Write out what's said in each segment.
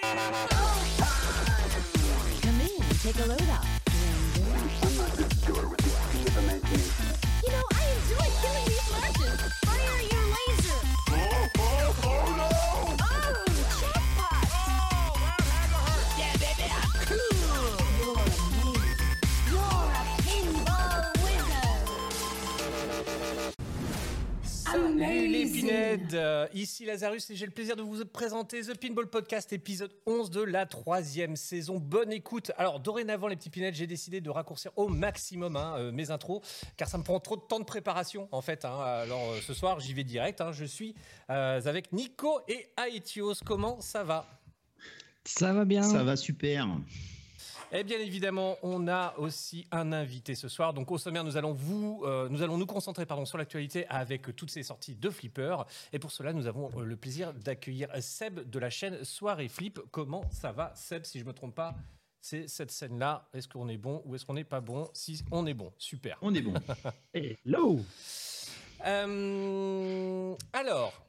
Come in, take a load off. Ici Lazarus et j'ai le plaisir de vous présenter The Pinball Podcast épisode 11 de la troisième saison. Bonne écoute. Alors dorénavant les petits pinèdes, j'ai décidé de raccourcir au maximum hein, euh, mes intros car ça me prend trop de temps de préparation en fait. hein. Alors euh, ce soir j'y vais direct. hein. Je suis euh, avec Nico et Aetios. Comment ça va? Ça va bien. Ça va super. Et bien évidemment, on a aussi un invité ce soir. Donc au sommaire, nous allons vous, euh, nous allons nous concentrer pardon sur l'actualité avec toutes ces sorties de Flipper. Et pour cela, nous avons euh, le plaisir d'accueillir Seb de la chaîne Soirée Flip. Comment ça va, Seb Si je me trompe pas, c'est cette scène-là. Est-ce qu'on est bon ou est-ce qu'on n'est pas bon? Si on est bon, super. On est bon. Hello. Euh, alors,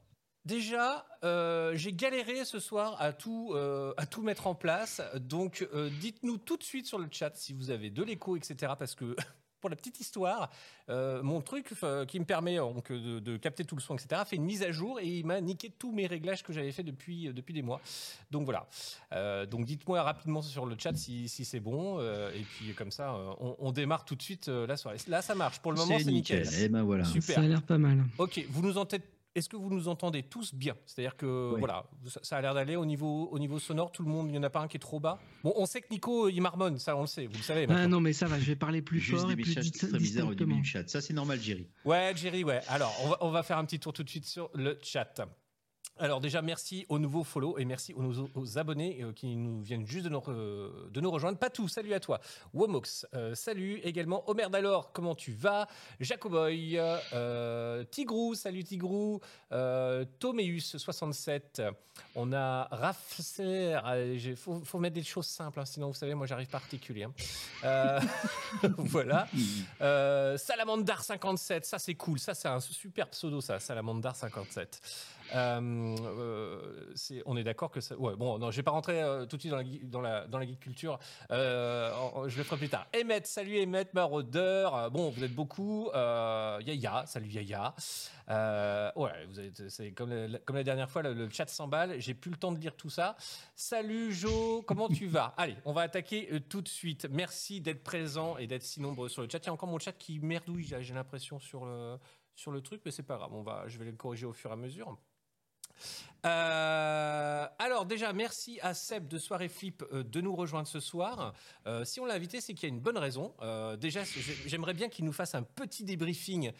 déjà, euh, j'ai galéré ce soir à tout, euh, à tout mettre en place. Donc, euh, dites-nous tout de suite sur le chat si vous avez de l'écho, etc. Parce que, pour la petite histoire, euh, mon truc euh, qui me permet donc, de, de capter tout le son, etc., fait une mise à jour et il m'a niqué tous mes réglages que j'avais fait depuis, euh, depuis des mois. Donc, voilà. Euh, donc, dites-moi rapidement sur le chat si, si c'est bon. euh, et puis, comme ça, euh, on, on démarre tout de suite euh, la soirée. Là, ça marche. Pour le moment, c'est nickel. Et ben voilà. Super. Ça a l'air pas mal. Ok, vous nous entendez. Est-ce que vous nous entendez tous bien? C'est-à-dire que Oui. voilà, ça, ça a l'air d'aller au niveau au niveau sonore. Tout le monde, il n'y en a pas un qui est trop bas? Bon, on sait que Nico il marmonne, ça on le sait, vous le savez. Ah non, mais ça va, je vais parler plus Juste fort des et plus très bizarres au début distinctement. du chat. Ça, c'est normal, Jerry. Ouais, Jerry, ouais. Alors, on va, on va faire un petit tour tout de suite sur le chat. Alors déjà, merci aux nouveaux follow et merci aux, abonnés euh, qui nous viennent juste de nous, rejoindre. Patou, salut à toi. Womox, euh, salut également. Omer Dalor, comment tu vas? Jacoboy, euh, Tigrou, salut Tigrou. Toméus67, on a Rafser. Il faut, mettre des choses simples, hein, sinon vous savez, moi j'arrive particulier. Hein. Voilà. Salamandar57, ça c'est cool, ça c'est un super pseudo ça, Salamandar57. Euh, euh, on est d'accord que ça. Ouais, bon, non, je vais pas rentrer euh, tout de suite dans la, dans la, dans la geek culture. je le ferai plus tard. Emmet, salut Emmet, maraudeur. Bon, vous êtes beaucoup. Yaya, salut Yaya. ouais, vous êtes, c'est comme, la, dernière fois, le, le chat s'emballe. J'ai plus le temps de lire tout ça. Salut Jo, comment tu vas? Allez, on va attaquer tout de suite. Merci d'être présent et d'être si nombreux sur le chat. Il y a encore mon chat qui merdouille, j'ai l'impression, sur le, sur le truc, mais c'est pas grave. On va, je vais le corriger au fur et à mesure. Euh, alors déjà, merci à Seb de Soirée Flip euh, de nous rejoindre ce soir. Euh, si on l'a invité, c'est qu'il y a une bonne raison. Déjà, j'ai- j'aimerais bien qu'il nous fasse un petit débriefing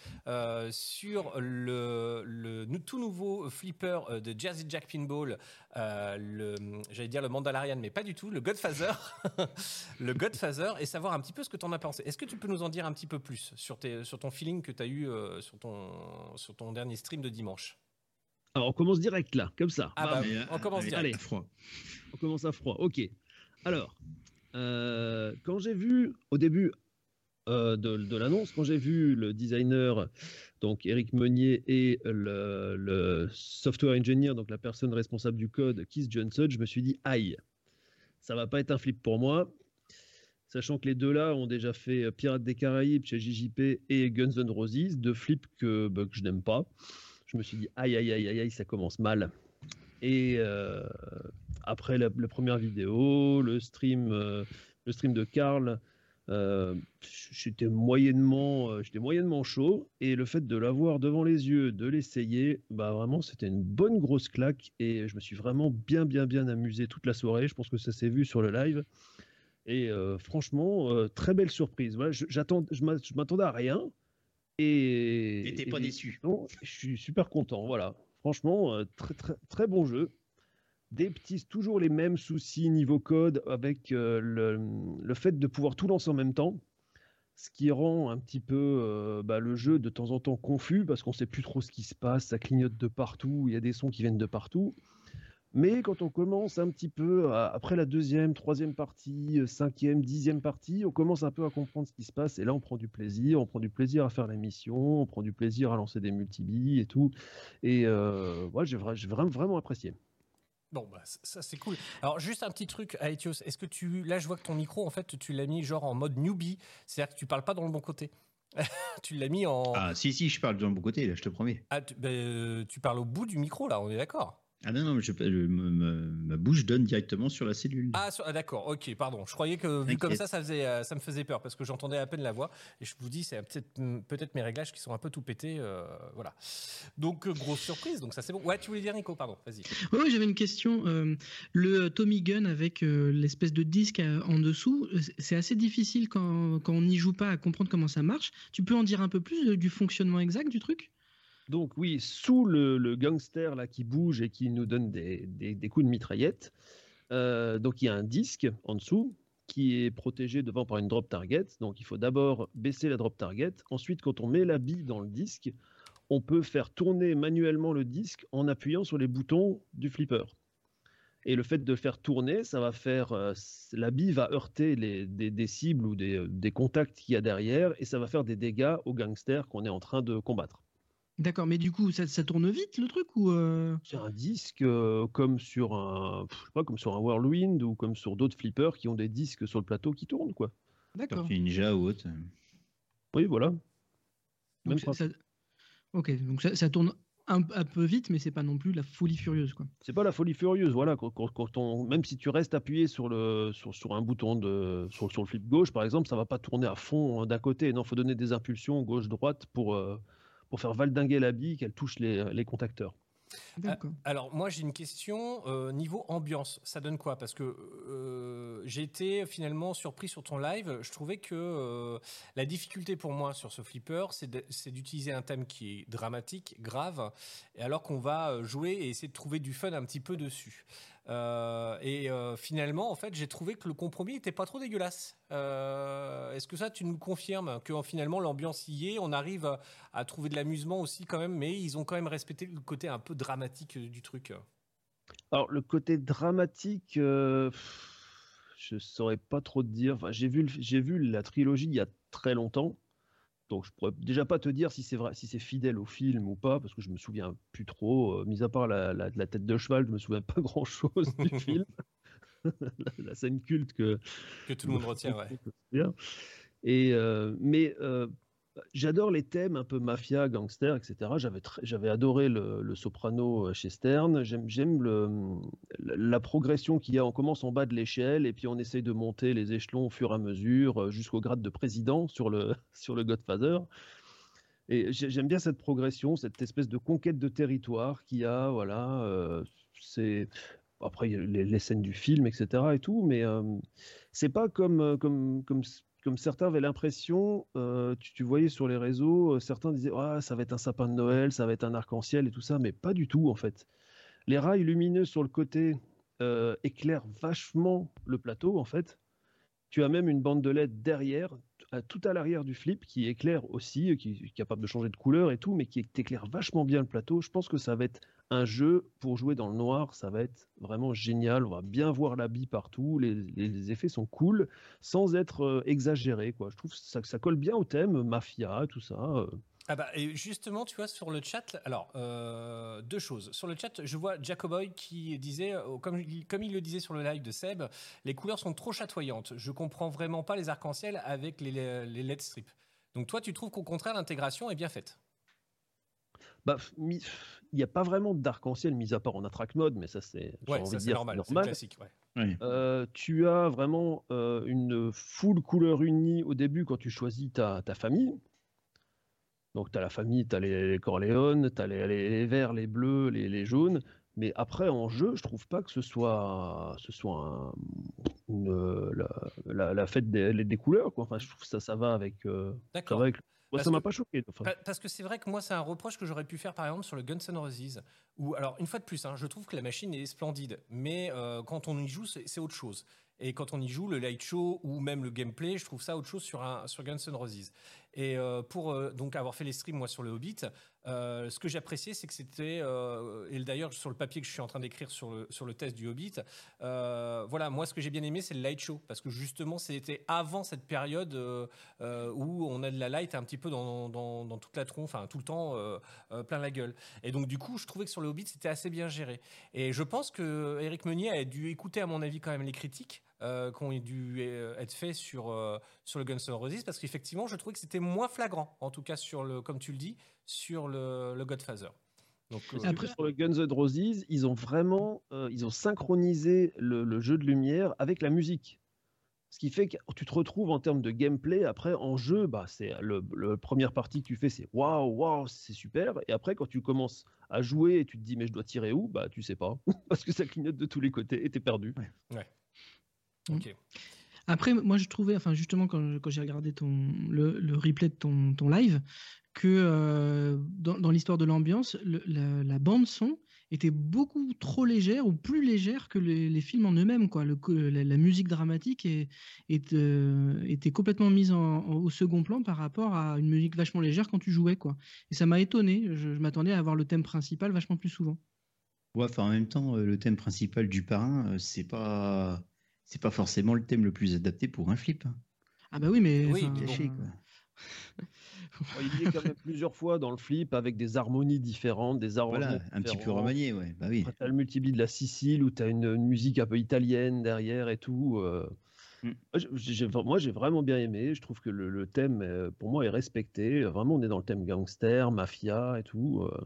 sur le, tout nouveau flipper de Jersey Jack Pinball, j'allais dire le Mandalorian, mais pas du tout, le Godfather, le Godfather, et savoir un petit peu ce que tu en as pensé. Est-ce que tu peux nous en dire un petit peu plus sur, ton feeling que tu as eu sur ton dernier stream de dimanche? Alors, on commence direct là, comme ça. Ah bah, Mais, on commence allez, direct. à froid. On commence à froid. Ok. Alors, euh, quand j'ai vu au début euh, de, de l'annonce, quand j'ai vu le designer, donc Eric Meunier, et le, le software engineer, donc la personne responsable du code, Keith Johnson, je me suis dit, aïe, ça va pas être un flip pour moi. Sachant que les deux là ont déjà fait Pirates des Caraïbes chez JJP et Guns N' Roses, deux flips que, bah, que je n'aime pas. Je me suis dit, aïe, aïe, aïe, aïe, aïe, ça commence mal. Et euh, après la, première vidéo, le stream, euh, le stream de Karl, euh, j'étais moyennement, j'étais moyennement chaud. Et le fait de l'avoir devant les yeux, de l'essayer, bah vraiment, c'était une bonne grosse claque. Et je me suis vraiment bien, bien, bien amusé toute la soirée. Je pense que ça s'est vu sur le live. Et franchement, très belle surprise. Voilà, je, je m'attendais à rien. Et t'es pas déçu. non, je suis super content. Voilà, franchement, euh, très très très bon jeu. Des petits, toujours les mêmes soucis niveau code avec euh, le, le fait de pouvoir tout lancer en même temps, ce qui rend un petit peu euh, bah, le jeu de temps en temps confus parce qu'on sait plus trop ce qui se passe, ça clignote de partout, il y a des sons qui viennent de partout. Mais quand on commence un petit peu, à- après la deuxième, troisième partie, euh, cinquième, dixième partie, on commence un peu à comprendre ce qui se passe. Et là, on prend du plaisir, on prend du plaisir à faire la mission, on prend du plaisir à lancer des multibilles et tout. Et euh, ouais, j'ai vra- j'ai vraiment, vraiment apprécié. Bon, bah, ça c'est cool. Alors juste un petit truc, Aetios, est-ce que tu, là je vois que ton micro en fait tu l'as mis genre en mode newbie, c'est-à-dire que tu parles pas dans le bon côté. tu l'as mis en, Ah, si, si, je parle de bon côté, là, je te promets. Ah, tu, bah, euh, tu parles au bout du micro là, on est d'accord. Ah non, non, je, je- me- me- ma bouche donne directement sur la cellule. Ah, ah, d'accord, ok, pardon. Je croyais que vu comme ça, ça, faisait, euh, ça me faisait peur parce que j'entendais à peine la voix. Et je vous dis, c'est peut-être peut-être mes réglages qui sont un peu tout pétés. euh, voilà. Donc, euh, grosse surprise, donc ça c'est bon. Ouais, tu voulais dire Nico, pardon, vas-y. Oui, j'avais une question. euh, le Tommy Gun avec euh, l'espèce de disque en dessous, c'est assez difficile quand, quand on n'y joue pas à comprendre comment ça marche. Tu peux en dire un peu plus du fonctionnement exact du truc? Donc oui, sous le, gangster là qui bouge et qui nous donne des, coups de mitraillette, euh, donc il y a un disque en dessous qui est protégé devant par une drop target. Donc il faut d'abord baisser la drop target. Ensuite, quand on met la bille dans le disque, on peut faire tourner manuellement le disque en appuyant sur les boutons du flipper. Et le fait de le faire tourner, ça va faire euh, la bille va heurter des, cibles ou des, des contacts qu'il y a derrière et ça va faire des dégâts aux gangsters qu'on est en train de combattre. D'accord, mais du coup, ça, ça tourne vite le truc ou euh, sur un disque euh, comme sur un pff, je sais pas comme sur un Whirlwind ou comme sur d'autres flippers qui ont des disques sur le plateau qui tournent quoi. D'accord. Ninja ou autre. Oui voilà. Même Donc, ça- Ok, donc ça, ça tourne un, un peu vite, mais c'est pas non plus la folie furieuse, quoi. C'est pas la folie furieuse voilà quand, quand- quand on même si tu restes appuyé sur le sur, sur un bouton de sur, sur le flip gauche par exemple ça va pas tourner à fond euh, d'un côté non faut donner des impulsions gauche droite pour euh, pour faire valdinguer la bille qu'elle touche les, les contacteurs. D'accord. Alors, moi, j'ai une question euh, niveau ambiance. Ça donne quoi? Parce que euh, j'ai été finalement surpris sur ton live. Je trouvais que euh, la difficulté pour moi sur ce flipper, c'est d'utiliser un thème qui est dramatique, grave, et alors qu'on va euh, jouer et essayer de trouver du fun un petit peu dessus. Euh, et euh, finalement, en fait, j'ai trouvé que le compromis n'était pas trop dégueulasse. Euh, Est-ce que ça, tu nous confirmes que finalement l'ambiance y est? On arrive à, trouver de l'amusement aussi quand même, mais ils ont quand même respecté le côté un peu dramatique du truc. Alors, le côté dramatique, pff, je saurais pas trop te dire. Enfin, j'ai vu, j'ai vu la trilogie il y a très longtemps. Donc, je pourrais déjà pas te dire si c'est vrai, si c'est fidèle au film ou pas, parce que je me souviens plus trop. Euh, mis à part la, la- la tête de cheval, je me souviens pas grand chose du film. la, la scène culte que, Que tout le monde retient, ouais. Et euh, mais euh, j'adore les thèmes un peu mafia, gangster, etc. J'avais adoré le, le Soprano euh, chez Stern. J'aime la progression qu'il y a. On commence en bas de l'échelle et puis on essaye de monter les échelons au fur et à mesure euh, jusqu'au grade de président sur le sur le Godfather. Et j'ai- j'aime bien cette progression, cette espèce de conquête de territoire qu'il y a. Voilà, euh, c'est après les, les scènes du film, etc. et tout, mais euh, c'est pas comme, euh, comme, comme, comme certains avaient l'impression, euh, tu, voyais sur les réseaux, euh, certains disaient ah, ça va être un sapin de Noël, ça va être un arc-en-ciel et tout ça, mais pas du tout en fait. Les rails lumineux sur le côté euh, éclairent vachement le plateau en fait. Tu as même une bande de LED derrière, tout à l'arrière du flip, qui éclaire aussi, euh, qui est capable de changer de couleur et tout, mais qui éclaire vachement bien le plateau. Je pense que ça va être un jeu pour jouer dans le noir, ça va être vraiment génial. On va bien voir la bille partout, les, effets sont cool, sans être euh, exagérés. Quoi. Je trouve que ça, ça colle bien au thème, mafia, tout ça. euh. Ah bah, et justement, tu vois, sur le chat, alors, euh, deux choses. Sur le chat, je vois Jacoboy qui disait, euh, comme, il- comme il le disait sur le live de Seb, les couleurs sont trop chatoyantes. Je comprends vraiment pas les arcs-en-ciel avec les, les LED strips. Donc toi, tu trouves qu'au contraire, l'intégration est bien faite? Bah, il n'y a pas vraiment d'arc-en-ciel, mis à part en attract mode, mais ça, c'est Ouais, envie ça de c'est dire, normal, classique. Ouais. Euh, tu as vraiment euh, une full couleur unie au début quand tu choisis ta, ta famille. Donc, tu as la famille, tu as les, les Corleone, tu as les, les- les verts, les bleus, les, jaunes. Mais après, en jeu, je trouve pas que ce soit, ce soit un- une- la, la- la fête des, des couleurs. Quoi. Enfin, je trouve que ça, ça va avec. euh, D'accord. Moi, Parce ça m'a pas choqué. Enfin, Parce que c'est vrai que moi, c'est un reproche que j'aurais pu faire par exemple sur le Guns N' Roses. Où, alors, une fois de plus, hein, je trouve que la machine est splendide, mais euh, quand on y joue, c'est c'est autre chose. Et quand on y joue, le light show ou même le gameplay, je trouve ça autre chose sur, un, sur Guns N' Roses. Et euh, pour euh, donc avoir fait les streams moi sur le Hobbit, euh, ce que j'appréciais, c'est que c'était et d'ailleurs sur le papier que je suis en train d'écrire sur le sur le test du Hobbit, voilà, moi ce que j'ai bien aimé, c'est le light show parce que justement c'était avant cette période où on a de la light un petit peu dans, dans, toute la tronche, enfin tout le temps plein la gueule. Et donc du coup, je trouvais que sur le Hobbit c'était assez bien géré. Et je pense que Eric Meunier a dû écouter à mon avis quand même les critiques euh, qui ont dû euh, être faits sur, euh, sur le Guns N' Roses parce qu'effectivement, je trouvais que c'était moins flagrant, en tout cas sur le, comme tu le dis, sur le, le Godfather. Donc, euh, Après- sur le Guns N' Roses, ils ont vraiment, ils ont synchronisé le, le jeu de lumière avec la musique. Ce qui fait que tu te retrouves en termes de gameplay après en jeu, bah c'est le, le première partie que tu fais, c'est waouh waouh c'est super. Et après quand tu commences à jouer et tu te dis mais je dois tirer où, bah tu sais pas parce que ça clignote de tous les côtés et t'es perdu. Ok. Après, moi, je trouvais, enfin, justement, quand, quand j'ai regardé ton, le, le replay de ton, ton live, que euh, dans, dans l'histoire de l'ambiance, la, la bande son était beaucoup trop légère ou plus légère que les, les films en eux-mêmes. Quoi. Le, co- la, la musique dramatique est, est, euh, était complètement mise en- en- au second plan par rapport à une musique vachement légère quand tu jouais. Quoi. Et ça m'a étonné. Je, je m'attendais à avoir le thème principal vachement plus souvent. Ouais, enfin, en même temps, euh, le thème principal du parrain, c'est pas, c'est pas forcément le thème le plus adapté pour un flip. Ah bah oui, mais... Oui, enfin, mais bon. Caché, quoi. Bon, il y est quand même plusieurs fois dans le flip avec des harmonies différentes, des arrangements Voilà, un petit peu remanié, ouais. Bah oui. T'as le multipli de la Sicile où t'as une, une musique un peu italienne derrière et tout. euh. Mm. Moi, j'ai- vraiment bien aimé. Je trouve que le, le thème, euh, pour moi, est respecté. Vraiment, on est dans le thème gangster, mafia et tout. euh.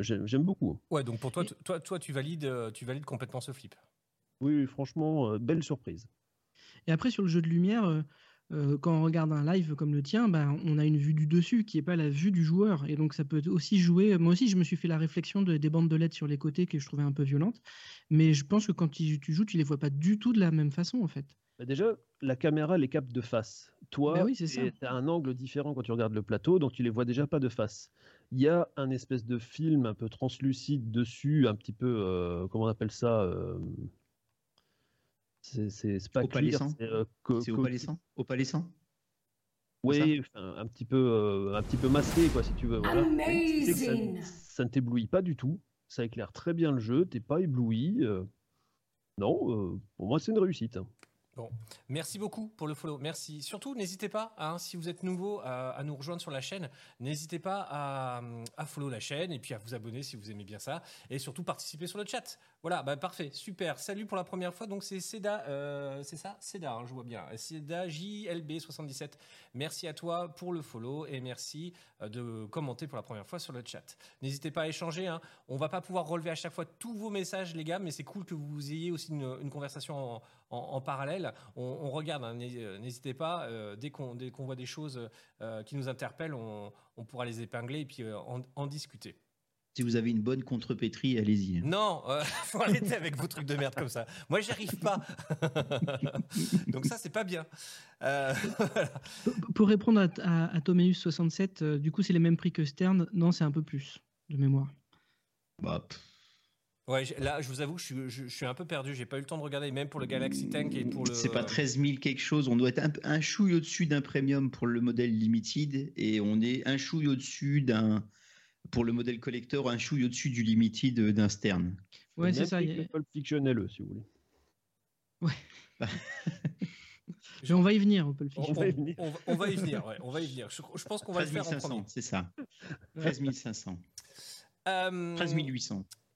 J'aime beaucoup. Ouais, donc pour toi, toi, toi tu, valides, tu valides complètement ce flip. Oui, franchement, euh, belle surprise. Et après, sur le jeu de lumière, euh, euh, quand on regarde un live comme le tien, ben, on a une vue du dessus qui n'est pas la vue du joueur. Et donc, ça peut aussi jouer. Moi aussi, je me suis fait la réflexion de- des bandes de LED sur les côtés que je trouvais un peu violentes. Mais je pense que quand tu, tu joues, tu les vois pas du tout de la même façon, en fait. Bah, déjà, la caméra les capte de face. Toi, Bah oui, tu as un angle différent quand tu regardes le plateau, donc tu les vois déjà pas de face. Il y a un espèce de film un peu translucide dessus, un petit peu, euh, comment on appelle ça euh, C'est pas clear, Opalescent c'est euh, Opalescent Oui, un petit peu, euh, un petit peu masqué, quoi, si tu veux. voilà. Ça, Amazing. ça ne t'éblouit pas du tout. Ça éclaire très bien le jeu. T'es pas ébloui. euh. Non, euh, pour moi, c'est une réussite. hein. Merci beaucoup pour le follow. Merci. Surtout, n'hésitez pas, hein, si vous êtes nouveau, à, à nous rejoindre sur la chaîne. N'hésitez pas à, à follow la chaîne et puis à vous abonner si vous aimez bien ça. Et surtout, participer sur le chat. Voilà, bah, parfait, super. Salut pour la première fois. Donc, c'est Seda, euh, c'est ça? Seda, hein, je vois bien. Seda JLB77. Merci à toi pour le follow et merci euh, de commenter pour la première fois sur le chat. N'hésitez pas à échanger. Hein. On va pas pouvoir relever à chaque fois tous vos messages, les gars, mais c'est cool que vous ayez aussi une, conversation en, parallèle. On, regarde, hein, euh, n'hésitez pas. dès qu'on voit des choses qui nous interpellent, on, pourra les épingler et puis en discuter. Si vous avez une bonne contrepétrie, allez-y. hein. Non, euh, faut arrêter avec vos trucs de merde comme ça. Moi, j'y arrive pas. Donc ça, c'est pas bien. Euh, voilà. Pour répondre à, à, à Tomeus67, euh, du coup, c'est les mêmes prix que Stern. Non, c'est un peu plus de mémoire. Bah, pff, Ouais, là, je vous avoue, je suis, je, je suis un peu perdu. J'ai pas eu le temps de regarder, même pour le Galaxy Tank et pour le. c'est pas 13 000 quelque chose. On doit être un, un chouille au-dessus d'un premium pour le modèle limited et on est un chouille au-dessus d'un pour le modèle collector, un chouille au-dessus du limited d'un Stern. Ouais, c'est ça. il Pulp Fiction LE, si vous voulez. Mais on va y venir au Pulp On, va y venir. on va- on va y venir, ouais, on va y venir. Je, je pense qu'on va le 13 faire en 500, premier. c'est ça. 13 500.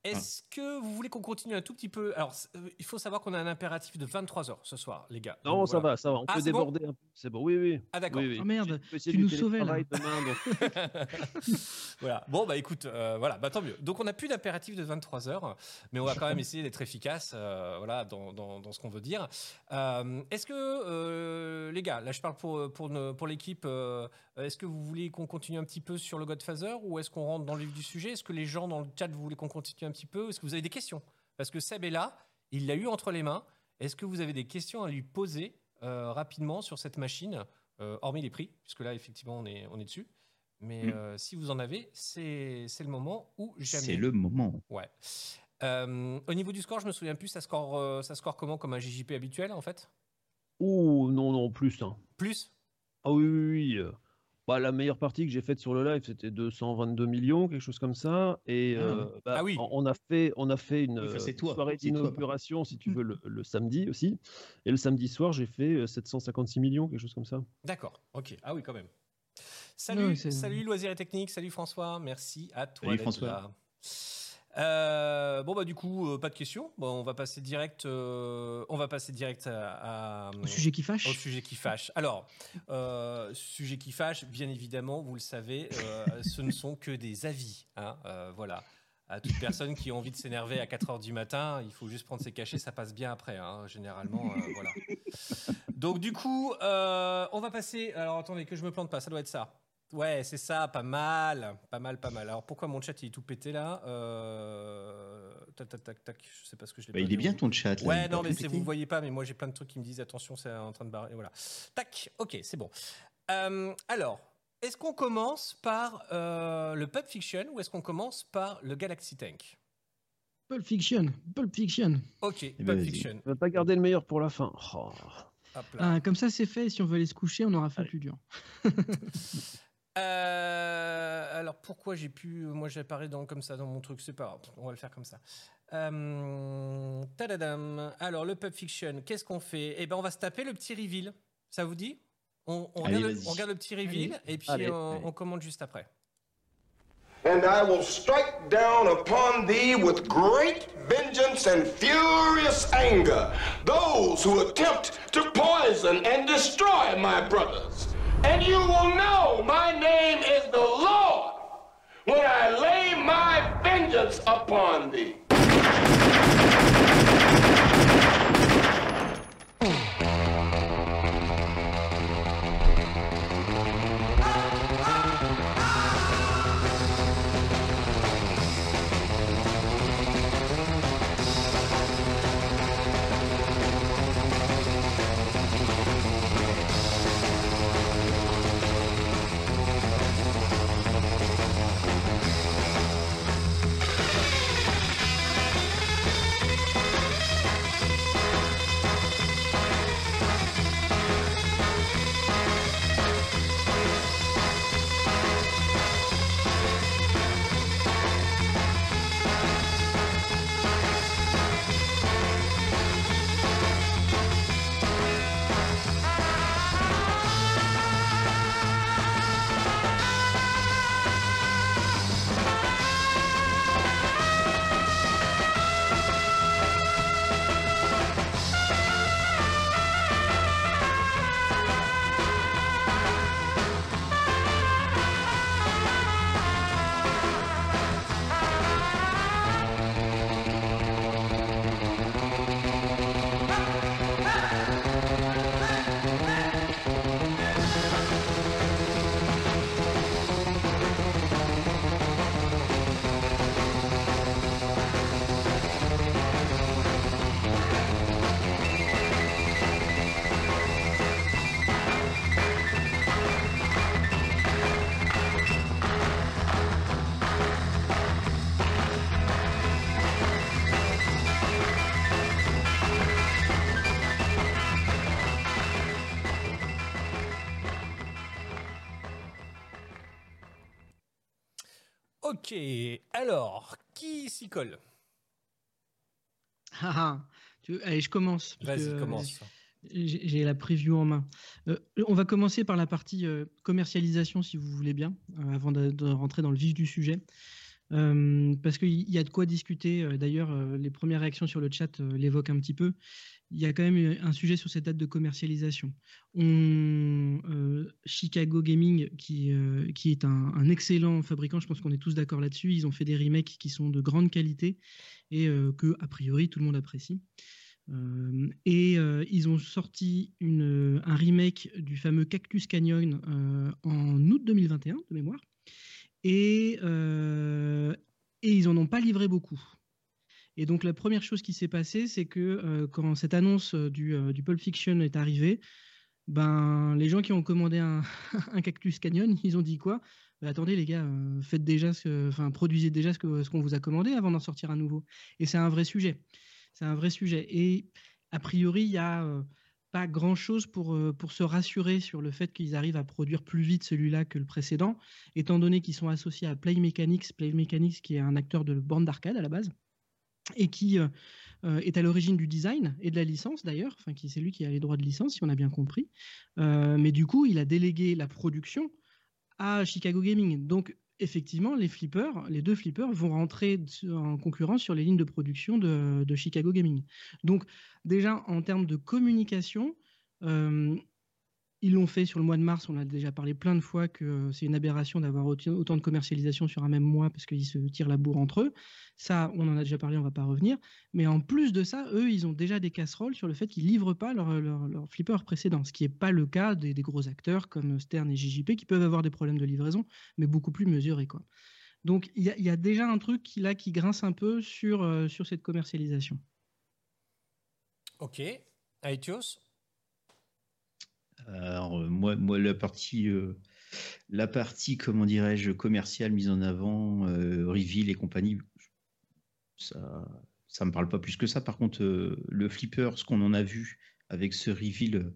13 800. Est-ce que vous voulez qu'on continue un tout petit peu? Alors, euh, il faut savoir qu'on a un impératif de 23 heures ce soir, les gars. Non, Donc, ça voilà. va, ça va. On Ah, peut bon déborder un peu. C'est bon, oui, oui. Ah, d'accord. Oui, oui. Oh, merde, tu nous sauvais, là. télétravail demain, donc- Voilà. Bon, bah écoute, euh, voilà, bah tant mieux. Donc, on n'a plus d'impératif de 23 heures, mais on va quand même essayer d'être efficace euh, voilà, dans, dans- dans ce qu'on veut dire. Euh, est-ce que, euh, les gars, là je parle pour, pour, l'équipe, euh, est-ce que vous voulez qu'on continue un petit peu sur le Godfather ou est-ce qu'on rentre dans le vif du sujet? Est-ce que les gens dans le chat, vous voulez qu'on continue un petit peu Est-ce que vous avez des questions? Parce que Seb est là, il l'a eu entre les mains. Est-ce que vous avez des questions à lui poser euh, rapidement sur cette machine, euh, hormis les prix, puisque là, effectivement, on est, on est dessus. Mais Mm. euh, si vous en avez, c'est le moment où jamais. C'est le moment. Ouais. Au niveau du score, je me souviens plus, ça score, ça score comment Comme un JJP habituel, en fait? Ouh, non, non, plus. hein. Plus? Ah oui, oui, oui. Bah, la meilleure partie que j'ai faite sur le live, c'était 222 millions, quelque chose comme ça. Et Ah. euh, bah, Ah oui. on a fait, on a fait une Oui, toi, soirée d'inauguration, si tu Mm. veux, le, le samedi aussi. Et le samedi soir, j'ai fait euh, 756 millions, quelque chose comme ça. D'accord, ok. Ah oui, quand même. Salut, Ouais, c'est- salut Loisirs et Techniques, salut François, merci à toi. Salut François. là. Euh, bon bah du coup euh, pas de questions. Bon, on va passer direct. euh, on va passer direct à, à- Au sujet qui fâche. au sujet qui fâche. Alors sujet qui fâche, bien évidemment, vous le savez, ce ne sont que des avis. hein, voilà. À toute personne qui a envie de s'énerver à 4 heures du matin, il faut juste prendre ses cachets, ça passe bien après. hein, généralement, voilà. Donc du coup, on va passer. Alors attendez, que je me plante pas, ça doit être ça. Ouais, c'est ça, pas mal, pas mal, pas mal. Alors pourquoi mon chat il est tout pété là euh... Tac, tac, tac, tac. Je sais pas ce que je l'ai Bah, pas il est bien ton chat. là, Ouais, non, mais vous voyez pas, mais moi j'ai plein de trucs qui me disent attention, c'est en train de barrer. Voilà. Tac, ok, c'est bon. Euh, alors, est-ce qu'on commence par euh, le Pulp Fiction ou est-ce qu'on commence par le Galaxy Tank? Pulp Fiction. Pulp Fiction. Ok, ben, Pulp. Fiction. On va pas garder le meilleur pour la fin. Oh. Ah, comme ça, c'est fait. Si on veut aller se coucher, on aura fait Allez. plus dur. Euh, alors pourquoi j'ai pu. Moi j'apparais dans, comme ça dans mon truc, c'est pas grave, on va le faire comme ça. Euh, tadadam. Alors le Pulp Fiction, qu'est-ce qu'on fait? Eh ben on va se taper le petit reveal. Ça vous dit? On, on Allez, regarde on regarde le petit reveal et puis Allez. on, Allez. on commente juste après. And I will strike down upon thee with great vengeance and furious anger those who attempt to poison and destroy my brothers. And you will know my name is the Lord when I lay my vengeance upon thee. Alors, qui s'y colle? Ah, ah. Tu- Allez, je commence. Vas-y, euh, commence. J'ai la preview en main. Euh, on va commencer par la partie euh, commercialisation, si vous voulez bien, avant de, de rentrer dans le vif du sujet. Parce qu'il y a de quoi discuter. D'ailleurs, les premières réactions sur le chat l'évoquent un petit peu. Il y a quand même euh, un sujet sur cette date de commercialisation. On, euh, Chicago Gaming, qui, euh, est un, excellent fabricant, je pense qu'on est tous d'accord là-dessus. Ils ont fait des remakes qui sont de grande qualité et que, a priori, tout le monde apprécie. Et ils ont sorti un remake du fameux Cactus Canyon en août 2021, de mémoire. Et, et ils n'en ont pas livré beaucoup. Et donc la première chose qui s'est passée, c'est que euh, quand cette annonce euh, du, euh, du Pulp Fiction est arrivée, ben, les gens qui ont commandé un, un Cactus Canyon, ils ont dit quoi? Mais attendez les gars, faites déjà, enfin produisez déjà ce que ce qu'on vous a commandé avant d'en sortir un nouveau. Et c'est un vrai sujet. C'est un vrai sujet. Et a priori, il y a pas grand chose pour, pour se rassurer sur le fait qu'ils arrivent à produire plus vite celui-là que le précédent, étant donné qu'ils sont associés à Play Mechanics, Play Mechanics qui est un acteur de bande d'arcade à la base, et qui euh, euh, est à l'origine du design et de la licence d'ailleurs, enfin qui c'est lui qui a les droits de licence si on a bien compris. Euh, mais du coup, il a délégué la production à Chicago Gaming. Donc effectivement, les flippers, les deux flippers vont rentrer en concurrence sur les lignes de production de, Chicago Gaming. Donc déjà en termes de communication, ils l'ont fait sur le mois de mars. On a déjà parlé plein de fois que euh, c'est une aberration d'avoir autant de commercialisation sur un même mois parce qu'ils se tirent la bourre entre eux. Ça, on en a déjà parlé, on va pas revenir. Mais en plus de ça, eux, ils ont déjà des casseroles sur le fait qu'ils livrent pas leur, leur, leur flipper précédent, ce qui n'est pas le cas des, gros acteurs comme Stern et JJP qui peuvent avoir des problèmes de livraison, mais beaucoup plus mesurés. Donc il y, a- il y a déjà un truc qui, là qui grince un peu sur, euh, sur cette commercialisation. Ok. Aetios Alors, euh, moi, moi, la partie, euh, la partie, comment dirais-je, commerciale mise en avant, euh, reveal et compagnie, ça, ça me parle pas plus que ça. Par contre, euh, le flipper, ce qu'on en a vu avec ce reveal,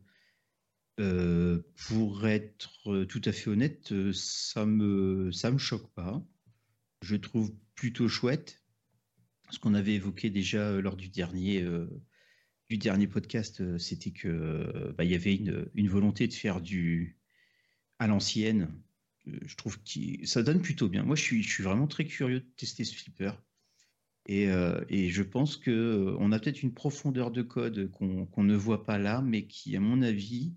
pour être tout à fait honnête, ça me, ça me choque pas. Je trouve plutôt chouette. Ce qu'on avait évoqué déjà lors du dernier, du dernier podcast, euh, c'était que euh, bah, il y avait une, volonté de faire du à l'ancienne. Euh, Je trouve que ça donne plutôt bien. Moi, je suis, vraiment très curieux de tester ce flipper. Et, je pense que on a peut-être une profondeur de code qu'on ne voit pas là, mais qui, à mon avis,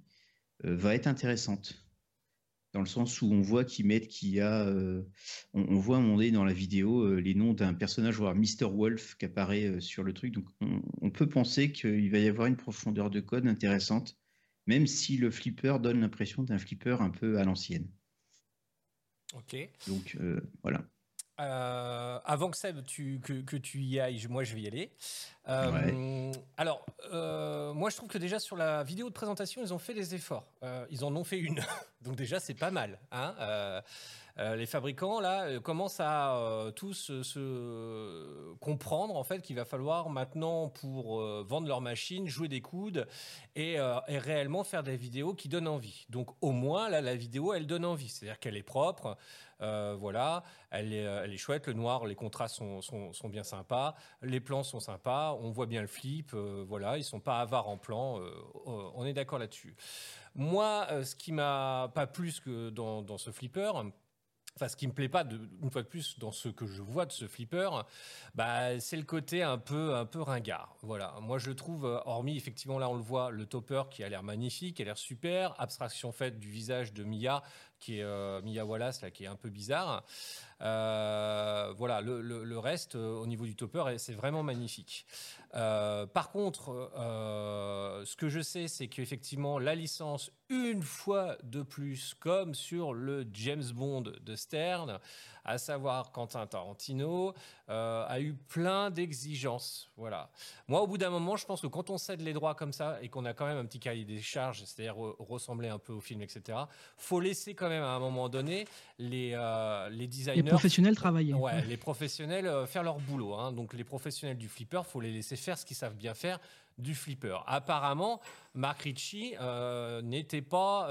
va être intéressante. Dans le sens où on voit qu'ils mettent qu'il y a, euh, on, on voit à un moment donné dans la vidéo euh, les noms d'un personnage, voire Mr. Wolf, qui apparaît euh, sur le truc. Donc on, on peut penser qu'il va y avoir une profondeur de code intéressante, même si le flipper donne l'impression d'un flipper un peu à l'ancienne. Ok. Donc voilà. Euh, avant que Seb, tu, que, que tu y ailles, moi je vais y aller. Euh, Alors, euh, moi je trouve que déjà sur la vidéo de présentation, ils ont fait des efforts. Ils en ont fait une. Donc déjà, c'est pas mal. Hein Euh, les fabricants là euh, commencent à euh, tous se comprendre en fait qu'il va falloir maintenant pour vendre leur machine jouer des coudes et, réellement faire des vidéos qui donnent envie. Donc au moins là la vidéo elle donne envie, c'est-à-dire qu'elle est propre, voilà, elle est, chouette, le noir, les contrastes sont, sont, bien sympas, les plans sont sympas, on voit bien le flip, voilà, ils sont pas avares en plan, on est d'accord là-dessus. Moi, ce qui m'a pas plus que dans ce flipper, Ce qui me plaît pas, une fois de plus, dans ce que je vois de ce flipper, bah, c'est le côté un peu, un peu ringard. Voilà. Moi, je trouve, euh, hormis effectivement, là, on le voit, le topper qui a l'air magnifique, qui a l'air super, abstraction faite du visage de Mia, qui est euh, Mia Wallace, qui est un peu bizarre. Euh, voilà, le, reste, euh, au niveau du topper, c'est vraiment magnifique. Par contre, ce que je sais, c'est qu'effectivement, la licence, une fois de plus, comme sur le James Bond de Stern, à savoir Quentin Tarantino, euh, a eu plein d'exigences. Voilà. Moi, au bout d'un moment, je pense que quand on cède les droits comme ça et qu'on a quand même un petit cahier des charges, c'est-à-dire re- ressembler un peu au film, etc., faut laisser quand même à un moment donné les, euh, les designers Les professionnels travailler. Ouais, les professionnels euh, faire leur boulot. hein. Donc les professionnels du flipper, faut les laisser faire ce qu'ils savent bien faire du flipper. Apparemment, Mark Ritchie euh, n'était pas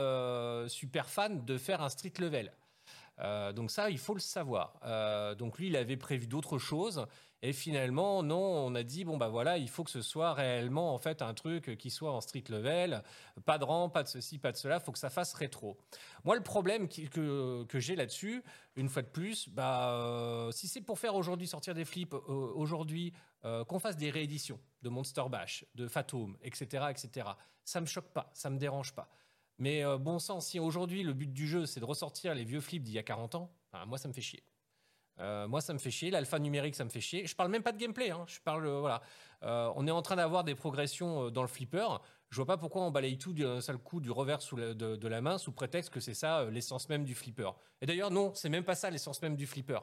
super fan de faire un street level. Euh, donc ça, il faut le savoir. Euh, donc lui, il avait prévu d'autres choses. Et finalement, non, on a dit, bon, bah voilà, il faut que ce soit réellement, en fait, un truc qui soit en street level. Pas de rang, pas de ceci, pas de cela. faut que ça fasse rétro. Moi, le problème que, j'ai là-dessus, une fois de plus, bah, euh, si c'est pour faire aujourd'hui sortir des flips, aujourd'hui, qu'on fasse des rééditions de Monster Bash, de Phantom, etc., etc., ça me choque pas, ça me dérange pas. Mais euh, bon sang, si aujourd'hui le but du jeu c'est de ressortir les vieux flips d'il y a 40 ans, moi ça me fait chier. Euh, moi ça me fait chier, l'alpha numérique ça me fait chier. Je parle même pas de gameplay, hein. je parle euh, voilà. On est en train d'avoir des progressions dans le flipper. Je vois pas pourquoi on balaye tout d'un seul coup du revers de, de la main sous prétexte que c'est ça l'essence même du flipper. Et d'ailleurs non, c'est même pas ça l'essence même du flipper.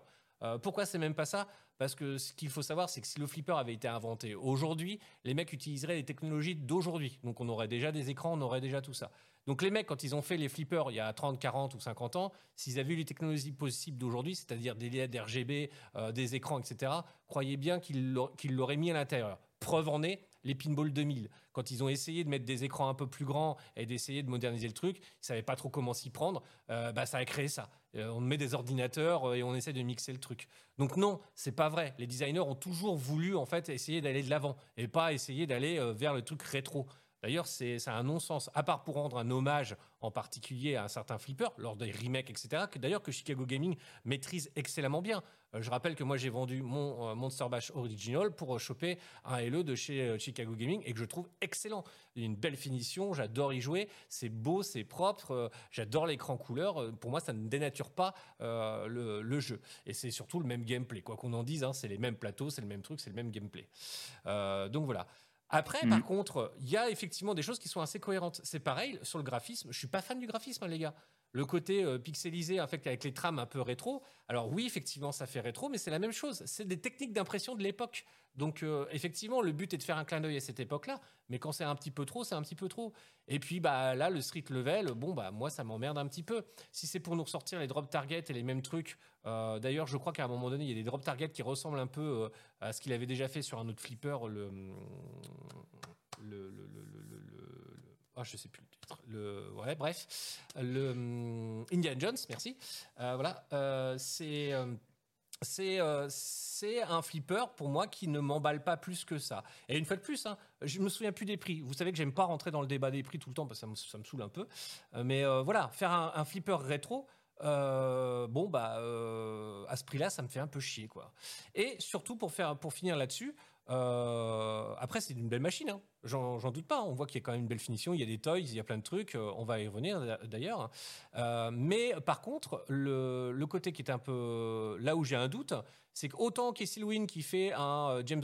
Pourquoi c'est même pas ça? Parce que ce qu'il faut savoir, c'est que si le flipper avait été inventé aujourd'hui, les mecs utiliseraient les technologies d'aujourd'hui. Donc on aurait déjà des écrans, on aurait déjà tout ça. Donc les mecs, quand ils ont fait les flippers il y a 30, 40 ou 50 ans, s'ils avaient eu les technologies possibles d'aujourd'hui, c'est-à-dire des LED RGB, euh, des écrans, etc., croyez bien qu'ils l'aur- qu'ils l'auraient mis à l'intérieur. Preuve en est, les Pinball 2000. Quand ils ont essayé de mettre des écrans un peu plus grands et d'essayer de moderniser le truc, ils savaient pas trop comment s'y prendre, euh, bah, ça a créé ça. Euh, on met des ordinateurs euh, et on essaie de mixer le truc. Donc non, c'est pas vrai. Les designers ont toujours voulu en fait essayer d'aller de l'avant et pas essayer d'aller vers le truc rétro. D'ailleurs, c'est un non-sens, à part pour rendre un hommage en particulier à un certain flipper, lors des remakes, etc., que d'ailleurs que Chicago Gaming maîtrise excellemment bien. Euh, je rappelle que moi j'ai vendu mon euh, Monster Bash Original pour euh, choper un LE de chez Chicago Gaming et que je trouve excellent. Il a une belle finition, j'adore y jouer, c'est beau, c'est propre, j'adore l'écran couleur. Pour moi, ça ne dénature pas le, jeu. Et c'est surtout le même gameplay, quoi qu'on en dise, hein, c'est les mêmes plateaux, c'est le même truc, c'est le même gameplay. Donc voilà. Après, Mhm. par contre, il y a effectivement des choses qui sont assez cohérentes. C'est pareil sur le graphisme. Je suis pas fan du graphisme, hein, les gars. Le côté euh, pixelisé, fait, avec les trames un peu rétro. Alors oui, effectivement, ça fait rétro, mais c'est la même chose. C'est des techniques d'impression de l'époque. Donc euh, effectivement, le but est de faire un clin d'œil à cette époque-là. Mais quand c'est un petit peu trop, c'est un petit peu trop. Et puis bah là, le street level, bon bah moi, ça m'emmerde un petit peu. Si c'est pour nous ressortir les drop targets et les mêmes trucs. euh, D'ailleurs, je crois qu'à un moment donné, il y a des drop targets qui ressemblent un peu euh, à ce qu'il avait déjà fait sur un autre flipper, le, le, le, le, le- le- ah, je sais plus le ouais, bref, le hum, Indiana Jones, merci. Euh, voilà, euh, c'est euh, c'est euh, un flipper pour moi qui ne m'emballe pas plus que ça. Et une fois de plus, hein, je me souviens plus des prix. Vous savez que j'aime pas rentrer dans le débat des prix tout le temps parce que ça me, ça me saoule un peu. Euh, mais voilà, faire un, flipper rétro. bon bah à ce prix-là, ça me fait un peu chier quoi. Et surtout pour faire pour finir là-dessus, euh, après c'est une belle machine, hein. j'en doute pas. On voit qu'il y a quand même une belle finition, il y a des toys, il y a plein de trucs. euh, on va y revenir d'a- d'ailleurs. Euh, mais par contre, le, côté qui est un peu là où j'ai un doute, c'est qu'autant Casey qui fait un James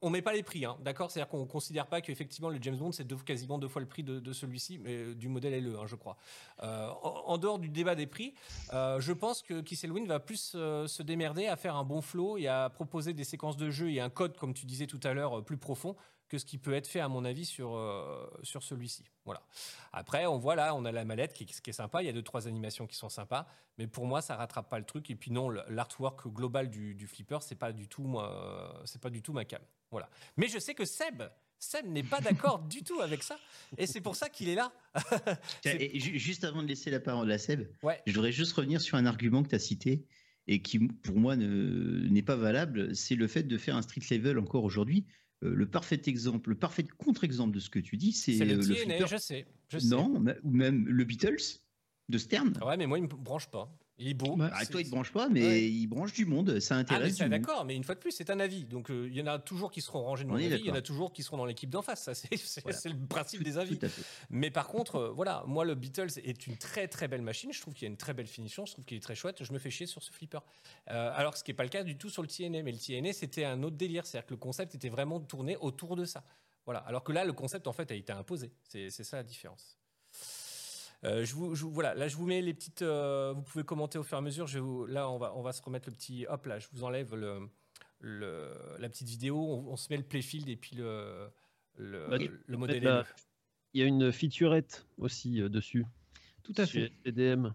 on met pas les prix, hein, d'accord? C'est-à-dire qu'on considère pas qu'effectivement le James Bond c'est quasiment deux fois le prix de, celui-ci, mais euh, du modèle LE, hein, je crois. Euh, en, dehors du débat des prix, euh, je pense que Casey Lewin va plus se démerder à faire un bon flow et à proposer des séquences de jeu et un code, comme tu disais tout à l'heure, plus profond que ce qui peut être fait à mon avis sur, euh, sur celui-ci. Voilà. Après, on voit là, on a la mallette qui, qui est sympa. Il y a deux trois animations qui sont sympas, mais pour moi, ça rattrape pas le truc. Et puis non, l'artwork global du, du flipper, c'est pas du tout moi, euh, c'est pas du tout ma cam. Voilà. Mais je sais que Seb, Seb n'est pas d'accord du tout avec ça, et c'est pour ça qu'il est là. Juste avant de laisser la parole à Seb, Ouais. je voudrais juste revenir sur un argument que tu as cité et qui, pour moi, ne- n'est pas valable. C'est le fait de faire un street level encore aujourd'hui. Euh, le parfait exemple, le parfait contre-exemple de ce que tu dis, c'est le euh, le TNA, je sais. Je sais. Non, ou même le Beatles de Stern. Ouais, mais moi, il me branche pas. Il est beau. Bah, Ah, C'est- toi, il te branche pas, mais Ouais. il branche du monde. Ça Ah, intéresse monde. d'accord, mais une fois de plus, c'est un avis. Donc, euh, il y en a toujours qui seront rangés de mon On est avis, il y en a toujours qui seront dans l'équipe d'en face. Ça, c'est Voilà. le principe des avis. Tout à fait. Mais par contre, euh, voilà, moi, le Beatles est une très très belle machine. Je trouve qu'il y a une très belle finition. Je trouve qu'il est très chouette. Je me fais chier sur ce flipper. Euh, alors, ce qui n'est pas le cas du tout sur le TNA. Mais le TNA, c'était un autre délire. C'est-à-dire que le concept était vraiment tourné autour de ça. Voilà. Alors que là, le concept, en fait, a été imposé. C'est ça la différence. Euh, je vous, je vous- voilà, là je vous mets les petites. euh, vous pouvez commenter au fur et à mesure. Je vous- là, on va, on va se remettre le petit. Hop là, je vous enlève le, le- la petite vidéo. On, on se met le playfield et puis le, le, Bah, le modèle. LE. Il y a une featurette aussi euh, dessus. Tout à fait. EDM.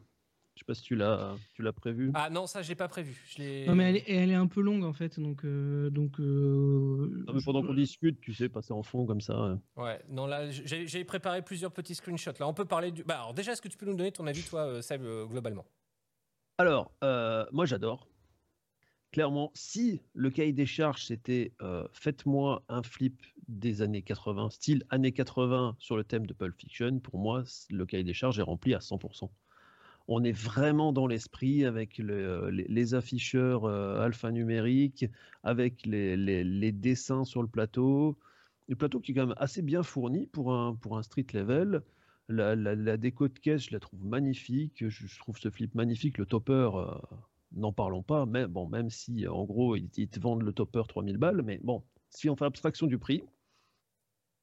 Je sais pas si tu l'as, tu l'as prévu. Ah non, ça j'ai pas prévu. Je Non, mais elle est, elle est un peu longue en fait, donc euh, donc. euh, Non, mais pendant je- qu'on discute, tu sais, passer en fond comme ça. euh. Ouais, non là j'ai j'ai préparé plusieurs petits screenshots. Là, on peut parler du. Bah alors déjà, est-ce que tu peux nous donner ton avis, toi, euh, Seb, euh, globalement? Alors, euh, moi j'adore. Clairement, si le cahier des charges c'était euh, faites-moi un flip des années 80, style années 80 sur le thème de Pulp Fiction, pour moi le cahier des charges est rempli à 100%. On est vraiment dans l'esprit avec le- les, afficheurs euh, alphanumériques, avec les, dessins sur le plateau. Le plateau qui est quand même assez bien fourni pour un, pour un street level. La, déco de caisse, je la trouve magnifique. Je, trouve ce flip magnifique. Le topper, euh, n'en parlons pas. Bon, même si en gros ils, te vendent le topper 3000 balles, mais bon, si on fait abstraction du prix,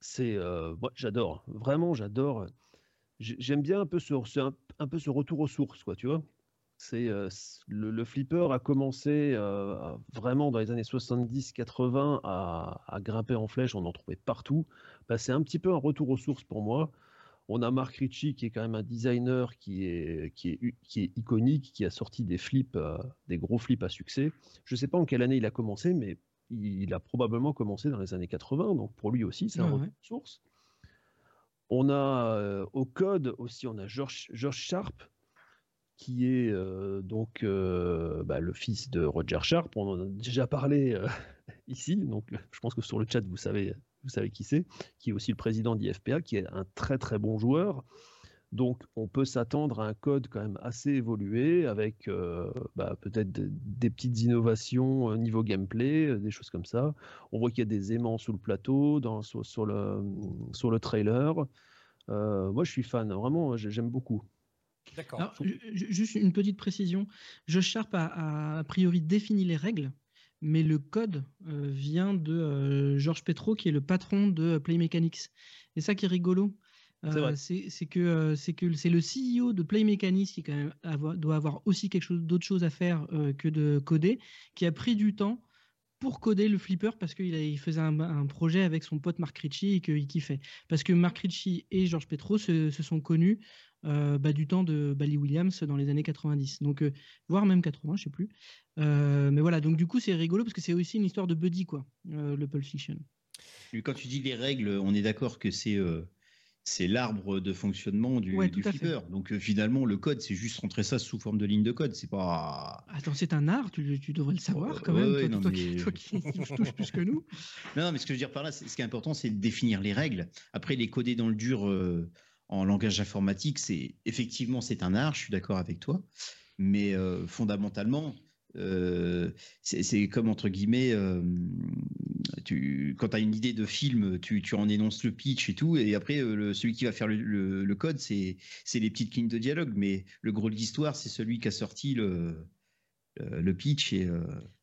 c'est, euh, j'adore. Vraiment, j'adore. J'ai- J'aime bien un peu ce, ce- un, un peu ce retour aux sources, quoi, tu vois. C'est euh, le, le flipper a commencé euh, vraiment dans les années 70-80 à, à grimper en flèche, on en trouvait partout. Bah, c'est un petit peu un retour aux sources pour moi. On a Mark Ritchie qui est quand même un designer qui est, qui est, qui est iconique, qui a sorti des flips, euh, des gros flips à succès. Je ne sais pas en quelle année il a commencé, mais il, a probablement commencé dans les années 80, donc pour lui aussi, c'est un Ouais, retour ouais. aux sources. On a euh, au code aussi, on a George, Sharp, qui est euh, donc euh, bah, le fils de Roger Sharp. On en a déjà parlé ici, donc je pense que sur le chat vous savez, vous savez qui c'est, qui est aussi le président d'IFPA, qui est un très très bon joueur. Donc on peut s'attendre à un code quand même assez évolué, avec euh, bah, peut-être de- des petites innovations euh, niveau gameplay, euh, des choses comme ça. On voit qu'il y a des aimants sous le plateau, dans, sur, sur le, sur le trailer. Euh, moi je suis fan, vraiment j'ai- j'aime beaucoup. D'accord. Juste une petite précision. Josh Sharp a, a a priori défini les règles, mais le code euh, vient de euh, Georges Petro, qui est le patron de Play Mechanics. Et ça qui est rigolo, C'est vrai. c'est que euh, c'est que c'est le CEO de Play Mechanics qui quand même avoir- doit avoir aussi quelque chose d'autre chose à faire euh, que de coder, qui a pris du temps pour coder le flipper parce qu'il a- il faisait un, un projet avec son pote Mark Ritchie et qu'il kiffait. Parce que Mark Ritchie et Georges Petro se, se sont connus euh, bah, du temps de Bally Williams dans les années 90, donc euh, voire même 80, je sais plus. Euh, mais voilà, donc du coup c'est rigolo parce que c'est aussi une histoire de buddy quoi, euh, le Pulp Fiction. Quand tu dis les règles, on est d'accord que c'est euh, c'est l'arbre de fonctionnement du, Ouais, du fait. Donc euh, finalement, le code, c'est juste rentrer ça sous forme de ligne de code. C'est pas. Attends, c'est un art, tu, tu devrais le savoir quand même, ouais, toi, non, toi mais- qui, toi qui touche- touche plus que nous. Non, mais ce que je veux dire par là, ce qui est important, c'est de définir les règles. Après, les coder dans le dur euh, en langage informatique, c'est effectivement c'est un art. Je suis d'accord avec toi, mais euh, fondamentalement, euh, c'est comme entre guillemets, euh, quand tu as une idée de film, tu, en énonces le pitch et tout, et après euh, celui qui va faire le, code, c'est les petites lignes de dialogue, mais le gros de l'histoire, c'est celui qui a sorti le le pitch et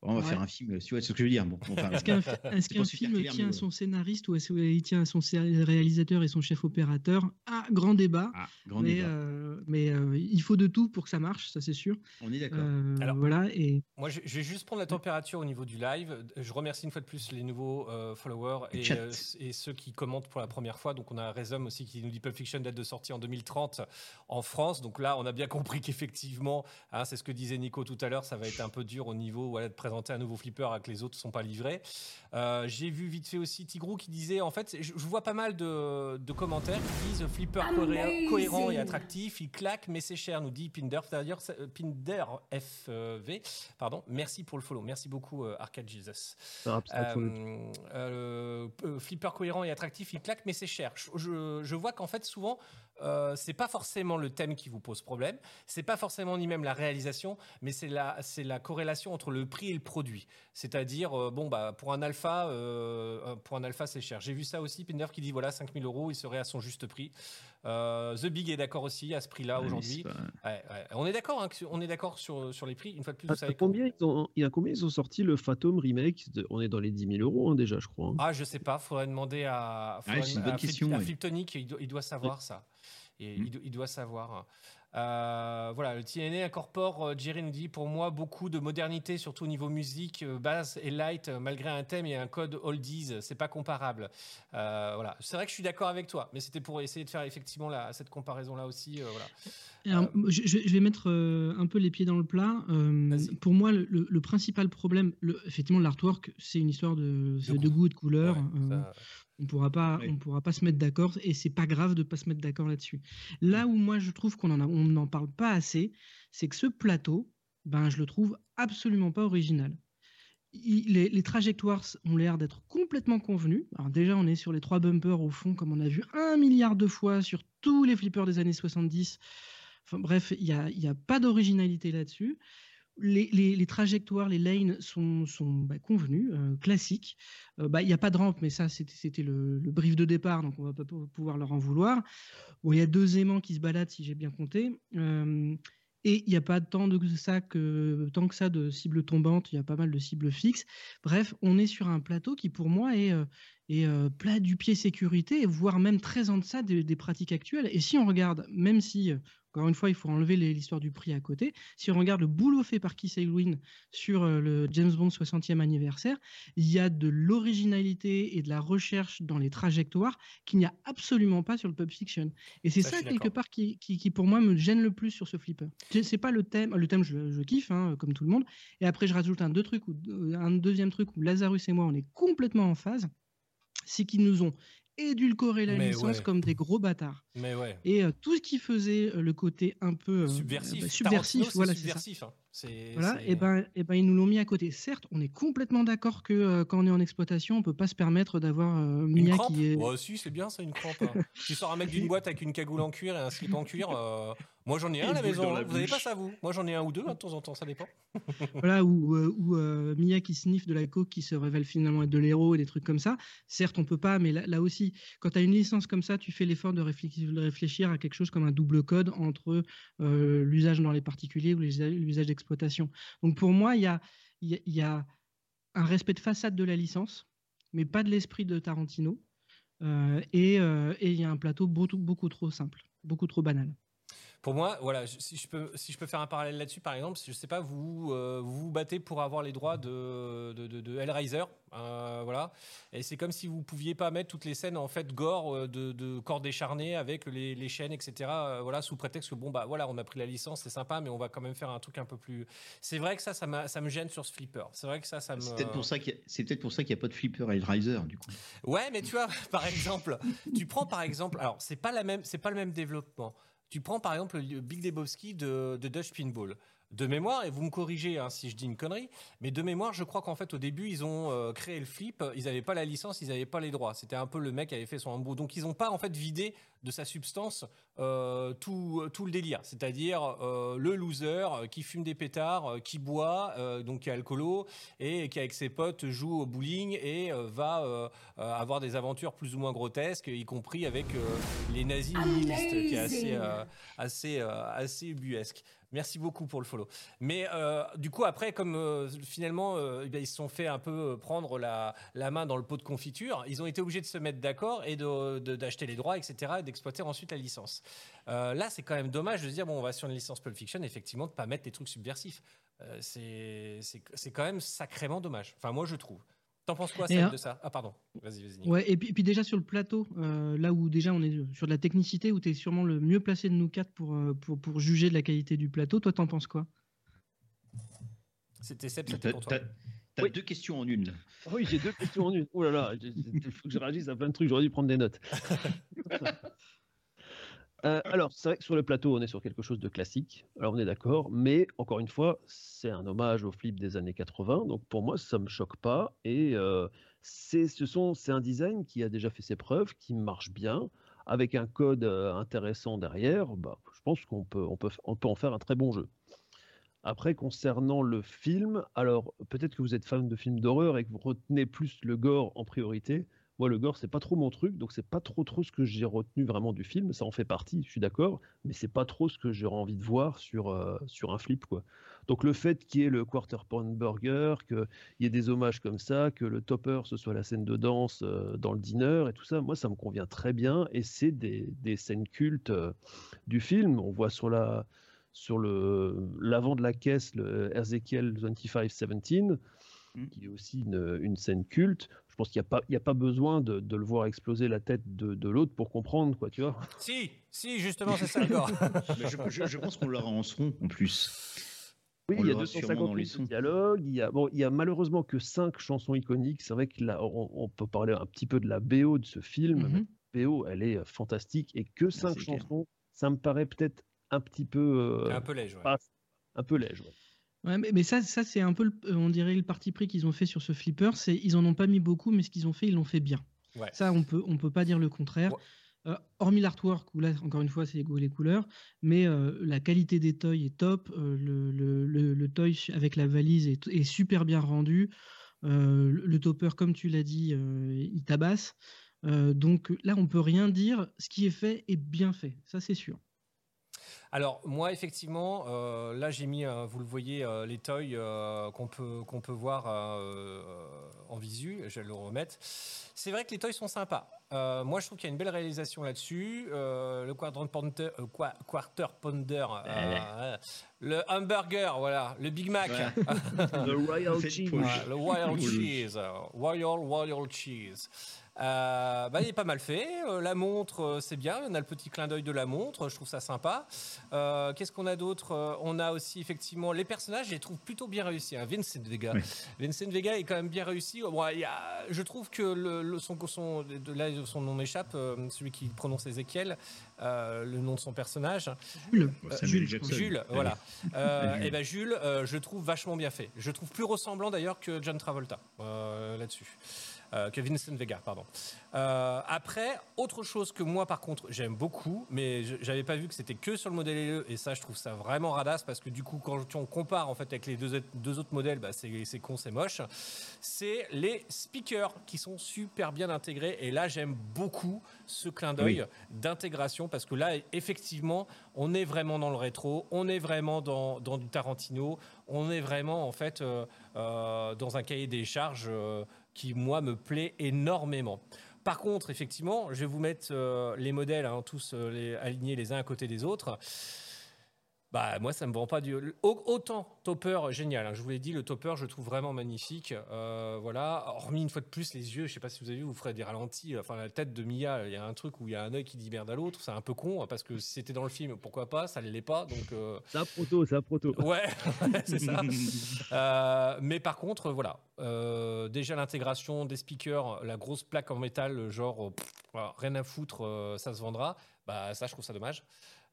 on va Ouais. faire un film. Tu vois ce que je veux dire bon, enfin, Est-ce qu'un film clair, tient à son scénariste ou est-ce qu'il tient à son réalisateur et son chef opérateur? Ah, grand débat. Ah, grand mais débat. euh, mais euh, il faut de tout pour que ça marche, ça c'est sûr. On est d'accord. Euh, Alors- voilà, et Moi, je, vais juste prendre la température au niveau du live. Je remercie une fois de plus les nouveaux euh, followers et, euh, ceux qui commentent pour la première fois. Donc, on a Rezum aussi qui nous dit Pulp Fiction date de sortie en 2030 en France. Donc là, on a bien compris qu'effectivement, hein, c'est ce que disait Nico tout à l'heure, ça va être un peu dur au niveau voilà, de présenter un nouveau flipper que les autres ne sont pas livrés. Euh, J'ai vu vite fait aussi Tigrou qui disait, en fait, je, je vois pas mal de, de commentaires qui disent flipper cohérent, cohérent et attractif, il claque, mais c'est cher, nous dit Pinder. D'ailleurs, euh, Pinder FV, pardon, merci pour le follow. Merci beaucoup, euh, Arcade Jesus. Euh, euh, euh, flipper cohérent et attractif, il claque, mais c'est cher. Je, je- je vois qu'en fait, souvent, euh, c'est pas forcément le thème qui vous pose problème, c'est pas forcément ni même la réalisation, mais c'est la, c'est la corrélation entre le prix et le produit. C'est-à-dire, euh, bon, bah, pour un alpha, euh, pour un alpha, c'est cher. J'ai vu ça aussi, Pinder qui dit voilà, 5000 euros, il serait à son juste prix. Euh, The Big est d'accord aussi à ce prix-là Ouais, aujourd'hui. c'est pas- Ouais, ouais. On est d'accord, hein, on est d'accord sur, sur les prix. Une fois de plus, À, vous savez à combien ils ont, il y a combien ils ont sorti le Phantom Remake de- On est dans les 10 000 euros hein, déjà, je crois. hein. Ah, je sais pas, faudrait demander à, faudrait c'est une bonne à Flip- question, à ouais. Fliptonic, il doit, il doit savoir ça. Et Mm. il, do- il doit savoir. Euh, voilà, le TNA incorpore, euh, Jerry nous dit, pour moi, beaucoup de modernité, surtout au niveau musique, euh, basse et light, euh, malgré un thème et un code oldies, c'est pas comparable. Euh, voilà, c'est vrai que je suis d'accord avec toi, mais c'était pour essayer de faire effectivement la- cette comparaison-là aussi. euh, voilà. Alors, je, je- je vais mettre euh, un peu les pieds dans le plat. Euh, pour moi, le, le- le principal problème, le- effectivement, l'artwork, c'est une histoire de, goût. goût et de couleur. Ouais, Euh, ça- on pourra pas, Ouais. on pourra pas se mettre d'accord et c'est pas grave de pas se mettre d'accord là-dessus. Là où moi je trouve qu'on on n'en parle pas assez, c'est que ce plateau, ben je le trouve absolument pas original. Il- les, les trajectoires ont l'air d'être complètement convenues. Alors déjà, on est sur les trois bumpers au fond, comme on a vu un milliard de fois sur tous les flippers des années 70. Enfin bref, il n'y a, il y a pas d'originalité là-dessus. Les, trajectoires, les lanes sont, sont bah, convenues, euh, classiques. Euh, bah, Il n'y a pas de rampe, mais ça, c'était le, le brief de départ, donc on va pas pou- pouvoir leur en vouloir. Il y a deux aimants qui se baladent, si j'ai bien compté. Euh, et il n'y a pas tant, de ça que, tant que ça de cibles tombantes, il y a pas mal de cibles fixes. Bref, on est sur un plateau qui, pour moi, est, et euh, plat du pied sécurité, voire même très en deçà des, des pratiques actuelles. Et si on regarde, même si, encore une fois, il faut enlever l'histoire du prix à côté, si on regarde le boulot fait par Keith Elwin sur euh, le James Bond 60e anniversaire, il y a de l'originalité et de la recherche dans les trajectoires qu'il n'y a absolument pas sur le Pulp Fiction. Et c'est Ça, quelque part qui, qui, qui, pour moi me gêne le plus sur ce flipper. C'est- pas le thème, le thème je, je kiffe hein, comme tout le monde. Et après je rajoute un, deux trucs où- un deuxième truc où Lazarus et moi on est complètement en phase, c'est qu'ils nous ont édulcoré la Mais licence ouais. comme des gros bâtards. Mais ouais. Et euh, tout ce qui faisait euh, le côté un peu euh, Subversif. bah, voilà, ça. subversif. hein. C'est- Voilà, c'est- et ben, et ben ils nous l'ont mis à côté. Certes, on est complètement d'accord que euh, quand on est en exploitation, on peut pas se permettre d'avoir euh, Mia crampe qui est. Ouais, si, c'est bien ça, une crampe. hein. tu sors un mec d'une boîte avec une cagoule en cuir et un slip en cuir. euh, Moi, j'en ai un à la maison. la hein. Vous avez bouche. pas ça, vous? Moi, j'en ai un ou deux hein, de temps en temps, ça dépend. Voilà, ou, euh, ou, euh, Mia qui sniffe de la coke qui se révèle finalement être de l'héros et des trucs comme ça. Certes, on peut pas, mais là, là aussi, quand tu as une licence comme ça, tu fais l'effort de réfléchir, à quelque chose comme un double code entre euh, l'usage dans les particuliers ou l'usa- l'usage d'exploitation. Donc pour moi, il y a, un respect de façade de la licence, mais pas de l'esprit de Tarantino. Euh, et euh, et il y a un plateau beaucoup trop simple, beaucoup trop banal. Pour moi, voilà, je- si je peux, si je peux faire un parallèle là-dessus, par exemple, je sais pas, vous euh, vous, vous battez pour avoir les droits de, de, de- de Hellraiser, euh, voilà, et c'est comme si vous pouviez pas mettre toutes les scènes en fait gore euh, de, de corps décharnés avec les, les chaînes, etc. euh, voilà, sous prétexte que bon bah voilà, on a pris la licence, c'est sympa, mais on va quand même faire un truc un peu plus. C'est vrai que ça, ça, me gêne sur ce flipper. C'est vrai que ça, ça me. C'est peut-être pour ça qu'il y a- c'est peut-être pour ça qu'il n'y a pas de flipper Hellraiser, du coup. Ouais, mais tu vois, par exemple, tu prends par exemple, alors c'est pas la même, c'est pas le même développement. Tu prends par exemple le Big Lebowski de, Dutch Pinball. De mémoire, et vous me corrigez hein, si je dis une connerie, mais de mémoire, je crois qu'en fait au début ils ont euh, créé le flip, ils n'avaient pas la licence, ils n'avaient pas les droits. C'était un peu le mec qui avait fait son embout. Donc ils n'ont pas en fait vidé de sa substance euh, tout, tout le délire. C'est-à-dire euh, le loser qui fume des pétards, euh, qui boit, euh, donc qui est alcoolo, et qui avec ses potes joue au bowling et va avoir des aventures plus ou moins grotesques, y compris avec les nazis nihilistes, qui est assez, assez, assez ubuesque. Merci beaucoup pour le follow. Mais euh, du coup, après, comme euh, finalement, euh, eh ils se sont fait un peu prendre la, la main dans le pot de confiture, ils ont été obligés de se mettre d'accord et de- de- d'acheter les droits, etc., et d'exploiter ensuite la licence. Euh, là, c'est quand même dommage de se dire, bon, on va sur une licence Pulp Fiction, effectivement, de pas mettre des trucs subversifs. Euh, c'est c'est- c'est quand même sacrément dommage. Enfin, moi, je trouve. T'en penses quoi, Seb, de ça? Ah, pardon. Vas-y, vas-y. Ouais, et puis, et puis déjà sur le plateau, euh, là où déjà on est sur de la technicité, où tu es sûrement le mieux placé de nous quatre pour, euh, pour, pour juger de la qualité du plateau, toi t'en penses quoi? C'était Seb, c'était pour toi. t'as- Oui. deux questions en une. Oui, j'ai deux questions en une. Oh là là, il faut que je réagisse à plein de trucs, j'aurais dû prendre des notes. Euh, alors, c'est vrai que sur le plateau, on est sur quelque chose de classique, alors on est d'accord, mais encore une fois, c'est un hommage au flip des années 80, donc pour moi, ça me choque pas, et euh, c'est ce un design qui a déjà fait ses preuves, qui marche bien, avec un code euh, intéressant derrière, bah, je pense qu'on peut, on peut, peut en faire un très bon jeu. Après, concernant le film, alors peut-être que vous êtes fan de films d'horreur et que vous retenez plus le gore en priorité. Moi, le gore, c'est pas trop mon truc, donc c'est pas trop trop ce que j'ai retenu vraiment du film. Ça en fait partie, je suis d'accord, mais c'est pas trop ce que j'aurais envie de voir sur, euh, sur un flip, quoi. Donc le fait qu'il y ait le quarter pound burger, qu'il y ait des hommages comme ça, que le topper ce soit la scène de danse euh, dans le diner et tout ça, moi ça me convient très bien et c'est des, des scènes cultes euh, du film. On voit sur la sur le l'avant de la caisse le Ezekiel 2517 Mm. qui est aussi une, une scène culte. Je pense qu'il n'y a, pas- il y a pas besoin de, de le voir exploser la tête de, de l'autre pour comprendre, quoi, tu vois. Si, si, justement, c'est ça le je, je- je pense qu'on l'aura en son en plus. Oui, On il y a l'aura sûrement 250 dans les minutes de sons. dialogue. Il y a, bon, il y a malheureusement que cinq chansons iconiques. C'est vrai on, on peut parler un petit peu de la BO de ce film. mais Mhm. la BO, elle est fantastique. Et que cinq c'est clair. chansons, ça me paraît peut-être un petit peu, euh, un peu léger. ouais. un peu léger. ouais. Ouais, mais, mais ça, ça c'est un peu, le- euh, on dirait, le parti pris qu'ils ont fait sur ce flipper. C'est ils en ont pas mis beaucoup, mais ce qu'ils ont fait, ils l'ont fait bien. Ouais. Ça, on peut, on peut pas dire le contraire. Ouais. Euh, hormis l'artwork, où là, encore une fois, c'est les goûts et les couleurs, mais euh, la qualité des toys est top. euh, le, le, le, le toy avec la valise est, est super bien rendu. Le, topper, comme tu l'as dit, il tabasse. Donc là, on peut rien dire. Ce qui est fait est bien fait, ça c'est sûr. Alors moi effectivement, euh, là j'ai mis, euh, vous le voyez, euh, les toys euh, qu'on peut qu'on peut voir euh, en visu. Je vais le remettre. C'est vrai que les toys sont sympas. Euh, moi je trouve qu'il y a une belle réalisation là-dessus. Euh, le quadrant pounder, euh, qua- quarter pounder, euh, le hamburger, voilà, le Big Mac. The Royal Cheese. Ouais, le Royal. Cheese. Royal, Royal Cheese. Euh, bah, il est pas mal fait. Euh, la montre, euh, c'est bien. On a le petit clin d'œil de la montre. Je trouve ça sympa. Qu'est-ce qu'on a d'autre? On a aussi effectivement les personnages. Je les trouve plutôt bien réussis. hein. Vincent Vega. Oui. Vincent Vega est quand même bien réussi. Bon, il y a- je trouve que le, le- son, son, de là, son nom m'échappe. celui qui prononce Ezekiel, euh, le nom de son personnage. Jules. Jules. Jules, voilà. Et ben Jules, je trouve vachement bien fait. Je trouve plus ressemblant d'ailleurs que John Travolta là-dessus. Euh, que Vincent Vega, pardon. Euh, après, autre chose que moi, par contre, j'aime beaucoup, mais je- j'avais pas vu que c'était que sur le modèle LE, et ça, je trouve ça vraiment radasse parce que du coup, quand on compare en fait avec les deux, deux autres modèles, bah, c'est con, c'est moche. C'est les speakers qui sont super bien intégrés, et là, j'aime beaucoup ce clin d'œil d'intégration parce que là, effectivement, on est vraiment dans le rétro, on est vraiment dans, dans du Tarantino, on est vraiment en fait euh, euh, dans un cahier des charges qui, moi, me plaît énormément. Par contre, effectivement, je vais vous mettre euh, les modèles, hein, tous euh, alignés les uns à côté des autres. Bah, moi, ça me vend pas du. Au- Autant Topper, génial. hein, je vous l'ai dit, le Topper, je le trouve vraiment magnifique. Euh, voilà. Hormis une fois de plus, les yeux, je sais pas si vous avez vu, vous ferez des ralentis. Enfin, la tête de Mia, il y a un truc où il y a un œil qui dit merde à l'autre. C'est un peu con, hein, parce que si c'était dans le film, pourquoi pas Ça ne l'est pas. Donc. euh, Ça proto, ça proto. Ouais, c'est ça. Euh, mais par contre, voilà, Euh, déjà l'intégration des speakers, la grosse plaque en métal, genre euh, pff, rien à foutre, euh, ça se vendra. Bah ça, je trouve ça dommage.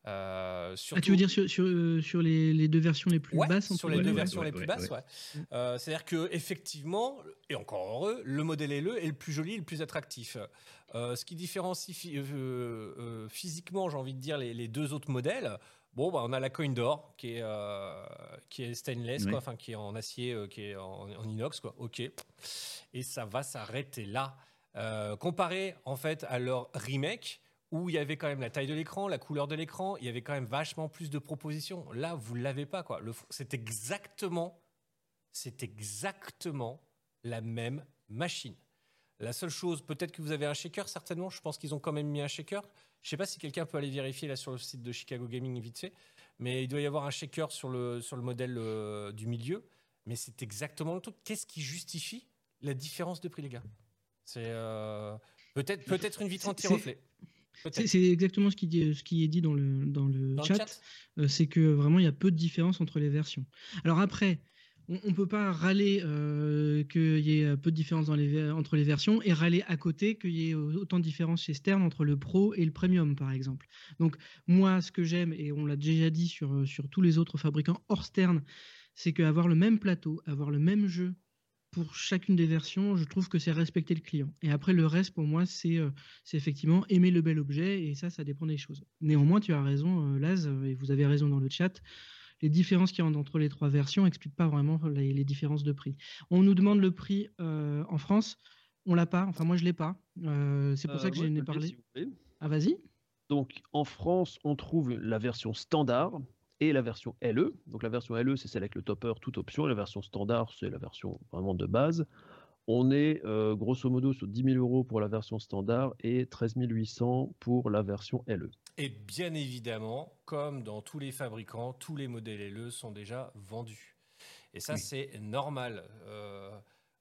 Euh, Ah, tu veux dire sur, sur, euh, sur les, les deux versions les plus Ouais, basses sur les deux ouais, versions ouais, les plus ouais, basses, ouais. ouais. Euh, C'est-à-dire que effectivement, et encore heureux, le modèle LE est le plus joli, et le plus attractif. Euh, ce qui différencie phy- euh, euh, physiquement, j'ai envie de dire, les, les deux autres modèles. Bon, bah, on a la coin d'or qui est euh, qui est stainless, Ouais. quoi, enfin qui est en acier, euh, qui est en, en inox, quoi. Ok. Et ça va s'arrêter là. Euh, comparé en fait à leur remake où il y avait quand même la taille de l'écran, la couleur de l'écran, il y avait quand même vachement plus de propositions. Là, vous l'avez pas quoi. C'est exactement, c'est exactement la même machine. La seule chose, peut-être que vous avez un shaker, certainement. Je pense qu'ils ont quand même mis un shaker. Je sais pas si quelqu'un peut aller vérifier là sur le site de Chicago Gaming vite fait, mais il doit y avoir un shaker sur le sur le modèle euh, du milieu. Mais c'est exactement le truc. Qu'est-ce qui justifie la différence de prix, les gars? C'est euh, peut-être peut-être une vitre anti-reflet. C'est exactement ce qui, dit- ce qui est dit dans le, dans le Dans chat. chat Euh, c'est que vraiment il y a peu de différence entre les versions. Alors après, on ne peut pas râler euh, qu'il y ait peu de différence dans les, ver- entre les versions et râler à côté qu'il y ait autant de différence chez Stern entre le Pro et le Premium par exemple. Donc moi ce que j'aime, et on l'a déjà dit sur, sur tous les autres fabricants hors Stern, c'est qu'avoir le même plateau, avoir le même jeu pour chacune des versions, je trouve que c'est respecter le client. Et après, le reste, pour moi, c'est euh, effectivement aimer le bel objet, et ça, ça dépend des choses. Néanmoins, tu as raison, euh, Laz, et vous avez raison dans le chat, les différences qu'il y a entre les trois versions n'expliquent pas vraiment les, les différences de prix. On nous demande le prix euh, en France, on l'a pas, enfin moi je l'ai pas, c'est pour ça que j'en je ai parlé. si. Ah vas-y Donc en France, on trouve la version standard et la version LE. Donc la version LE, c'est celle avec le topper, toute option, la version standard, c'est la version vraiment de base. On est euh, grosso modo sur 10 000 euros pour la version standard et 13 800 pour la version. LE. Et bien évidemment, comme dans tous les fabricants, tous les modèles LE sont déjà vendus. Et ça, Oui. c'est normal. Euh,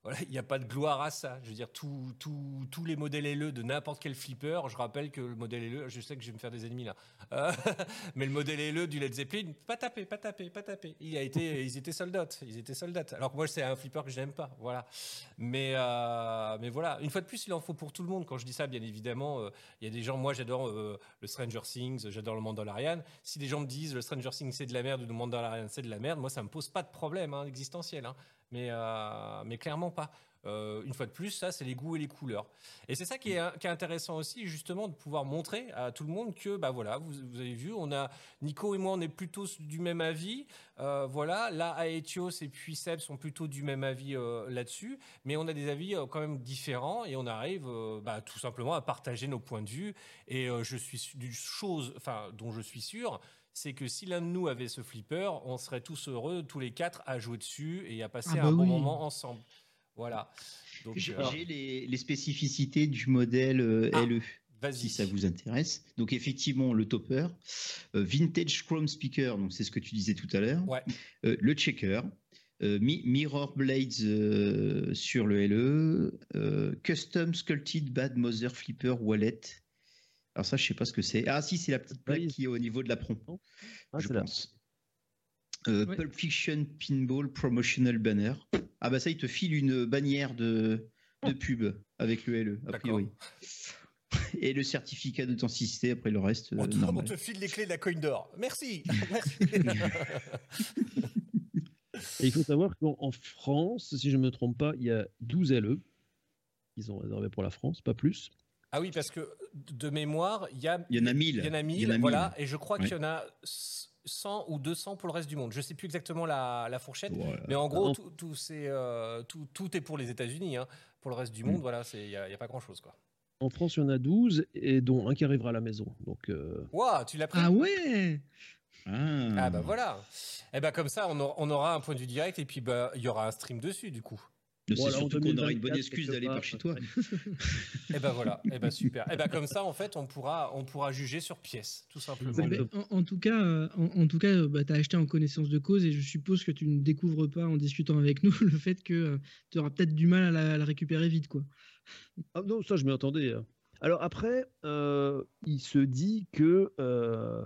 voilà, il n'y a pas de gloire à ça. Je veux dire, tous- les modèles LE de n'importe quel flipper, je rappelle que le modèle LE, je sais que je vais me faire des ennemis là, Euh, mais le modèle LE du Led Zeppelin, pas taper, pas taper, pas taper. Il a été, ils étaient sold out, ils étaient sold out. Alors que moi, c'est un flipper que je n'aime pas, voilà. Mais, euh, mais voilà, une fois de plus, il en faut pour tout le monde. Quand je dis ça, bien évidemment, euh, il y a des gens, moi j'adore le Stranger Things, j'adore le Mandalorian. Si des gens me disent le Stranger Things c'est de la merde ou le Mandalorian c'est de la merde, moi ça me pose pas de problème hein, existentiel. hein. Mais, euh, mais clairement pas. Euh, une fois de plus, ça c'est les goûts et les couleurs. Et c'est ça qui est, intéressant aussi, justement, de pouvoir montrer à tout le monde que, bah voilà, vous, avez vu, on a Nico et moi, on est plutôt du même avis. Euh, voilà, là, Aetios et puis Seb sont plutôt du même avis là-dessus, mais on a des avis quand même différents et on arrive bah, tout simplement à partager nos points de vue. Et je suis su- d'une chose, enfin, dont je suis sûr, c'est que si l'un de nous avait ce flipper, on serait tous heureux, tous les quatre, à jouer dessus et à passer Ah bah un bon moment ensemble. Voilà. Donc, J'ai euh, les, les spécificités du modèle euh, Ah. LE. vas-y. si ça vous intéresse. Donc effectivement, le topper, euh, vintage chrome speaker, donc c'est ce que tu disais tout à l'heure. Ouais. Euh, le checker, euh, mi- mirror blades euh, sur le LE, euh, custom sculpted bad mother flipper wallet. Alors ça, je sais pas ce que c'est. Ah si, c'est la petite plaque Blaze. qui est au niveau de l'apron, Ah, je là. pense. Euh, Ouais. Pulp Fiction Pinball Promotional Banner. Ah bah ça, il te file une bannière de, de pub avec le LE, a D'accord. priori. Et le certificat d'authenticité, après le reste, On te, on te file les clés de la coin d'or. Merci. Merci. Et il faut savoir qu'en en France, si je ne me trompe pas, il y a 12 LE qu'ils ont réservé pour la France, pas plus. Ah oui, parce que de mémoire, il y, a, Il y en a 1000. il y en a 1000, Il y en a 1000. voilà, et je crois Ouais. qu'il y en a 100 ou 200 pour le reste du monde. Je sais plus exactement la, la fourchette, Voilà. mais en gros, tout, tout, c'est, euh, tout, tout est pour les États-Unis. hein. Pour le reste du Mm. monde, voilà, il n'y a, y a pas grand-chose. quoi. En France, il y en a 12, et dont un qui arrivera à la maison. Donc, euh, Waouh, tu l'as pris? Ah ouais Ah, Ah bah voilà. Et ben comme ça, on aura, on aura un point de vue direct et puis bah il y aura un stream dessus du coup. C'est voilà, en surtout qu'on aura une bonne 2024, excuse d'aller par chez toi. Et ben voilà. Et ben super. Et ben comme ça, en fait, on pourra, on pourra juger sur pièce, tout simplement. Mais en, en tout cas, euh, en, en tout cas, euh, bah, tu as acheté en connaissance de cause et je suppose que tu ne découvres pas en discutant avec nous le fait que tu auras peut-être du mal à la, à la récupérer vite, quoi. Ah non, ça je m'y attendais. hein. Alors après, euh, il se dit que euh,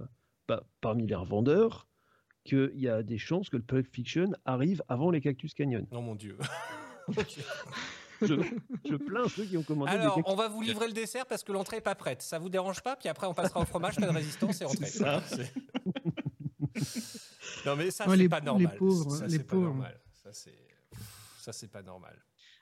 bah, parmi les revendeurs, qu'il y a des chances que le Pulp Fiction arrive avant les Cactus Canyon. Non mon dieu. Je, je plains ceux qui ont commandé Alors, des on va vous livrer le dessert parce que l'entrée est pas prête. Ça vous dérange pas Puis après, on passera au fromage, pas de résistance et entrée. C'est ça. C'est- non mais ça Ouais, c'est les- pas les normal. pauvres, ça les c'est pas pauvres. normal. Ça c'est, ça c'est pas normal.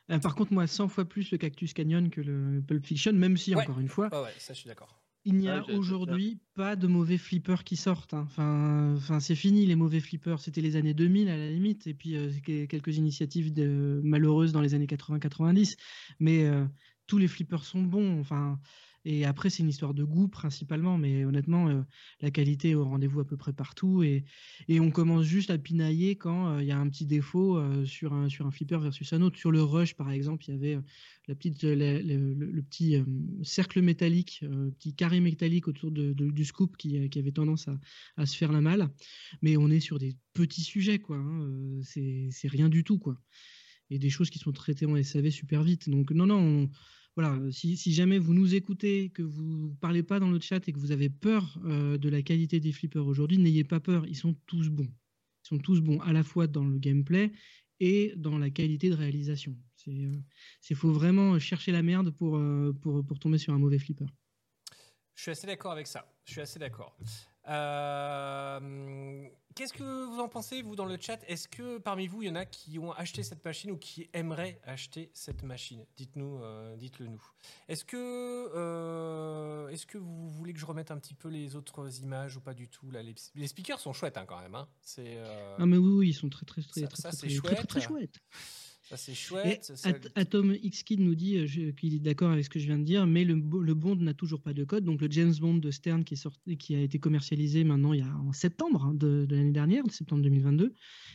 Euh, par contre, moi, 100 fois plus le Cactus Canyon que le Pulp Fiction, même si, Ouais. encore une fois, Ouais ouais, ça je suis d'accord. Il n'y Ah, a aujourd'hui pas de mauvais flippers qui sortent. hein. Enfin, enfin c'est fini les mauvais flippers. C'était les années 2000 à la limite, et puis euh, que- quelques initiatives de, malheureuses dans les années 80-90. Mais euh, tous les flippers sont bons. Enfin, et après, c'est une histoire de goût principalement, mais honnêtement, euh, la qualité est au rendez-vous à peu près partout. Et, on commence juste à pinailler quand euh, il y a un petit défaut euh, sur, un, flipper versus un autre. Sur le Rush, par exemple, il y avait la petite, le, petit cercle métallique, petit carré métallique autour du scoop qui, avait tendance à, se faire la malle. Mais on est sur des petits sujets, quoi. hein, c'est rien du tout, quoi. Et des choses qui sont traitées en SAV super vite. Donc, non, non, on- voilà, euh, si, jamais vous nous écoutez, que vous parlez pas dans le chat et que vous avez peur euh, de la qualité des flippers aujourd'hui, n'ayez pas peur, ils sont tous bons. Ils sont tous bons à la fois dans le gameplay et dans la qualité de réalisation. C'est euh, faut vraiment chercher la merde pour, euh, pour, pour tomber sur un mauvais flipper. Je suis assez d'accord avec ça. Je suis assez d'accord. Euh, Qu'est-ce que vous en pensez, vous, dans le chat? Est-ce que parmi vous, il y en a qui ont acheté cette machine ou qui aimeraient acheter cette machine? Dites-nous, euh, dites-le nous. Est-ce que, euh, est-ce que vous voulez que je remette un petit peu les autres images ou pas du tout? Là, les, les speakers sont chouettes hein, quand même. hein. C'est, euh, Ah mais oui, oui, ils sont très très très Ça- très ça, très, c'est très, très, très, très chouette. chouettes. Ça, c'est Et chouette. ça- At- Atom X Kid nous dit euh, qu'il est d'accord avec ce que je viens de dire, mais le, bo- le Bond n'a toujours pas de code. Donc le James Bond de Stern qui, est sorti, qui a été commercialisé maintenant il y a en septembre hein, de, de l'année dernière, de septembre 2022.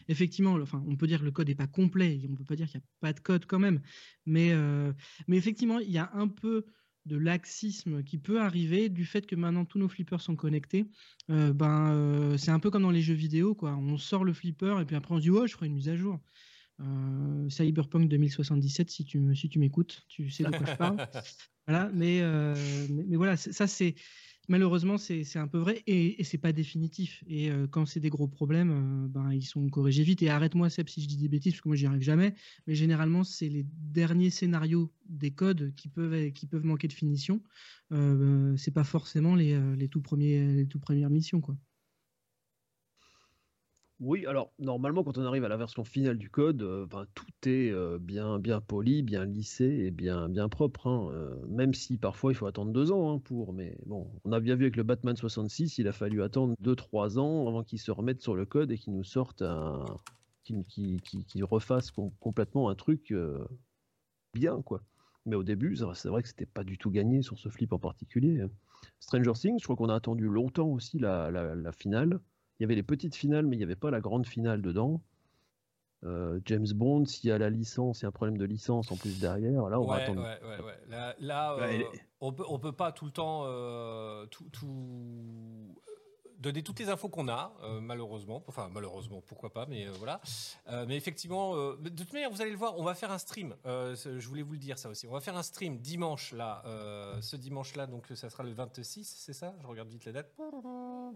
Effectivement, le- enfin, on peut dire que le code n'est pas complet, on ne peut pas dire qu'il n'y a pas de code quand même, mais, euh, mais effectivement, il y a un peu de laxisme qui peut arriver du fait que maintenant tous nos flippers sont connectés. Euh, ben, euh, c'est un peu comme dans les jeux vidéo, quoi. On sort le flipper et puis après on se dit ouais, je ferai une mise à jour. Euh, Cyberpunk 2077, si tu me- si tu m'écoutes, tu sais de quoi je parle. Voilà, mais, euh, mais, mais voilà, ça c'est malheureusement c'est c'est un peu vrai et, et c'est pas définitif. Et euh, quand c'est des gros problèmes, ben ils sont corrigés vite. Et arrête-moi Seb si je dis des bêtises parce que moi j'y arrive jamais. Mais généralement c'est les derniers scénarios des codes qui peuvent qui peuvent manquer de finition. C'est pas forcément les, les tout premiers les tout premières missions quoi. Oui, alors normalement, quand on arrive à la version finale du code, euh, ben, tout est euh, bien, bien poli, bien lissé et bien, bien propre. hein, euh, même si parfois il faut attendre deux ans hein, pour. Mais bon, on a bien vu avec le Batman 66, il a fallu attendre deux, trois ans avant qu'il se remette sur le code et qu'il nous sorte un. qu'il qui, qui- qu'il refasse com- complètement un truc bien, quoi. Mais au début, c'est vrai- que c'était pas du tout gagné sur ce flip en particulier. Stranger Things, je crois qu'on a attendu longtemps aussi la- la finale. Il y avait les petites finales, mais il n'y avait pas la grande finale dedans. Euh, James Bond, s'il y a la licence, il y a un problème de licence en plus derrière, là on va attendre. ouais, ouais, ouais. Là, euh, on peut, on peut pas tout le temps euh, tout, tout- donner toutes les infos qu'on a, euh, malheureusement. Enfin, malheureusement, pourquoi pas, mais euh, voilà. Euh, mais effectivement, euh, de toute manière, vous allez le voir, on va faire un stream. Euh, je voulais vous le dire ça aussi. On va faire un stream dimanche là, euh, ce dimanche-là, donc ça sera le 26, c'est ça? Je regarde vite la date.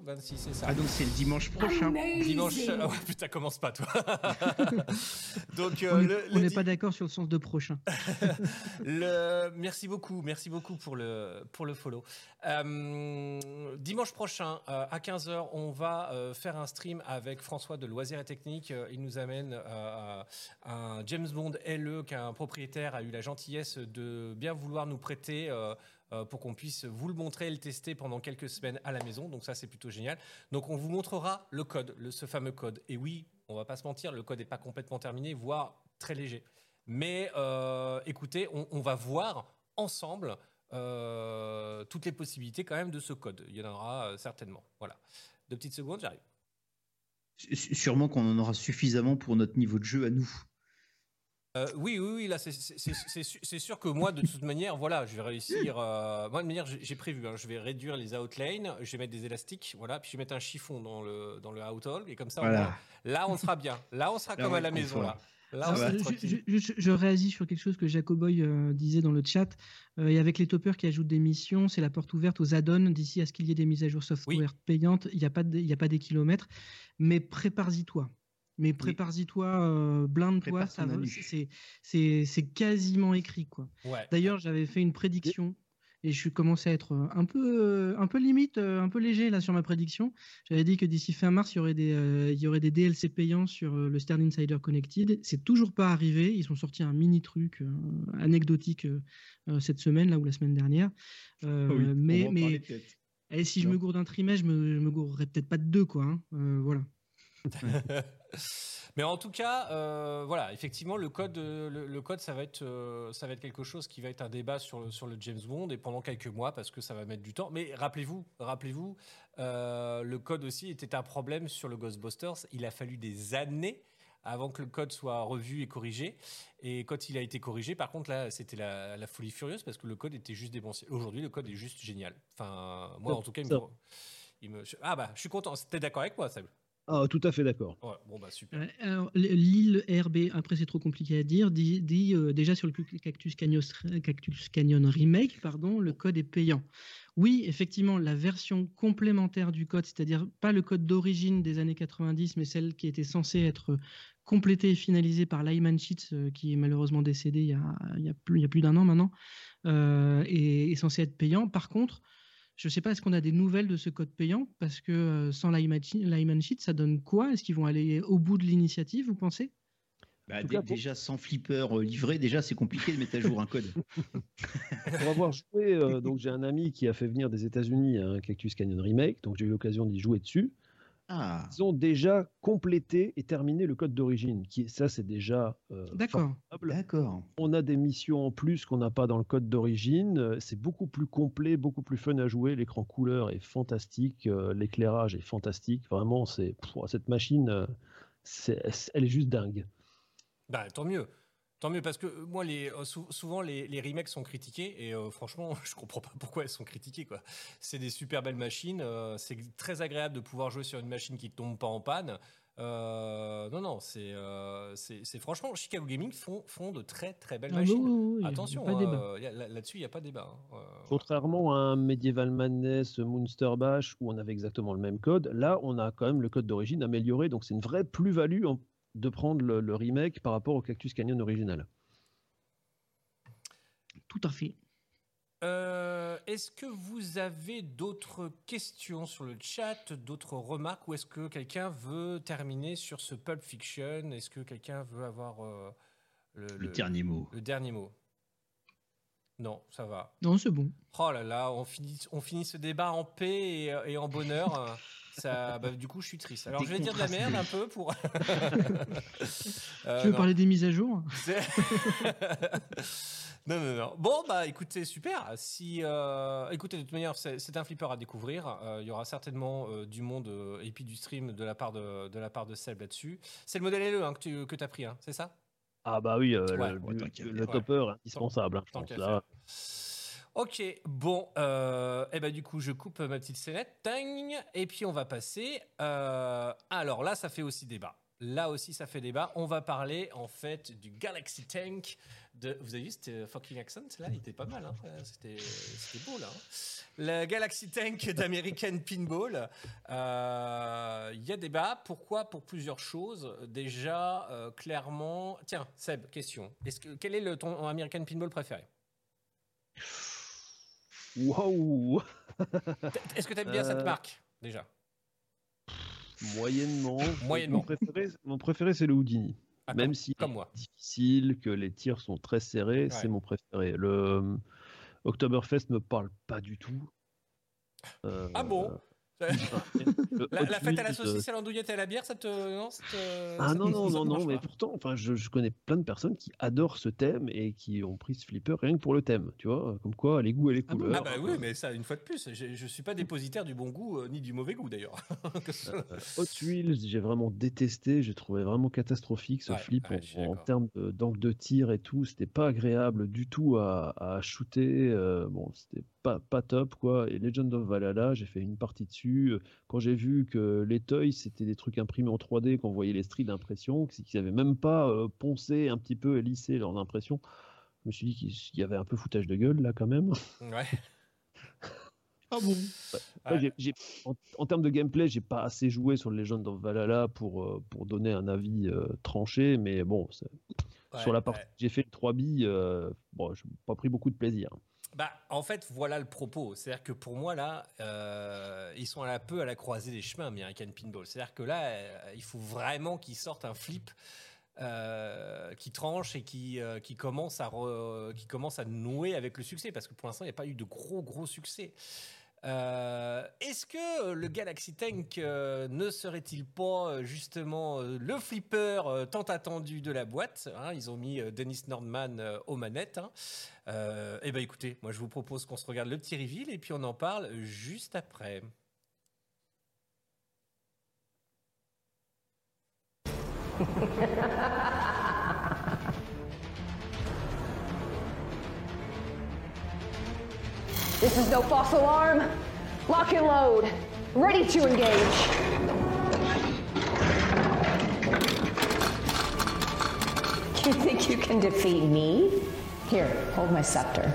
26, c'est ça. Ah donc c'est le dimanche prochain. Dimanche. ah ouais, putain, commence pas toi. donc euh, on n'est le- on le n'est di- pas d'accord sur le sens de prochain. le... Merci beaucoup, merci beaucoup pour le, pour le follow. Euh, dimanche prochain, euh, à 15h, on va euh, faire un stream avec François de Loisirs et Techniques. Euh, Il nous amène euh, un James Bond LE qu'un propriétaire a eu la gentillesse de bien vouloir nous prêter. pour qu'on puisse vous le montrer et le tester pendant quelques semaines à la maison. Donc ça, c'est plutôt génial. Donc on vous montrera le code, ce fameux code. Et oui, on va pas se mentir, le code n'est pas complètement terminé, voire très léger. Mais écoutez, on va voir ensemble euh, toutes les possibilités quand même de ce code. Il y en aura euh, certainement. Voilà. Deux petites secondes, j'arrive. Sûrement qu'on en aura suffisamment pour notre niveau de jeu à nous. Euh, oui, oui, oui, là, c'est- sûr que moi, de toute manière, voilà, je vais réussir. euh, moi, de manière, j'ai prévu, hein, je vais réduire les outlanes, je vais mettre des élastiques, voilà, puis je vais mettre un chiffon dans le, dans le et comme ça, Voilà. là, on sera bien. Là, on sera Là, comme on à la maison, là. Là, Alors, sera euh, je, réagis sur quelque chose que Jacoboy euh, disait dans le chat. Euh, et avec les toppers qui ajoutent des missions, c'est la porte ouverte aux add-ons d'ici à ce qu'il y ait des mises à jour software payantes. Il n'y a pas de- il y a pas des kilomètres, mais prépare-y toi. Mais prépare-y toi, euh, blinde-toi, Prépare c'est quasiment écrit quoi. Ouais. D'ailleurs, j'avais fait une prédiction et je suis commencé à être euh, un peu, euh, un peu limite, euh, un peu léger là sur ma prédiction. J'avais dit que d'ici fin mars, il y aurait des, euh, il y aurait des DLC payants sur le Stern Insider Connected. C'est toujours pas arrivé. Ils ont sorti un mini truc euh, anecdotique euh, cette semaine là ou la semaine dernière. Euh, Ah oui, on va mais mais et si je me gourde d'un trimestre, je me, je me gourrerais peut-être pas de deux quoi. hein. Euh, voilà. Mais en tout cas, euh, voilà, effectivement, le code, euh, le, le code, ça va être, euh, ça va être quelque chose qui va être un débat sur le, sur le James Bond et pendant quelques mois parce que ça va mettre du temps. Mais rappelez-vous, rappelez-vous, euh, le code aussi était un problème sur le Ghostbusters. Il a fallu des années avant que le code soit revu et corrigé. Et quand il a été corrigé, par contre, là, c'était la, la folie furieuse parce que le code était juste déboncé. Aujourd'hui, le code est juste génial. Enfin, moi, en tout cas, il me, Ça. il me- ah bah, je suis content. T'es d'accord avec moi, Seb Ah, tout à fait d'accord. Ouais, bon bah super. Alors, L'île RB, après c'est trop compliqué à dire, dit, dit, euh, déjà sur le Cactus Canyon, Cactus Canyon Remake, pardon, le code est payant. Oui, effectivement, la version complémentaire du code, c'est-à-dire pas le code d'origine des années 90, mais celle qui était censée être complétée et finalisée par Lyman Sheets, euh, qui est malheureusement décédé il y a, il y a plus, d'un an maintenant, euh, est, est censée être payant. Par contre, je ne sais pas, est-ce qu'on a des nouvelles de ce code payant? Parce que euh, sans Lyman Sheet, ça donne quoi? Est-ce qu'ils vont aller au bout de l'initiative, vous pensez? Bah, cas, déjà sans flipper euh, livré, déjà c'est compliqué de mettre à jour un code. Pour avoir joué, euh, donc j'ai un ami qui a fait venir des États-Unis un Cactus Canyon Remake, donc j'ai eu l'occasion d'y jouer dessus. Ah, Ils ont déjà complété et terminé le code d'origine, qui ça c'est déjà euh, D'accord. On a des missions en plus qu'on n'a pas dans le code d'origine. Euh, C'est beaucoup plus complet, beaucoup plus fun à jouer. L'écran couleur est fantastique, euh, l'éclairage est fantastique. Vraiment, c'est cette machine, euh, elle est juste dingue. Bah, tant mieux. Tant mieux, parce que euh, moi, les, euh, sou- souvent, les, les remakes sont critiqués, et euh, franchement, je comprends pas pourquoi elles sont critiquées. quoi. C'est des super belles machines, euh, c'est très agréable de pouvoir jouer sur une machine qui ne tombe pas en panne. Euh, non, non, c'est euh, c'est c'est- franchement, Chicago Gaming font, font de très très belles Ah, machines. oui, oui, oui, Attention, euh, là-dessus, il n'y a pas de débat. hein. Euh, Contrairement à un Medieval Madness, Monster Bash, où on avait exactement le même code, là, on a quand même le code d'origine amélioré. Donc, c'est une vraie plus-value en- de prendre le, le remake par rapport au Cactus Canyon original. Tout à fait. Euh, est-ce que vous avez d'autres questions sur le chat, d'autres remarques, ou est-ce que quelqu'un veut terminer sur ce Pulp Fiction? Est-ce que quelqu'un veut avoir euh, le, Le le- dernier mot. le dernier mot? Non, ça va. Non, c'est bon. Oh là là, on finit, on finit ce débat en paix et, et en bonheur. Ça, bah, du coup, je suis triste. Alors, je vais dire de la merde un peu pour. Euh, tu veux non. parler des mises à jour? Non, non, non. Bon, bah écoutez, super. Si, euh, écoutez, de toute manière, c'est un flipper à découvrir. Euh, Il y aura certainement euh, du monde euh, et puis du stream de la part de, de, la part de Seb là-dessus. C'est le modèle LE hein, que tu que as pris, hein, c'est ça? Ah bah oui, euh, Ouais, le, ouais, le- topper est indispensable, hein, je pense. Là, Ok, bon, euh, et ben du coup, je coupe ma petite scénette, tang, et puis on va passer. euh, alors là, ça fait aussi débat. Là aussi, ça fait débat. On va parler en fait du Galaxy Tank. De... Vous avez vu ce fucking accent là Il était pas mal. Hein Euh, C'était c'était beau là. hein. le Galaxy Tank d'American Pinball. Euh, Il y a débat. Pourquoi Pour plusieurs choses. Déjà, euh, clairement. Tiens, Seb, question. Quel est le, ton American Pinball préféré? Waouh Est-ce que tu aimes bien cette Euh, marque déjà? Moyennement. Moyennement. Mon préféré, mon préféré c'est le Houdini. Ah, Même comme- si comme moi. difficile, que les tirs sont très serrés, Ouais. c'est mon préféré. Le euh, Oktoberfest me parle pas du tout. Euh, Ah bon? La, fête à la saucisse, à l'andouillette et à la bière, ça te. Non, ça te- Ah ça non, te- non, ça non, non, mais pas pourtant, enfin, je, je connais plein de personnes qui adorent ce thème et qui ont pris ce flipper rien que pour le thème, tu vois, comme quoi les goûts et les Ah bon? couleurs. Ah bah oui, mais ça, une fois de plus, je, je suis pas dépositaire du bon goût euh, ni du mauvais goût d'ailleurs. Ce soit- Hot Wheels, j'ai vraiment détesté, j'ai trouvé vraiment catastrophique ce Ouais, flip ouais, en- termes d'angle de, tir et tout, c'était pas agréable du tout à, à shooter, euh, bon, c'était pas, pas top quoi. Et Legend of Valhalla, j'ai fait une partie dessus. Quand j'ai vu que les toys c'était des trucs imprimés en 3D, qu'on voyait les strips d'impression, qu'ils avaient même pas euh, poncé un petit peu et lissé leurs impressions, je me suis dit qu'il y avait un peu foutage de gueule là quand même. Ouais. Ah bon? En, en termes de gameplay, j'ai pas assez joué sur le Legend of Valhalla pour, euh, pour donner un avis euh, tranché, mais bon, sur la partie j'ai fait le 3 billes, euh, bon, j'ai pas pris beaucoup de plaisir. Bah, en fait, voilà le propos. C'est-à-dire que pour moi, là, euh, ils sont un peu à la croisée des chemins, American Pinball. C'est-à-dire que là, euh, il faut vraiment qu'ils sortent un flip euh, qui tranche et qui, qui, commence à qui commence à nouer avec le succès. Parce que pour l'instant, il n'y a pas eu de gros, gros succès. Est-ce que le Galaxy Tank ne serait-il pas justement le flipper tant attendu de la boîte hein? Ils ont mis Dennis Nordman aux manettes. Hein. Euh, eh ben écoutez, moi je vous propose qu'on se regarde le petit reveal et puis on en parle juste après. This is no false alarm. Lock and load. Ready to engage. You think you can defeat me? Here, hold my scepter.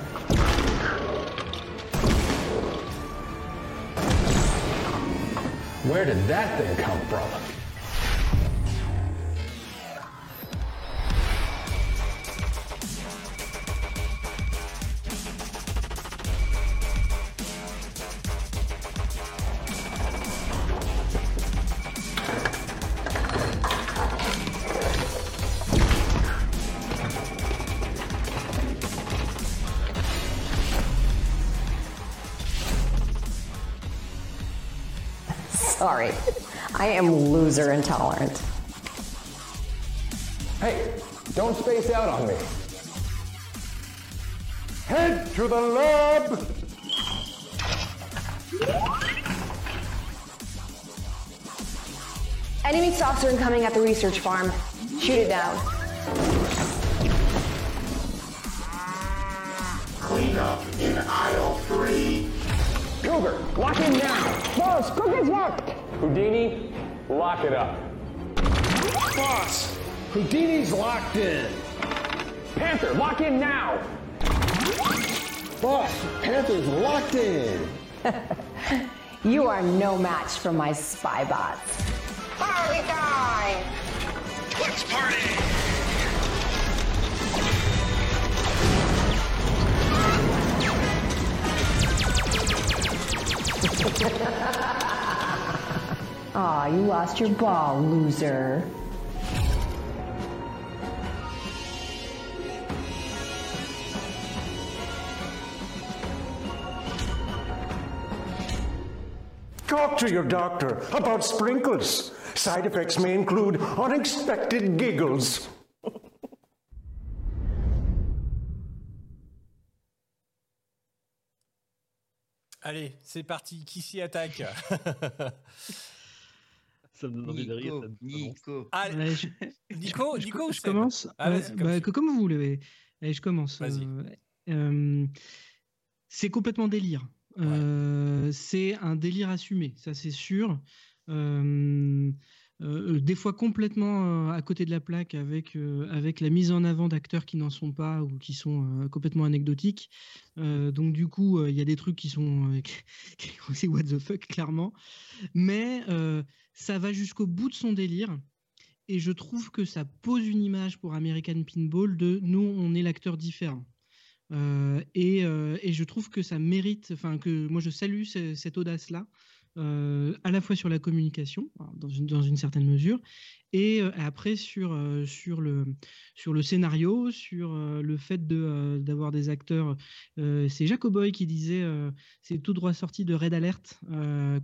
Where did that thing come from? Sorry, I am loser intolerant. Hey, don't space out on me. Head to the lab! Enemy saucer incoming at the research farm. Shoot it down. Cleanup in aisle three. Cougar, lock in now! Boss, Cougar's locked! Houdini, lock it up. Boss, Houdini's locked in. Panther, lock in now! Boss, Panther's locked in. You are no match for my spy bots. Party time! Let's party! Aw, you lost your ball, loser. Talk to your doctor about sprinkles. Side effects may include unexpected giggles. Allez, c'est parti. Qui s'y attaque Ça me donne envie de rire. Nico, ça me- Nico. Allez, Ouais, je, Nico, je- Nico je commence. Ah, Ouais, vas-y, comme bah, comme vous voulez. Allez, je commence. Euh, euh, c'est complètement délire. Euh, c'est un délire assumé, ça c'est sûr. Euh, euh, des fois complètement euh, à côté de la plaque avec, euh, avec la mise en avant d'acteurs qui n'en sont pas ou qui sont euh, complètement anecdotiques. Euh, donc du coup, euh, il y a des trucs qui sont euh, aussi what the fuck clairement. Mais euh, ça va jusqu'au bout de son délire. Et je trouve que ça pose une image pour American Pinball de nous, on est l'acteur différent. Euh, et, euh, et je trouve que ça mérite, enfin que moi je salue ce- cette audace-là, euh, à la fois sur la communication, alors, dans une, dans une certaine mesure, et euh, après sur, euh, sur, le, sur le scénario, sur le fait de, d'avoir des acteurs. c'est Jacoboy qui disait, c'est tout droit sorti de Red Alert,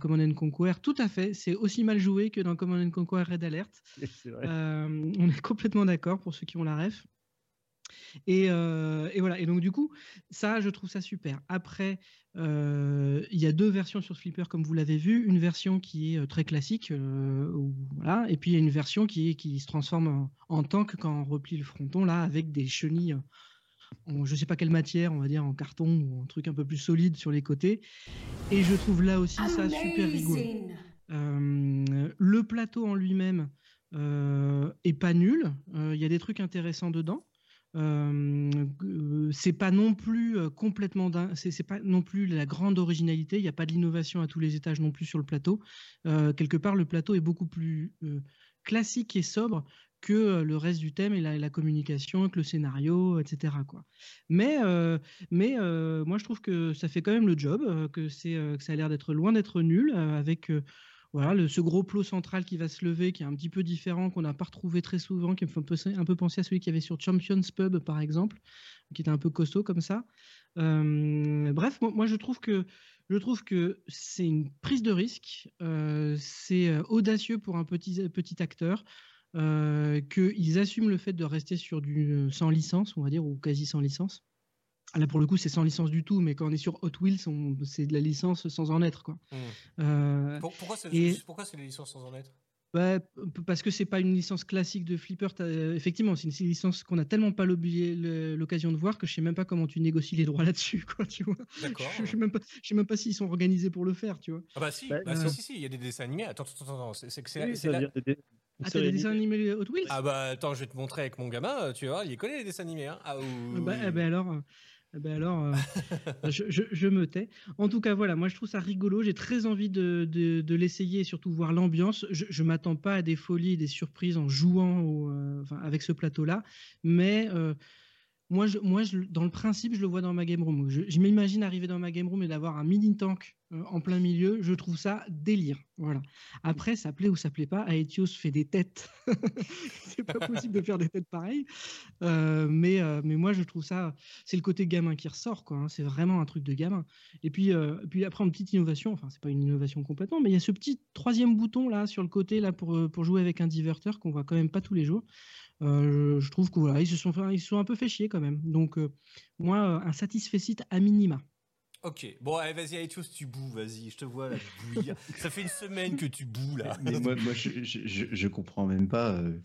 Command and Conquer. Tout à fait, c'est aussi mal joué que dans Command and Conquer Red Alert. Vrai. On est complètement d'accord pour ceux qui ont la ref. Et, euh, et voilà. Et donc, du coup, ça, je trouve ça super. Après, euh, il y a deux versions sur flipper, comme vous l'avez vu. Une version qui est euh, très classique, euh, où- voilà. Et puis, il y a une version qui, se transforme en, en tank quand on replie le fronton, là, avec des chenilles en je sais pas quelle matière, on va dire en carton ou un truc un peu plus solide sur les côtés. Et je trouve là aussi ça super rigolo. Le plateau en lui-même est pas nul. Il y a des trucs intéressants dedans. C'est pas non plus complètement c'est pas non plus la grande originalité il n'y a pas de l'innovation à tous les étages non plus sur le plateau. Quelque part le plateau est beaucoup plus classique et sobre que le reste du thème et la, communication que le scénario etc quoi. Mais mais moi je trouve que ça fait quand même le job que c'est que ça a l'air d'être loin d'être nul avec voilà, ce gros plot central qui va se lever, qui est un petit peu différent, qu'on n'a pas retrouvé très souvent, qui me fait un peu, penser à celui qu'il y avait sur Champions Pub, par exemple, qui était un peu costaud comme ça. Euh, bref, moi, je trouve que je trouve que c'est une prise de risque, euh, c'est euh, audacieux pour un petit, petit acteur, euh, qu'ils assument le fait de rester sur du sans licence, on va dire, ou quasi sans licence. Là, pour le coup, c'est sans licence du tout, mais quand on est sur Hot Wheels, on- c'est de la licence sans en être. Quoi. Hmm. Euh, Pour- Pourquoi c'est et- pourquoi c'est les licences sans en être? P- parce que c'est pas une licence classique de flipper. euh, Effectivement, c'est une licence qu'on a tellement pas l'occasion de voir que je sais même pas comment tu négocies les droits là-dessus, quoi. Tu vois D'accord. Je, sais même pas, je sais même pas s'ils sont organisés pour le faire, tu vois. Ah bah si, Bah, bah, euh, si, si, si, il y a des dessins animés. Attends, attends, attends, c'est c'est que c'est Oui, c'est la- des- des- Ah, t'as des dessins animés Hot Wheels? Ah bah attends, je vais te montrer avec mon gamin, tu vois, il connaît les dessins animés. Hein. Ah, oui, Ah bah, eh ben alors, euh, ben alors euh, je, je- me tais. En tout cas, voilà, moi je trouve ça rigolo. J'ai très envie de, l'essayer et surtout voir l'ambiance. Je, je m'attends pas à des folies des surprises en jouant euh, avec ce plateau-là, mais euh, moi, dans le principe, je le vois dans ma game room. Je m'imagine arriver dans ma game room et d'avoir un mini tank euh, en plein milieu. Je trouve ça délire. Voilà. Après, ça plaît ou ça plaît pas. Aetios fait des têtes. C'est pas possible de faire des têtes pareilles. Euh, mais, euh, mais moi, je trouve ça c'est le côté gamin qui ressort, hein. C'est vraiment un truc de gamin. Et puis, puis après, une petite innovation. Enfin, c'est pas une innovation complètement, mais il y a ce petit troisième bouton là sur le côté là pour, pour jouer avec un diverteur qu'on voit quand même pas tous les jours. Je trouve que voilà, se sont sont un peu fait chier quand même. Donc, moi, un satisfait à minima. Ok, bon, allez, vas-y, Aetios, tu boues, vas-y, je te vois là, bouillir. Ça fait une semaine que tu boues là. Mais moi, moi, je, je, comprends même pas. euh,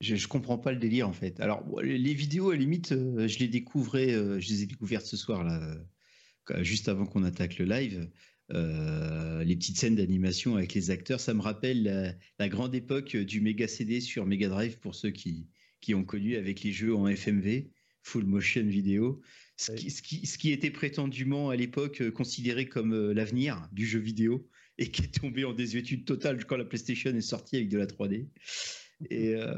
je, comprends pas le délire en fait. Alors les vidéos, à la limite, euh, je les découvrais, euh, je les ai découvertes ce soir là, euh, juste avant qu'on attaque le live. Les petites scènes d'animation avec les acteurs, ça me rappelle la, la grande époque du Mega CD sur Mega Drive pour ceux qui, qui ont connu avec les jeux en FMV, full motion vidéo. Ce qui, ce qui, ce qui était prétendument à l'époque euh, considéré comme euh, l'avenir du jeu vidéo et qui est tombé en désuétude totale quand la PlayStation est sortie avec de la 3D. Et euh,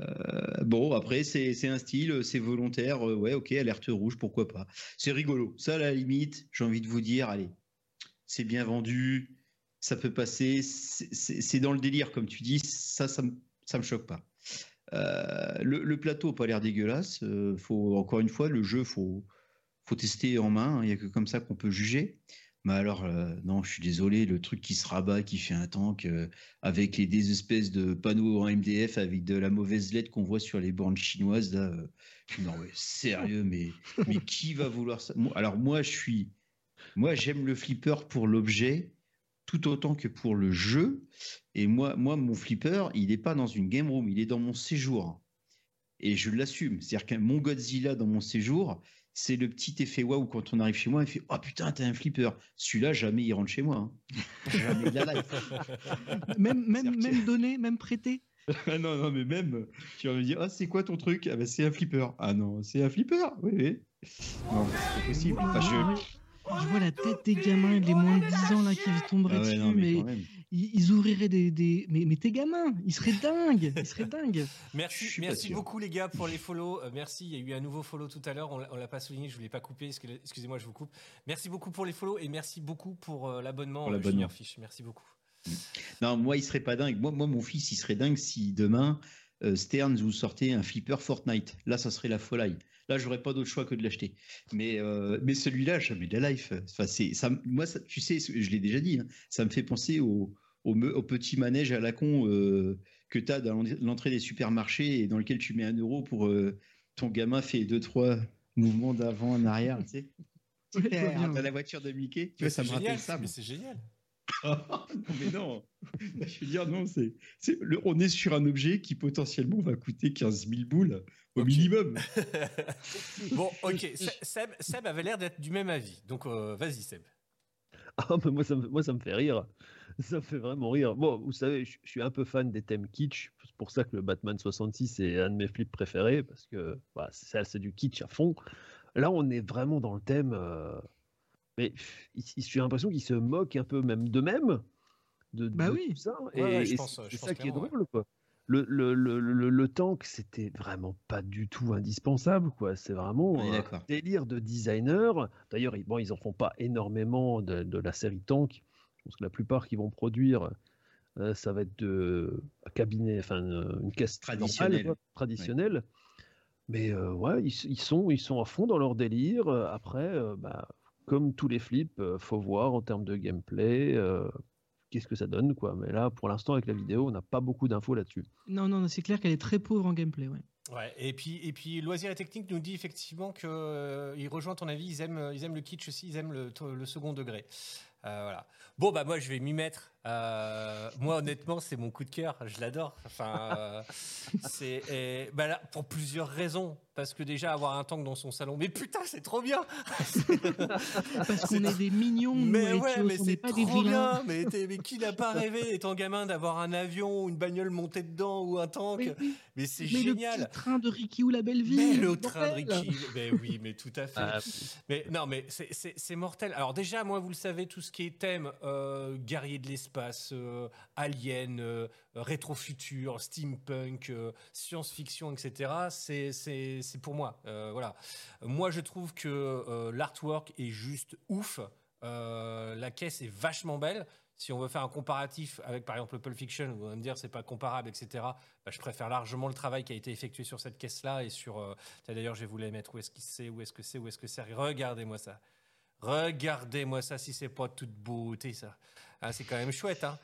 bon, après, c'est un style, c'est volontaire. ouais, ok, alerte rouge, pourquoi pas. C'est rigolo. Ça, à la limite, j'ai envie de vous dire, allez, c'est bien vendu, ça peut passer. C'est dans le délire, comme tu dis. Ça, ça me, ça me choque pas. Euh, le, le plateau n'a pas l'air dégueulasse. euh, faut, encore une fois, le jeu, faut, faut tester en main. Il n'y a que comme ça qu'on peut juger. Mais alors, euh, non, je suis désolé, le truc qui se rabat, qui fait un tank, euh, avec les, des espèces de panneaux en MDF, avec de la mauvaise lettre qu'on voit sur les bornes chinoises, là, euh, non, sérieux, mais, mais qui va vouloir ça? Alors, moi, je suis Moi, j'aime le flipper pour l'objet tout autant que pour le jeu. Et moi, moi mon flipper, il n'est pas dans une game room, il est dans mon séjour. Et je l'assume. C'est-à-dire que mon Godzilla dans mon séjour, c'est le petit effet waouh quand on arrive chez moi, il fait Oh putain, t'as un flipper. Celui-là, jamais il rentre chez moi. hein. Jamais de la life. Même, même, même donné, même prêté. Ah non, non, mais même, tu vas me dire, ah, c'est quoi ton truc? Ah, ben, c'est un flipper. Ah non, c'est un flipper, oui, oui. Non, c'est pas possible. Enfin, je- Je vois la tête des gamins, les moins de 10 ans là qui tomberaient Ah ouais, dessus, non, mais ils, ouvriraient des, des... Mais, mais tes gamins, ils seraient dingues, ils seraient dingues. Merci, merci beaucoup les gars pour les follow. Euh, merci, il y a eu un nouveau follow tout à l'heure. On l'a- on l'a pas souligné, je voulais pas couper. excuse- Excusez-moi, je vous coupe. Merci beaucoup pour les follow et merci beaucoup pour euh, l'abonnement. Pour euh, l'abonnement. Junior Fish. Merci beaucoup. Non, moi, il serait pas dingue. Moi, moi mon fils, il serait dingue si demain, euh, Stearns vous sortait un flipper Fortnite. Là, ça serait la folie. Là, j'aurais pas d'autre choix que de l'acheter. Mais, euh, mais celui-là, jamais de la life. Enfin, c'est, ça, me- moi, ça- tu sais, je l'ai déjà dit, hein, ça me fait penser au, au, petit manège à la con euh, que tu as dans l'entrée des supermarchés et dans lequel tu mets un euro pour euh, ton gamin fait deux, trois mouvements d'avant en arrière. Tu sais. Dans la voiture de Mickey. Tu vois, ça c'est me rappelle génial, ça. Mais c'est génial. non, mais non. Je veux dire, non, c'est, c'est le- on est sur un objet qui potentiellement va coûter 15 000 boules au Ok. minimum. bon, ok. Se- Seb, Seb avait l'air d'être du même avis. Donc, euh, vas-y, Seb. Ah, mais moi, ça me, moi, ça me fait rire. Ça me fait vraiment rire. Bon, vous savez, je, je suis un peu fan des thèmes kitsch. C'est pour ça que le Batman 66 est un de mes flips préférés, parce que bah, c'est c'est du kitsch à fond. Là, on est vraiment dans le thème. euh, Mais j'ai l'impression qu'ils se moquent un peu même d'eux-mêmes. De, Bah de oui. tout ça. Ouais, et ouais, c'est je c'est pense ça qui est ouais. drôle, quoi. Le, le, le, le, le tank, c'était vraiment pas du tout indispensable, quoi. C'est vraiment un délire de designer. D'ailleurs, ils, bon, ils en font pas énormément de, de la série Tank. Je pense que la plupart qui vont produire, euh, ça va être de un cabinet, enfin une, une caisse normale, Traditionnelle. traditionnelle. Mais euh, ouais, ils, ils sont, ils sont à fond dans leur délire. Euh, Après, euh, bah, comme tous les flips, euh, faut voir en termes de gameplay. Qu'est-ce que ça donne, quoi. Mais là, pour l'instant, avec la vidéo, on n'a pas beaucoup d'infos là-dessus. Non, non, non, c'est clair qu'elle est très pauvre en gameplay, ouais. Ouais, et puis, et puis Loisirs et Technique nous dit effectivement que euh, rejoint ton avis, ils aiment, ils aiment le kitsch aussi, ils aiment le, le second degré. Euh, voilà. Bon, bah moi, je vais m'y mettre. Euh, moi, honnêtement, c'est mon coup de cœur. Je l'adore. Enfin, euh, c'est et, bah là, pour plusieurs raisons. Parce que déjà, avoir un tank dans son salon, mais putain, c'est trop bien Parce qu'on est des mignons, Mais ouais, mais c'est trop bien. Mais, qui n'a pas rêvé, étant gamin, d'avoir un avion, ou une bagnole montée dedans ou un tank? Mais oui, Mais c'est mais génial. le petit train de Ricky ou la belle vie. Mais le train de. Ricky, mais oui, mais tout à fait. Ah, Mais non, mais c'est mortel. Alors déjà, moi, vous le savez, tout ce qui est thème euh, guerrier de l'espace, euh, alien, euh, rétro-futur, steampunk, euh, science-fiction, etc. C'est pour moi. Voilà. Moi, je trouve que l'artwork est juste ouf. La caisse est vachement belle. Si on veut faire un comparatif avec par exemple le Pulp Fiction, vous allez me dire c'est pas comparable, etc. bah, je préfère largement le travail qui a été effectué sur cette caisse-là et sur. D'ailleurs, je vais mettre où est-ce qu'il c'est, où est-ce que c'est, où est-ce que c'est? Regardez-moi ça. Regardez-moi ça, si c'est pas toute beauté, ça. Ah, c'est quand même chouette, hein.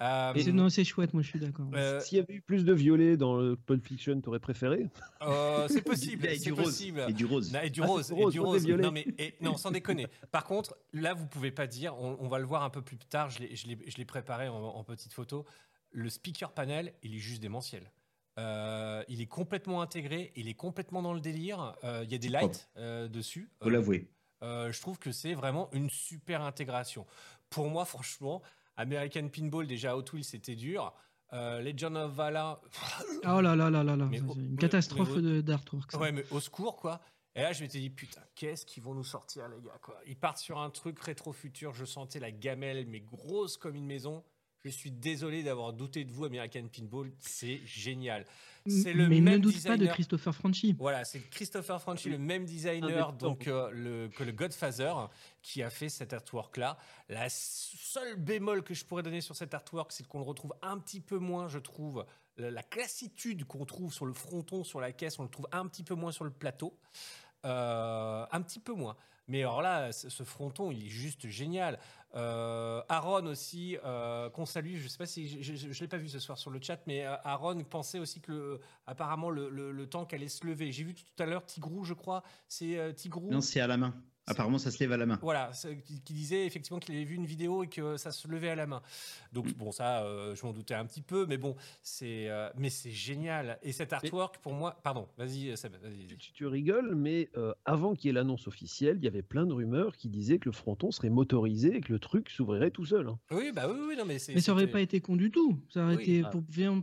Euh, C'est- Non, c'est chouette, moi je suis d'accord. euh, S'il y avait eu plus de violets dans le Pulp Fiction, t'aurais préféré? Euh, c'est possible, Et c'est du rose. possible. Et du rose. Non, et du Ah, rose, rose, et du rose et rose. violet. Non, mais et- non, sans déconner. Par contre, là, vous pouvez pas dire. On, on va le voir un peu plus tard. Je l'ai- je l'ai je l'ai préparé en, en petite photo. Le speaker panel, il est juste démentiel. Euh, il est complètement intégré. Il est complètement dans le délire. Euh, Il y a des lights euh, dessus. Faut Euh, l'avouer. euh, je trouve que c'est vraiment une super intégration. Pour moi, franchement, American Pinball, déjà Hot Wheels, c'était dur. Euh, Legend of Valhalla, Oh là là là là là, Mais une mais- catastrophe mais- d'artwork. Ouais, mais au secours, quoi. Et là, je m'étais dit, putain, qu'est-ce qu'ils vont nous sortir, les gars, quoi. Ils partent sur un truc rétro-futur. Je sentais la gamelle, mais grosse comme une maison. Je suis désolé d'avoir douté de vous, American Pinball. C'est génial. C'est le mais même ne doute pas de. Christopher Franchi. Voilà, c'est Christopher Franchi, le même designer des donc, euh, le, que le Godfather, qui a fait cet artwork-là. La seule bémol que je pourrais donner sur cet artwork, c'est qu'on le retrouve un petit peu moins, je trouve. La, la classitude qu'on trouve sur le fronton, sur la caisse, on le trouve un petit peu moins sur le plateau. Euh, un petit peu moins. Mais alors là, ce fronton, il est juste génial. Euh, Aaron aussi, euh, qu'on salue. Je sais pas si je, je l'ai pas vu ce soir sur le chat, mais euh, Aaron pensait aussi que apparemment le, le, le allait se lever. J'ai vu tout à l'heure Tigrou, je crois. C'est Tigrou. Non, c'est à la main. Apparemment, ça se lève à la main. Voilà, c'est- qui, disait effectivement qu'il avait vu une vidéo et que ça se levait à la main. Donc bon, ça, euh, je m'en doutais un petit peu, mais bon, c'est, euh, mais c'est génial. Et cet artwork, pour moi, pardon, vas-y, Seb, vas-y. vas-y. Tu, tu rigoles, mais euh, avant qu'il y ait l'annonce officielle, il y avait plein de rumeurs qui disaient que le fronton serait motorisé et que le truc s'ouvrirait tout seul. hein. Oui, bah oui, oui, non, mais c'est. Mais ça aurait pas été con du tout. Ça aurait Oui. été Ah.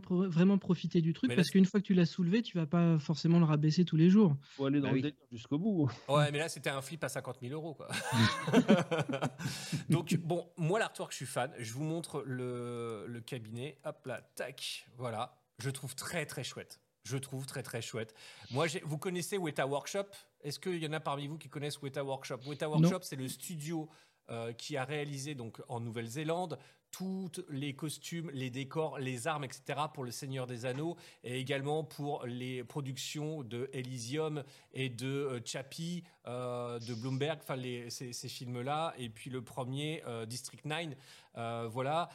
pour vraiment profiter du truc Mais parce qu'une fois que tu l'as soulevé, tu vas pas forcément le rabaisser tous les jours. Faut aller dans Bah le oui. délire jusqu'au bout. Ouais, mais là, c'était un flip à 50 000 euros, quoi. Donc, bon, moi, l'artwork, je suis fan. Je vous montre le, le cabinet. Hop là, tac. Voilà. Je trouve très, très chouette. Je trouve très, très chouette. Moi, vous connaissez Weta Workshop? Est-ce qu'il y en a parmi vous qui connaissent Weta Workshop? Weta Workshop, c'est le studio euh, qui a réalisé donc en Nouvelle-Zélande tous les costumes, les décors, les armes, etc. pour le Seigneur des Anneaux et également pour les productions de Elysium et de euh, Chappie, euh, de Bloomberg, enfin ces, films-là. Et puis le premier, euh, District 9, euh, voilà,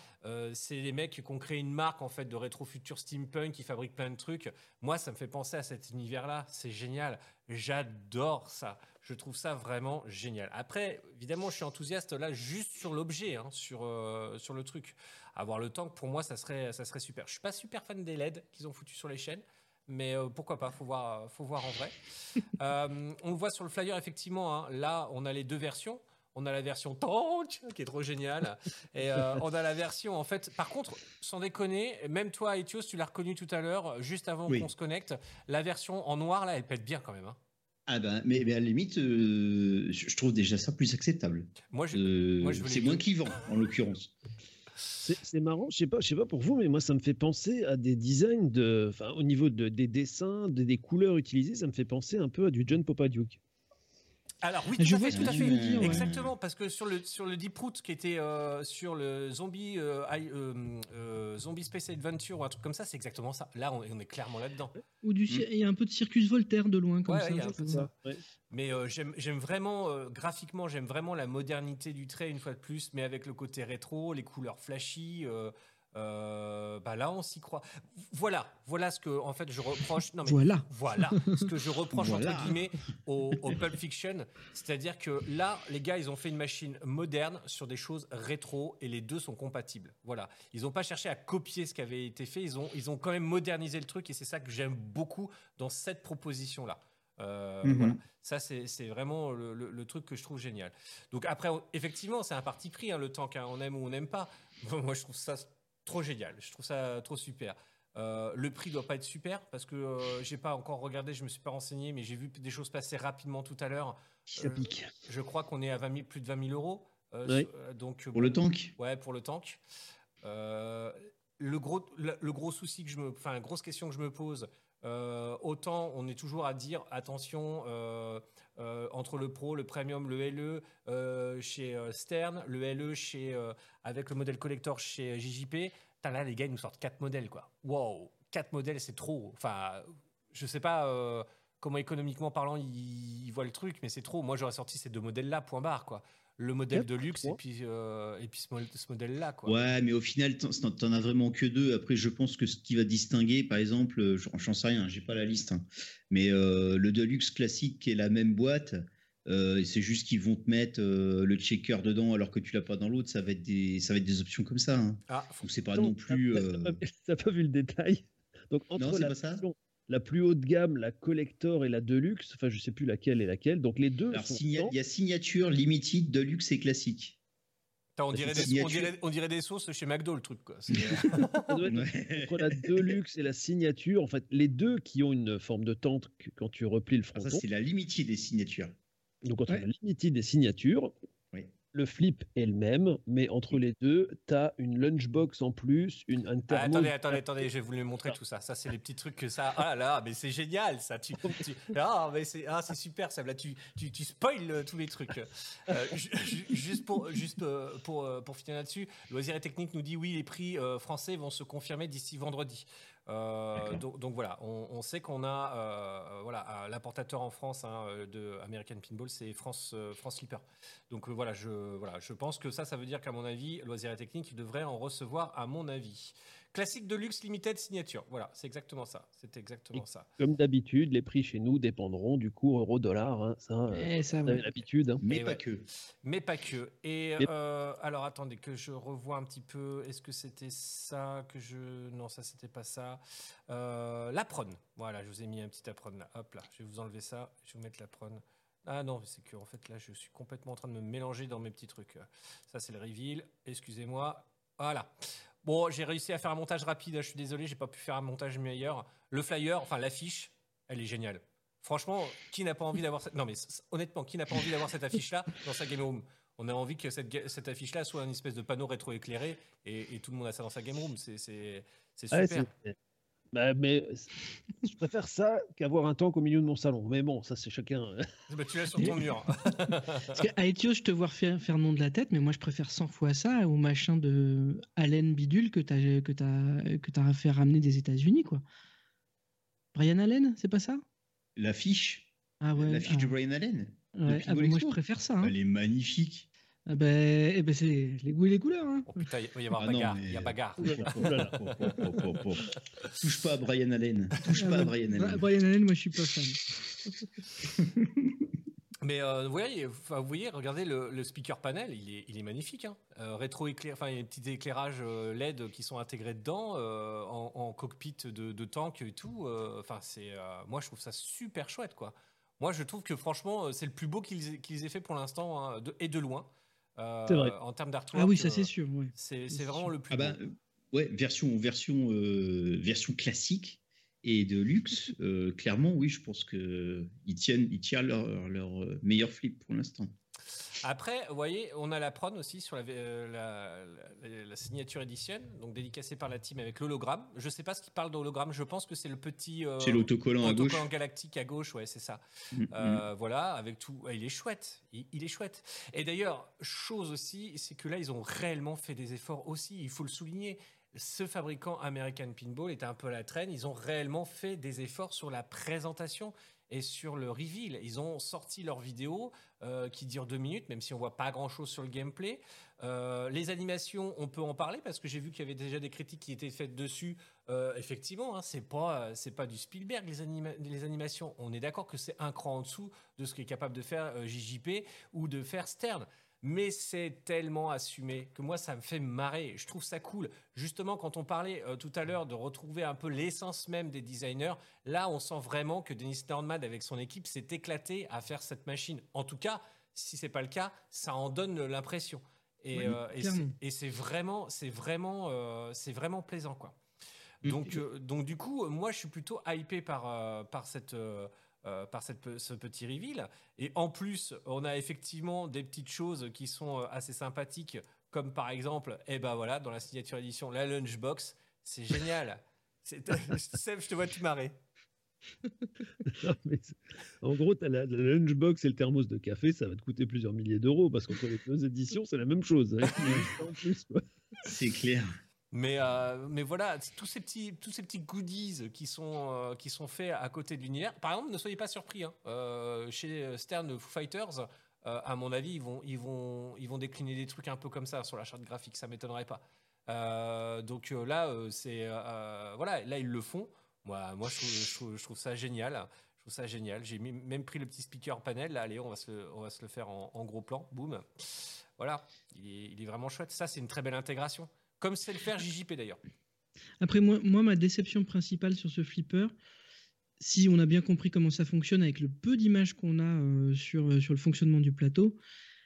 c'est les mecs qui ont créé une marque en fait de rétro-futur steampunk qui fabriquent plein de trucs. Moi, ça me fait penser à cet univers-là. C'est génial. J'adore ça. Je trouve ça vraiment génial. Après, évidemment, je suis enthousiaste là juste sur l'objet, hein, sur, euh, sur le truc. Avoir le tank, pour moi, ça serait, ça serait super. Je suis pas super fan des LED qu'ils ont foutus sur les chaînes. Mais euh, pourquoi pas, faut voir, faut voir en vrai. Euh, on le voit sur le flyer, effectivement. hein. là, on a les deux versions. On a la version tank, qui est trop géniale. Et euh, on a la version, en fait, par contre, sans déconner, même toi, Etios, tu l'as reconnu tout à l'heure, juste avant Oui. qu'on se connecte. La version en noir, là, elle pète bien quand même. hein. Ah ben, mais, mais à la limite, euh, je trouve déjà ça plus acceptable. Moi, je, Euh, moi, je veux c'est moins clivant, en l'occurrence. C'est c'est marrant, je sais pas, je sais pas pour vous, mais moi ça me fait penser à des designs de, enfin au niveau de, des dessins, des, des couleurs utilisées, ça me fait penser un peu à du John Popadiuk. Alors oui, Je tout à fait, tout à fait. ouais. Exactement, parce que sur le sur le Deep Root qui était euh, sur le Zombie euh, euh, euh, Zombie Space Adventure ou un truc comme ça, c'est exactement ça. Là, on, on est clairement là-dedans. Ou du, cir- il y a un peu de Circus Voltaire de loin comme Ouais, ça. y a je un peu de trouve. ça. Ouais. Mais euh, j'aime j'aime vraiment, euh, graphiquement, j'aime vraiment la modernité du trait, une fois de plus, mais avec le côté rétro, les couleurs flashy. Euh, bah là, on s'y croit. Voilà, voilà ce que, en fait, je reproche. Non, mais Voilà. voilà ce que je reproche Voilà. entre guillemets au, au Pulp Fiction, c'est-à-dire que là, les gars, ils ont fait une machine moderne sur des choses rétro et les deux sont compatibles. Voilà, ils n'ont pas cherché à copier ce qui avait été fait, ils ont, ils ont quand même modernisé le truc et c'est ça que j'aime beaucoup dans cette proposition là. Euh, Mhm. voilà. Ça, c'est c'est vraiment le, le- le truc que je trouve génial. Donc après, on- effectivement, c'est un parti pris, hein, le tank. hein. on aime ou on n'aime pas. Moi, je trouve ça trop génial. Je trouve ça trop super. Euh, le prix doit pas être super parce que euh, j'ai pas encore regardé, je me suis pas renseigné, mais j'ai vu des choses passer rapidement tout à l'heure. Ça Euh, pique. Je crois qu'on est à 20 000 plus de 20 000 euros. euh, donc Pour le tank? Ouais, pour le tank. Le gros, le, le gros souci que je me, enfin, grosse question que je me pose. autant on est toujours à dire attention euh, entre le pro, le premium, le LE euh, chez euh, Stern, le LE chez avec le modèle collector chez JJP. Putain, là les gars ils nous sortent quatre modèles quoi. Wow, quatre modèles c'est trop. Enfin, je sais pas comment économiquement parlant ils, ils voient le truc, mais c'est trop. Moi j'aurais sorti ces deux modèles là, point barre quoi. Le modèle Quatre, de luxe et puis euh, et puis ce, mo- ce modèle là quoi. Ouais, mais au final, t'en as vraiment que deux. Après, je pense que ce qui va distinguer, par exemple, euh, j'en j'en sais rien, j'ai pas la liste, hein. mais euh, le Deluxe classique qui est la même boîte, euh, c'est juste qu'ils vont te mettre euh, le checker dedans alors que tu l'as pas dans l'autre. Ça va être des, ça va être des options comme ça. hein. Ah, faut- Donc c'est pas Donc, non plus. t'as- euh, pas, pas vu le détail Donc entre Non, c'est la, pas ça. version la plus haut de gamme, la collector et la deluxe, enfin je sais plus laquelle est laquelle, donc les deux Alors, il y a signature, limited, Deluxe et classique. On, dirait des, on, signature. dirait, on dirait des sauces chez McDo, le truc. Quoi. Ouais. entre la deluxe et la signature, en fait les deux qui ont une forme de tente quand tu replies le Ah, fronton. ça, c'est la limited des signatures. Donc entre Ouais. la limited et signature, Oui. Le flip est le même, mais entre les deux, tu as une lunchbox en plus, une, un Ah, attendez, attendez, attendez, je vais vous montrer tout ça. Ça, c'est les petits trucs que ça. Ah là mais c'est génial ça. Tu, tu- ah, mais c'est ah, c'est super ça. Là, tu, tu, tu spoil euh, tous les trucs. Euh, ju- ju- juste pour, juste euh, pour, pour finir là-dessus, Loisirs et Technique nous dit oui, les prix français vont se confirmer d'ici vendredi. Euh, donc, voilà, on, sait qu'on a euh, voilà un- l'importateur en France hein, euh, de American Pinball, c'est France euh, France Slipper. Donc euh, voilà, je voilà, je pense que ça, ça veut dire qu'à mon avis, Loisirs et Technique devrait en recevoir à mon avis. Classique de luxe limited signature. Voilà, c'est exactement ça. C'est exactement ça. Comme d'habitude, les prix chez nous dépendront du cours euro-dollar. hein, Ça, euh, Eh, ça, vous avez l'habitude. hein. Mais pas ouais. que. Mais pas que. Et euh, alors attendez que je revoie un petit peu. Est-ce que c'était ça que je Non, ça c'était pas ça. Euh, l'apron. Voilà, je vous ai mis un petit apron là. Hop là, je vais vous enlever ça. Je vais vous mettre l'apron. Ah non, c'est que en fait là, je suis complètement en train de me mélanger dans mes petits trucs. Ça c'est le reveal. Excusez-moi. Voilà. Bon, j'ai réussi à faire un montage rapide. Je suis désolé, j'ai pas pu faire un montage meilleur. Le flyer, enfin l'affiche, elle est géniale. Franchement, qui n'a pas envie d'avoir cette... Non mais honnêtement, qui n'a pas envie d'avoir cette affiche-là dans sa game room? On a envie que cette, affiche-là soit une espèce de panneau rétroéclairé et, et tout le monde a ça dans sa game room. C'est Ouais, super. Bah, mais je préfère ça qu'avoir un tank au milieu de mon salon. Mais bon, ça c'est chacun. Bah, tu l'as sur ton mur. Parce qu'à Etios, je te vois faire, faire nom de la tête, mais moi je préfère 100 fois ça au machin de Allen Bidule que t'as que t'as que t'as fait ramener des États-Unis quoi. Brian Allen, c'est pas ça? L'affiche, Ah ouais. l'affiche ah, de Brian Allen. ouais. Ah bah, moi je préfère ça. hein. Elle est magnifique. Ah bah, eh ben, c'est les goûts et les couleurs. Hein. Oh putain, il va y avoir Ah non, bagarre. mais- Il y a bagarre. Oh oh, oh, oh, oh, oh. Touche pas à Brian Allen. Touche Ah pas à bah, Brian Allen. Brian Allen, moi je suis pas fan. Mais euh, vous, voyez, vous voyez, regardez le, le speaker panel, il est, il est magnifique. Hein. Euh, rétro éclair, enfin, il y a des petits éclairages euh, LED qui sont intégrés dedans, euh, en, en cockpit de, de tank et tout. Enfin, c'est, euh, moi, je trouve ça super chouette, quoi. Moi, je trouve que franchement, c'est le plus beau qu'ils aient, fait pour l'instant, hein, et de loin. Euh, C'est vrai. En termes d'artwork. Ah oui, ça euh, c'est sûr. Ouais. C'est, C'est c'est vraiment sûr. le plus Ah bah, beau. euh, ouais, version, version, euh, version classique et de luxe. euh, clairement, oui, je pense que ils tiennent, ils tirent leur, leur meilleur flip pour l'instant. Après, vous voyez, on a la prod aussi sur la, euh, la, la- la signature edition, donc dédicacée par la team avec l'hologramme. Je sais pas ce qui parle d'hologramme, je pense que c'est le petit euh, C'est l'autocollant à gauche. autocollant galactique à gauche, ouais, c'est ça. Mm, mm. Euh, Voilà, avec tout. ouais, Il est chouette. Il, il est chouette. Et d'ailleurs, chose aussi, c'est que là, ils ont réellement fait des efforts aussi. Il faut le souligner. Ce fabricant American Pinball était un peu à la traîne. Ils ont réellement fait des efforts sur la présentation et sur le reveal. Ils ont sorti leur vidéo euh, qui dure deux minutes, même si on voit pas grand chose sur le gameplay. Euh, les animations, on peut en parler parce que j'ai vu qu'il y avait déjà des critiques qui étaient faites dessus. Euh, effectivement, hein, c'est pas c'est pas du Spielberg les, les animations. On est d'accord que c'est un cran en dessous de ce qu'est capable de faire JJP ou de faire Stern. Mais c'est tellement assumé que moi ça me fait marrer. Je trouve ça cool. Justement, quand on parlait euh, tout à l'heure de retrouver un peu l'essence même des designers, là on sent vraiment que Dennis Nordman avec son équipe s'est éclaté à faire cette machine. En tout cas, si c'est pas le cas, ça en donne l'impression. Et, Oui, euh, et c'est- vraiment, c'est vraiment, euh, c'est vraiment plaisant quoi. Donc, donc du coup, moi je suis plutôt hypé par par cette euh, par cette, ce petit reveal. Et en plus, on a effectivement des petites choses qui sont euh, assez sympathiques, comme par exemple, eh ben voilà, dans la signature édition, la lunchbox, c'est génial. C'est- Seb, je te vois te marrer. Non, mais c'est- en gros, tu as la, la lunchbox et le thermos de café, ça va te coûter plusieurs milliers d'euros parce qu'entre les deux éditions, c'est la même chose. hein. C'est clair. Mais, euh, mais voilà, tous ces petits, goodies qui sont, euh, qui sont faits à côté de l'univers. Par exemple, ne soyez pas surpris. hein. Euh, chez Stern Fighters, à mon avis, ils vont, décliner des trucs un peu comme ça sur la charte graphique. Ça m'étonnerait pas. Donc là, ils le font. Moi, je trouve, ça génial. Je trouve ça génial. J'ai même pris le petit speaker panel. Allez, on va se, le- faire en, gros plan. Boum. Voilà, il est vraiment chouette. Ça, c'est une très belle intégration. Comme c'est le faire JJP d'ailleurs. Après, moi, moi, ma déception principale sur ce flipper, si on a bien compris comment ça fonctionne avec le peu d'images qu'on a euh, sur, euh, sur le fonctionnement du plateau,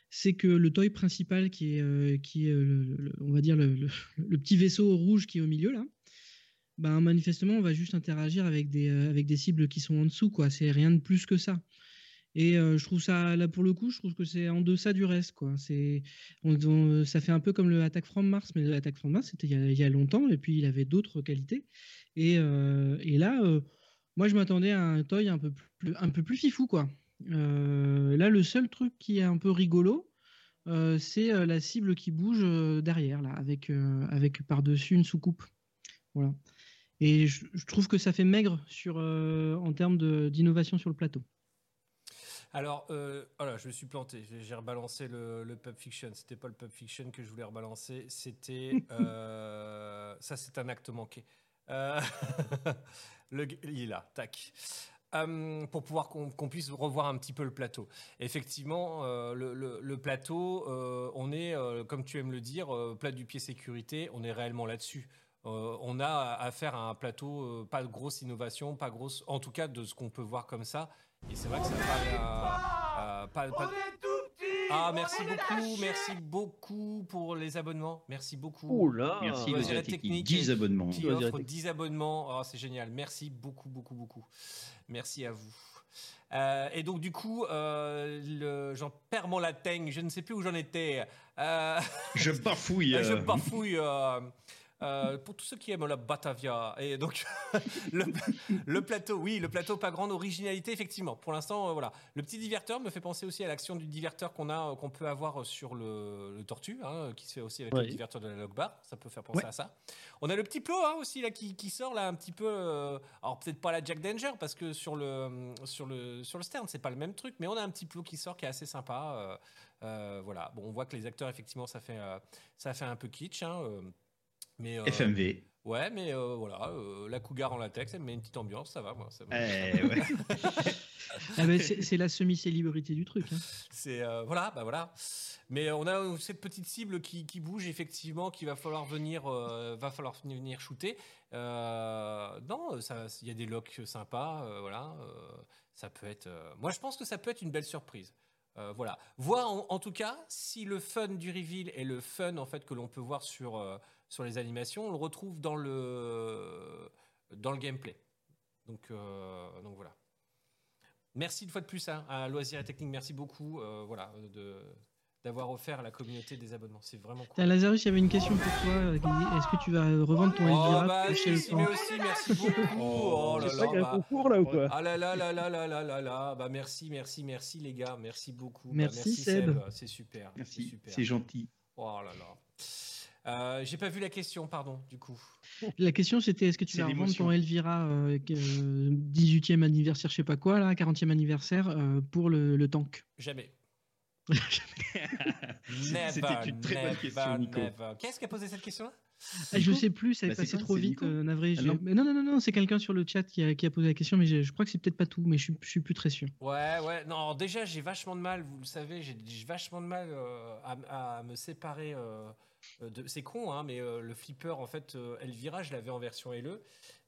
c'est que le toy principal, qui est, euh, qui est le- on va dire le, le- petit vaisseau rouge qui est au milieu là, ben, manifestement, on va juste interagir avec des, avec des cibles qui sont en dessous. quoi. C'est rien de plus que ça. Et je trouve ça, là pour le coup, je trouve que c'est en deçà du reste. Quoi. C'est, ça fait un peu comme le Attack from Mars, mais le Attack from Mars, c'était il, y a- longtemps, et puis il avait d'autres qualités. Et, là, moi, je m'attendais à un toy un peu plus, un fifou. Quoi. Là, le seul truc qui est un peu rigolo, c'est la cible qui bouge derrière, là, avec, avec par-dessus une soucoupe. Voilà. Et je, je trouve que ça fait maigre sur, en termes d'innovation sur le plateau. Alors, euh, voilà, je me suis planté. J'ai- rebalancé le, le Pulp Fiction. C'était pas le Pulp Fiction que je voulais rebalancer. C'était. euh, ça, c'est un acte manqué. Euh, le, il est là, tac. Pour pouvoir qu'on puisse revoir un petit peu le plateau. Effectivement, euh, le, le- le plateau, euh, on est, euh, comme tu aimes le dire, plat du pied sécurité, on est réellement là-dessus. On a affaire à un plateau, pas de grosse innovation, pas grosse, en tout cas de ce qu'on peut voir comme ça. Et c'est vrai que ça pas- pas- Ah, merci beaucoup, merci beaucoup pour les abonnements. Merci beaucoup. Ouh là Merci, et Techniques. Techniques. 10 abonnements. Qui offre Techniques. 10 abonnements. Oh, c'est génial. Merci beaucoup, beaucoup, beaucoup. Merci à vous. Euh, et donc, du coup, euh, j'en perds mon latin. Je ne sais plus où j'en étais. Euh, Je bafouille. je euh, bafouille. Euh, pour tous ceux qui aiment la Batavia. Et donc, le, le plateau, oui, le plateau, pas grande originalité, effectivement. Pour l'instant, euh, voilà. Le petit diverteur me fait penser aussi à l'action du diverteur qu'on a, euh, qu'on peut avoir sur le, le tortue, hein, qui se fait aussi avec le diverteur de la log bar. Ça peut faire penser à ça. On a le petit plot hein, aussi là qui, qui sort là un petit peu. euh, alors peut-être pas la Jack Danger parce que sur le sur le sur le stern c'est pas le même truc, mais on a un petit plot qui sort qui est assez sympa. voilà. Bon, on voit que les acteurs effectivement ça fait ça fait un peu kitsch. hein, mais euh, FMV. Ouais, mais euh, voilà, euh, la cougar en latex, elle met une petite ambiance, ça va, moi. ça Eh, ouais. Ah ben, c'est la semi-célébrité du truc. hein. C'est euh, voilà, bah voilà. Mais on a cette petite cible qui, qui bouge effectivement, qu'il va falloir venir, euh, va falloir venir shooter. Euh, non, il y a des locks sympas, euh, voilà. euh, ça peut être. euh, moi, je pense que ça peut être une belle surprise. Euh, voilà. Voir en, en tout cas si le fun du reveal et le fun en fait que l'on peut voir sur euh, sur les animations, on le retrouve dans le dans le gameplay. Donc euh, donc voilà. Merci une fois de plus hein, à Loisirs et Technique. Merci beaucoup euh, voilà, de, d'avoir offert à la communauté des abonnements. C'est vraiment cool. Lazarus, il y avait une question pour toi. euh, Est-ce que tu vas revendre ton Oh, Elvira bah, acheter le si, temps mais aussi, merci beaucoup. Oh, là C'est là, a bah, concours là ou quoi ah là là là là là là là là. Bah, merci, merci, merci les gars. Merci beaucoup. Bah, Merci, Seb. C'est super. C'est Merci, super. c'est gentil. Oh là là. Euh, J'ai pas vu la question, pardon, du coup. La question c'était est-ce que tu vas revendre ton Elvira euh, que- euh, 18e anniversaire, je sais pas quoi, là, 40e anniversaire euh, pour le, le tank? Jamais. C'était une très bonne question, Nico. never. Qui est-ce qui a posé cette question-là Ah, Je sais plus, ça est Bah, c'est passé quoi, trop vite, euh, navré. Ah non mais non, non, non, non, c'est quelqu'un sur le chat qui a, qui a posé la question, mais je, crois que c'est peut-être pas tout, mais je suis, je suis plus très sûr. Ouais, ouais. Non, alors déjà, j'ai vachement de mal, vous le savez, j'ai j'ai vachement de mal euh, à, à me séparer. euh, de... C'est con, hein, mais euh, le flipper, en fait, euh, Elvira, je l'avais en version LE.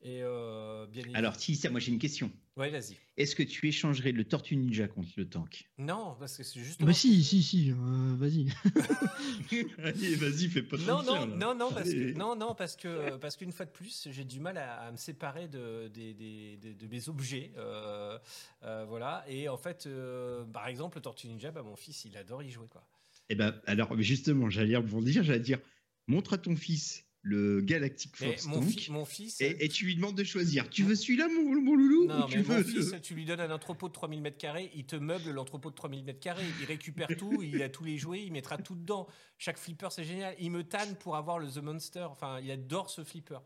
Et euh, bien. Alors, si, ça, moi j'ai une question. Ouais, vas-y. Est-ce que tu échangerais le Tortue Ninja contre le tank? Non, parce que c'est juste. Bah si, si, si, euh, vas-y. Allez, vas-y, fais pas Non, non, non, non, parce que, non, non, parce que, parce qu'une fois de plus, j'ai du mal à, à me séparer de, des- des- des- de mes objets, euh, euh, voilà. Et en fait, euh, par exemple, le Tortue Ninja, bah, mon fils, il adore y jouer, quoi. Eh ben, alors, justement, j'allais rebondir, j'allais dire, montre à ton fils le Galactic Force mon, Tank, fi- mon fils, et, et tu lui demandes de choisir. Tu veux celui-là, mon, mon loulou Non, ou tu mais mon veux fils, le- tu lui donnes un entrepôt de 3000 mètres carrés, il te meuble l'entrepôt de 3000 mètres carrés, il récupère tout, il a tous les jouets, il mettra tout dedans. Chaque flipper, c'est génial. Il me tanne pour avoir le The Monster. Enfin, il adore ce flipper.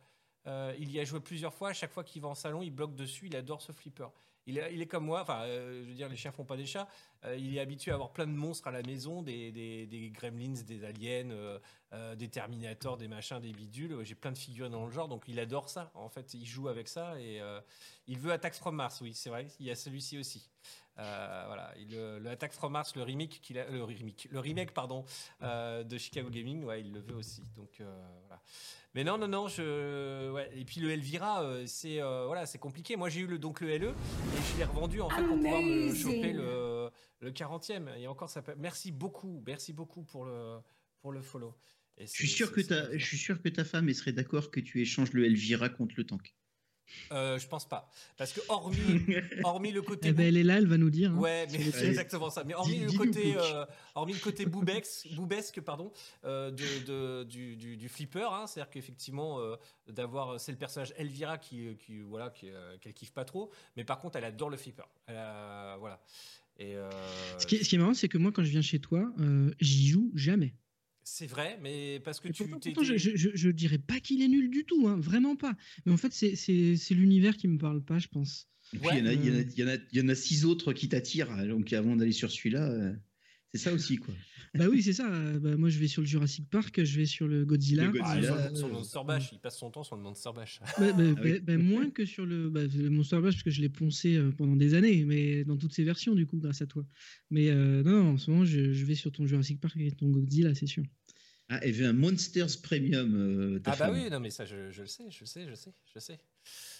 Euh, il y a joué plusieurs fois. À chaque fois qu'il va en salon, il bloque dessus. Il adore ce flipper. Il est, comme moi. Enfin, euh, je veux dire, les chiens font pas des chats. Euh, il est habitué à avoir plein de monstres à la maison, des, gremlins, des aliens, euh, des Terminators, des machins, des bidules. J'ai plein de figurines dans le genre, donc il adore ça. En fait, il joue avec ça et il veut Attack from Mars. Oui, c'est vrai. Il y a celui-ci aussi. Voilà, il, le, from Mars, le remake, le remake, le remake pardon, de Chicago Gaming, ouais, il le veut aussi. Donc voilà. Mais non, non, non, je, ouais. Et puis le Elvira, euh, c'est euh, voilà, c'est compliqué. Moi, j'ai eu le, donc le LE et je l'ai revendu en fait pour pouvoir me choper le, le 40e. Et encore, ça peut... Merci beaucoup, merci beaucoup pour le pour le follow. Et Je suis sûr que ta, je suis sûr que ta femme elle serait d'accord que tu échanges le Elvira contre le tank. Euh, je pense pas, parce que hormis hormis le côté Eh ben, elle est là, elle va nous dire. hein. Ouais, mais c'est exactement ça. Mais hormis Dis- le côté, euh, hormis le côté boobex, boobesque, pardon, euh, de, de- du, du, du flipper, hein, c'est-à-dire qu'effectivement, euh, d'avoir, c'est le personnage Elvira qui, qui voilà, qui, euh, qu'elle kiffe pas trop, mais par contre, elle adore le flipper. Elle a- voilà. Et euh, Ce qui, est, ce qui est marrant, c'est que moi, quand je viens chez toi, euh, j'y joue jamais. C'est vrai, mais parce que Et tu pourtant, t'es. pourtant, je, je, je- je dirais pas qu'il est nul du tout, hein, vraiment pas. Mais en fait, c'est- c'est c'est l'univers qui me parle pas, je pense. Et puis, il y en a- il y, en a- Euh. y y en six autres qui t'attirent. Donc, avant d'aller sur celui-là, euh, c'est ça aussi, quoi. bah oui, c'est ça. euh, Bah, moi, je vais sur le Jurassic Park, je vais sur le Godzilla. Le Ah, Godzilla. sur, le- sur le Euh, Monster Bash, il passe son temps sur le Monster Bash. Bah, bah, Ah oui. bah, bah, moins que sur le, bah, le Monster Bash, parce que je l'ai poncé euh, pendant des années, mais dans toutes ses versions, du coup, grâce à toi. Mais euh, non, non, en ce moment, je, je vais sur ton Jurassic Park et ton Godzilla, c'est sûr. Ah, elle veut un Monsters Premium, euh, Ah bah oui, non mais ça je, je le sais, je le sais, je sais, je sais.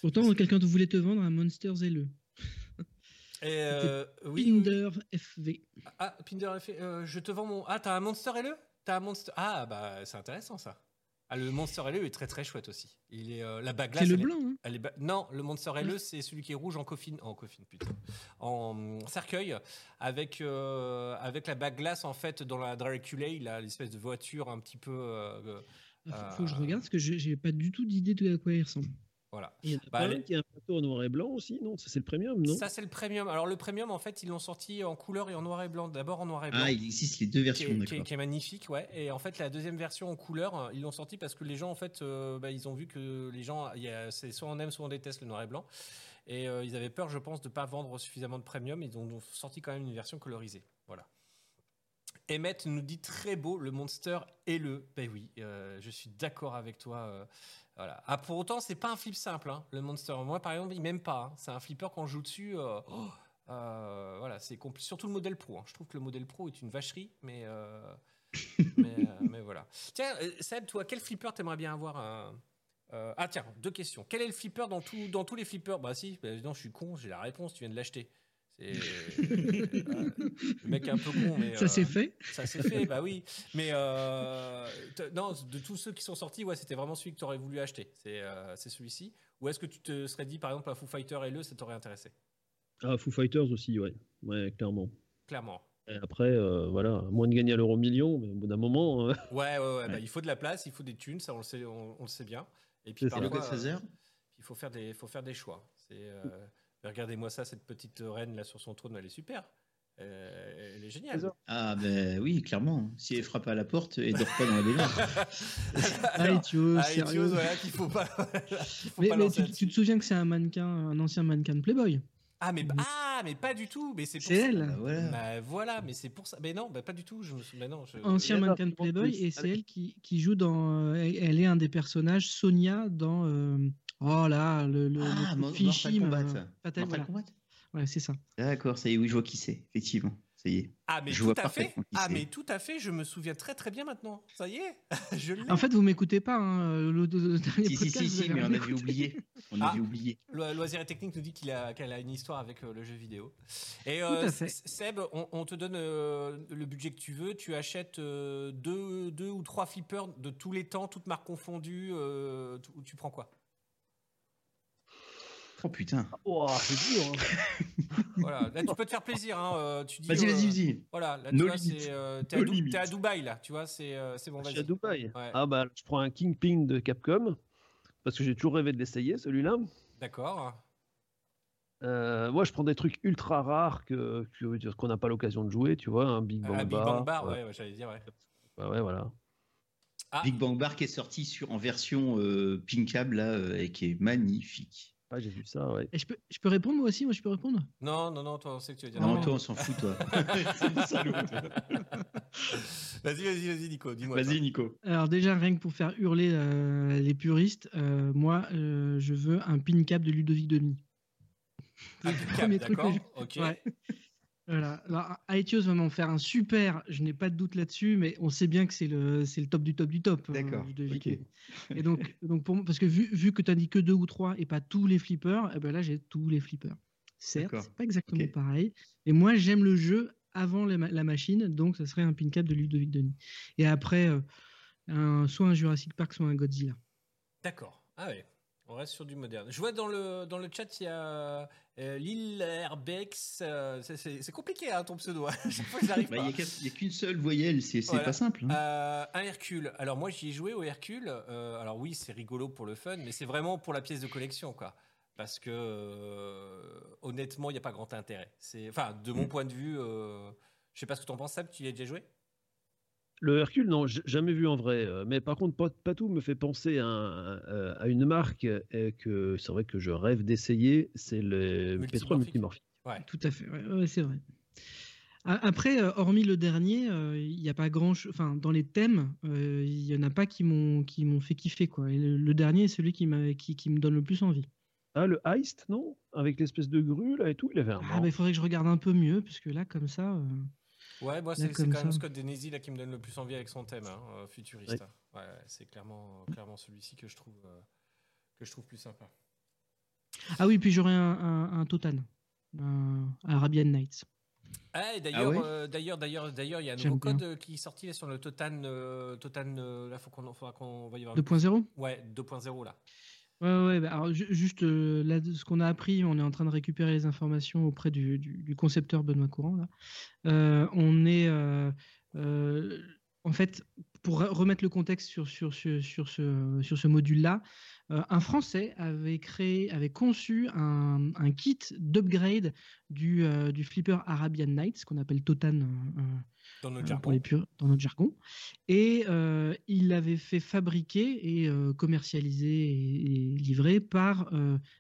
Pourtant, quelqu'un te voulait te vendre un Monsters LE. Euh, oui, oui, oui. Pinder FV. Ah, Pinder fait, euh, je te vends mon. Ah, t'as un Monster LE T'as un Monster. Ah, bah c'est intéressant ça. Ah, le Monster LE est très très chouette aussi. Il est euh, la bague C'est le blanc, hein Elle est ba- Non, le Monster LE, c'est celui qui est rouge en coffine, en putain, en cercueil, avec euh, avec la bague glace en fait dans la Draculay, là, l'espèce de voiture un petit peu. Il faut, faut que je regarde, parce que j'ai pas du tout d'idée de à quoi il ressemble. Voilà. Il y en a Bah, pas un qui a un plateau en noir et blanc aussi, non Ça, c'est le premium, non? Ça, c'est le premium. Alors, le premium, en fait, ils l'ont sorti en couleur et en noir et blanc. D'abord en noir et blanc. Ah, il existe les deux qui versions, est, qui est- qui est magnifique, ouais. Et en fait, la deuxième version en couleur, ils l'ont sorti parce que les gens, en fait, euh, bah, ils ont vu que les gens, il y a- c'est soit on aime, soit on déteste le noir et blanc. Et euh, ils avaient peur, je pense, de ne pas vendre suffisamment de premium. Ils ont donc sorti quand même une version colorisée. Voilà. Emmett nous dit très beau, le monster et le. Ben oui, euh, je suis d'accord avec toi. euh, voilà. Ah, pour autant, c'est pas un flip simple, hein, le monster. Moi, par exemple, il m'aime pas. hein. C'est un flipper quand on joue dessus. euh, oh, voilà, c'est compli- surtout le modèle pro. hein. Je trouve que le modèle pro est une vacherie, mais mais, mais voilà. Tiens, Seb, toi, quel flipper t'aimerais bien avoir Ah tiens, deux questions. Quel est le flipper dans, tout, dans tous les flippers? Bah si, bah, non, je suis con, j'ai la réponse, tu viens de l'acheter. C'est euh, le mec est un peu con, mais Ça euh, s'est fait Ça s'est fait, bah oui. Mais euh, non, de tous ceux qui sont sortis, ouais, c'était vraiment celui que tu aurais voulu acheter. C'est euh, c'est celui-ci. Ou est-ce que tu te serais dit, par exemple, un Foo Fighter LE, ça t'aurait intéressé? Ah, Foo Fighters aussi, ouais. Ouais, clairement. Clairement. Et après, euh, voilà, à moins de gagner à l'euro million, mais au bout d'un moment. euh, Ouais, ouais, ouais, bah, il faut de la place, il faut des thunes, ça on le sait, on, on le sait bien. Et puis parfois, Godfather euh, il faut faire des, faut faire des choix. C'est, euh, regardez-moi ça, cette petite reine là sur son trône, elle est super. Euh, elle est géniale. Ah, ben oui, clairement. Si elle frappe à la porte et dort pas dans la baignoire. Allez, tu Ah, sérieux. Voilà, qu'il faut pas. qu'il faut Mais, pas mais tu, te souviens que c'est un mannequin, un ancien mannequin de Playboy? Ah mais, ah, mais pas du tout. Mais c'est pour C'est ça. elle. Bah, voilà. Bah, voilà, mais c'est pour ça. Mais non, bah, pas du tout. Je mais non, je- Ancien mannequin de Playboy, et c'est elle qui, qui joue dans. euh, Elle elle est un des personnages, Sonia, dans. euh, oh là, le, le, Ah, le Mortal euh, Kombat. Fatal, Mortal voilà. Kombat Ouais, c'est ça. D'accord, ça y est, oui, je vois qui c'est, effectivement. Ça y est. Ah mais Je tout vois à fait. Ah mais tout à fait. Je me souviens très très bien maintenant. Ça y est, je l'ai. En fait, vous m'écoutez pas. Hein, le, le- le dernier Si, si, podcast, si, mais on avait oublié. On Ah. avait oublié. Le Loisir et Technique nous dit qu'il a, qu'elle a une histoire avec euh, le jeu vidéo. Et Tout euh, à fait. S- Seb, on, on te donne euh, le budget que tu veux. Tu achètes euh, deux, deux ou trois flippers de tous les temps, toutes marques confondues. euh, tu prends quoi? Oh putain. Oh, c'est dur. hein. Voilà. Là, tu peux te faire plaisir. Hein. euh, tu dis, Vas-y, euh, vas-y, vas-y. Voilà. Là, tu No vois, c'est, euh, t'es, à No Dou- limit. t'es à Dubaï là. Tu vois, c'est, euh, c'est bon. Je suis Vas-y. à Dubaï. Ouais. Ah bah, je prends un Kingpin de Capcom parce que j'ai toujours rêvé de l'essayer, celui-là. D'accord. Euh, moi, je prends des trucs ultra rares que que- qu'on n'a pas l'occasion de jouer, tu vois, un Big Bang Ah, Big Bar. Bang Bar, ouais, ouais, j'allais dire. Ouais. ouais, ouais, voilà. Ah. Big Bang Bar qui est sorti sur, en version euh, pinkable, là, euh, et qui est magnifique. Ah, j'ai vu ça, ouais. Et je peux, je peux répondre moi aussi Moi, je peux répondre? Non, non, non. Toi, on sait que tu veux dire. Non, Non. toi, on s'en fout, toi. Vas-y, vas-y, vas-y, Nico. Dis-moi. Vas-y, Nico. Alors déjà, rien que pour faire hurler euh, les puristes, euh, moi, euh, je veux un pin cap de Ludovic Denis. Un le premier Cap, truc que je- Ok. Ouais. Voilà. Alors, Aetios va m'en faire un super, je n'ai pas de doute là-dessus, mais on sait bien que c'est le, c'est le top du top du top. hein, D'accord. Denis. Et donc, donc pour moi, parce que vu, vu que tu as dit que deux ou trois et pas tous les flippers, eh ben là j'ai tous les flippers. Certes, D'accord. c'est pas exactement pareil. Et moi j'aime le jeu avant la, ma- la machine, donc ça serait un pin cap de Ludovic Denis. Et après, euh, un, soit un Jurassic Park, soit un Godzilla. D'accord. Ah ouais. On reste sur du moderne. Je vois dans le, dans le chat, il y a euh, Lil Herbex. euh, c'est- compliqué, hein, ton pseudo. Chaque fois, Bah, pas. Il n'y a, qu'une seule voyelle, c'est Voilà. pas simple. hein. Euh, un Hercule. Alors moi j'y ai joué au Hercule. Alors oui, c'est rigolo pour le fun, mais c'est vraiment pour la pièce de collection, quoi. Parce que honnêtement, il n'y a pas grand intérêt. Enfin, de mon Mm. point de vue, je sais pas ce que tu en penses, Seb. Tu y as déjà joué? Le Hercule, non, jamais vu en vrai. euh, Mais par contre, Pat- Patou me fait penser à, un- à- à une marque euh, que c'est vrai que je rêve d'essayer. C'est le pétrole Multimorphique. Tout à fait, ouais, ouais, c'est vrai. Après, euh, hormis le dernier, euh, il n'y a pas grand chose. Enfin, dans les thèmes, euh, il y en a pas qui m'ont qui m'ont fait kiffer quoi. Et le, le dernier est celui qui, m'a- qui, qui me donne le plus envie. Ah, le Heist, non? Avec l'espèce de grue là et tout, il avait un. Ah, mais il faudrait que je regarde un peu mieux parce que là, comme ça. euh, Ouais, moi, c'est quand même. Scott Denesi là qui me donne le plus envie avec son thème hein, euh, futuriste. Ouais. c'est clairement, clairement celui-ci que je trouve euh, que je trouve plus sympa. Ah oui, puis j'aurais un, un, un Totan, un Arabian Nights. Ah, et d'ailleurs, ouais euh, d'ailleurs, d'ailleurs, d'ailleurs, il y a un nouveau code bien. euh, qui est sorti là, sur le Totan. euh, Totan, euh, là, faut qu'on, faudra qu'on va y avoir. 2.0 Ouais, 2.0 là. Ouais, ouais, bah, alors ju- juste euh, ce qu'on a appris, on est en train de récupérer les informations auprès du, du- concepteur Benoît Courant. Là. Euh, on est, euh, en fait, pour re- remettre le contexte sur, ce, module-là, un Français avait créé, avait conçu un, kit d'upgrade du, du flipper Arabian Nights, qu'on appelle Totan Dans notre euh, jargon. pour les purs- dans notre jargon. Et euh, il l'avait fait fabriquer et euh, commercialiser et, et livrer par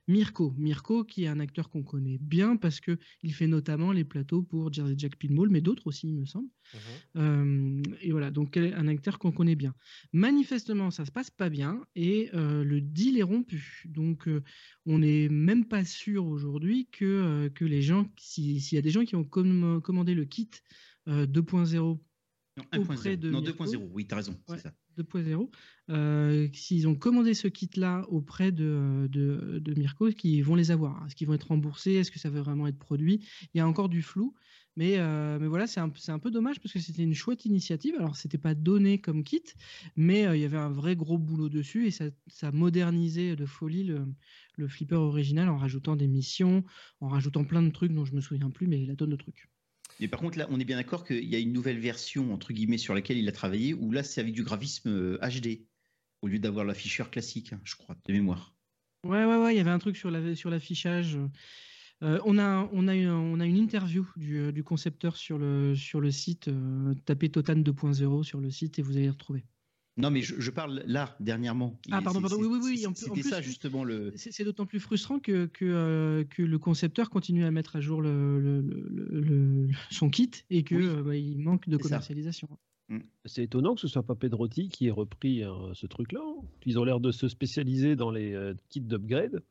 Mirko. Mirko, qui est un acteur qu'on connaît bien parce que il fait notamment les plateaux pour Jersey Jack Pinball, mais d'autres aussi, il me semble. Mhm. Et voilà, donc un acteur qu'on connaît bien. Manifestement, ça se passe pas bien et le deal est rompu. Donc, on n'est même pas sûr aujourd'hui que, que les gens, si- s'il y a des gens qui ont comm- commandé le kit 2.0 Non, auprès 1.0. de Non, Mirko. 2.0, oui, raison, Ouais. c'est ça. 2.0, euh, s'ils ont commandé ce kit-là auprès de, de, de Mirko, qui vont les avoir? Est-ce qu'ils vont être remboursés? Est-ce que ça va vraiment être produit? Il y a encore du flou. Mais, euh, mais voilà, c'est un, un peu dommage parce que c'était une chouette initiative. Alors, c'était pas donné comme kit, mais euh, il y avait un vrai gros boulot dessus et ça, ça modernisait de folie le, le flipper original en rajoutant des missions, en rajoutant plein de trucs dont je me souviens plus, mais la tonne de trucs. Mais par contre, là, on est bien d'accord qu'il y a une nouvelle version, entre guillemets, sur laquelle il a travaillé, où là, c'est avec du graphisme euh, HD, au lieu d'avoir l'afficheur classique, hein, je crois, de mémoire. Ouais, ouais, ouais, il y avait un truc sur la- sur l'affichage. Euh, on, a, on, a une, on a une interview du, euh, du concepteur sur le, sur le site. euh, tapez Totan 2.0 sur le site et vous allez le retrouver. Non, mais je, je parle là, dernièrement. Ah, pardon, pardon, oui, oui, oui, C'était ça, justement, le. C'est d'autant plus frustrant que, que, euh, que le concepteur continue à mettre à jour le, le- le- le- son kit et qu'il Oui. manque de commercialisation. C'est étonnant que ce soit pas Pedrotti qui ait repris euh, ce truc-là. hein. Ils ont l'air de se spécialiser dans les euh, kits d'upgrade.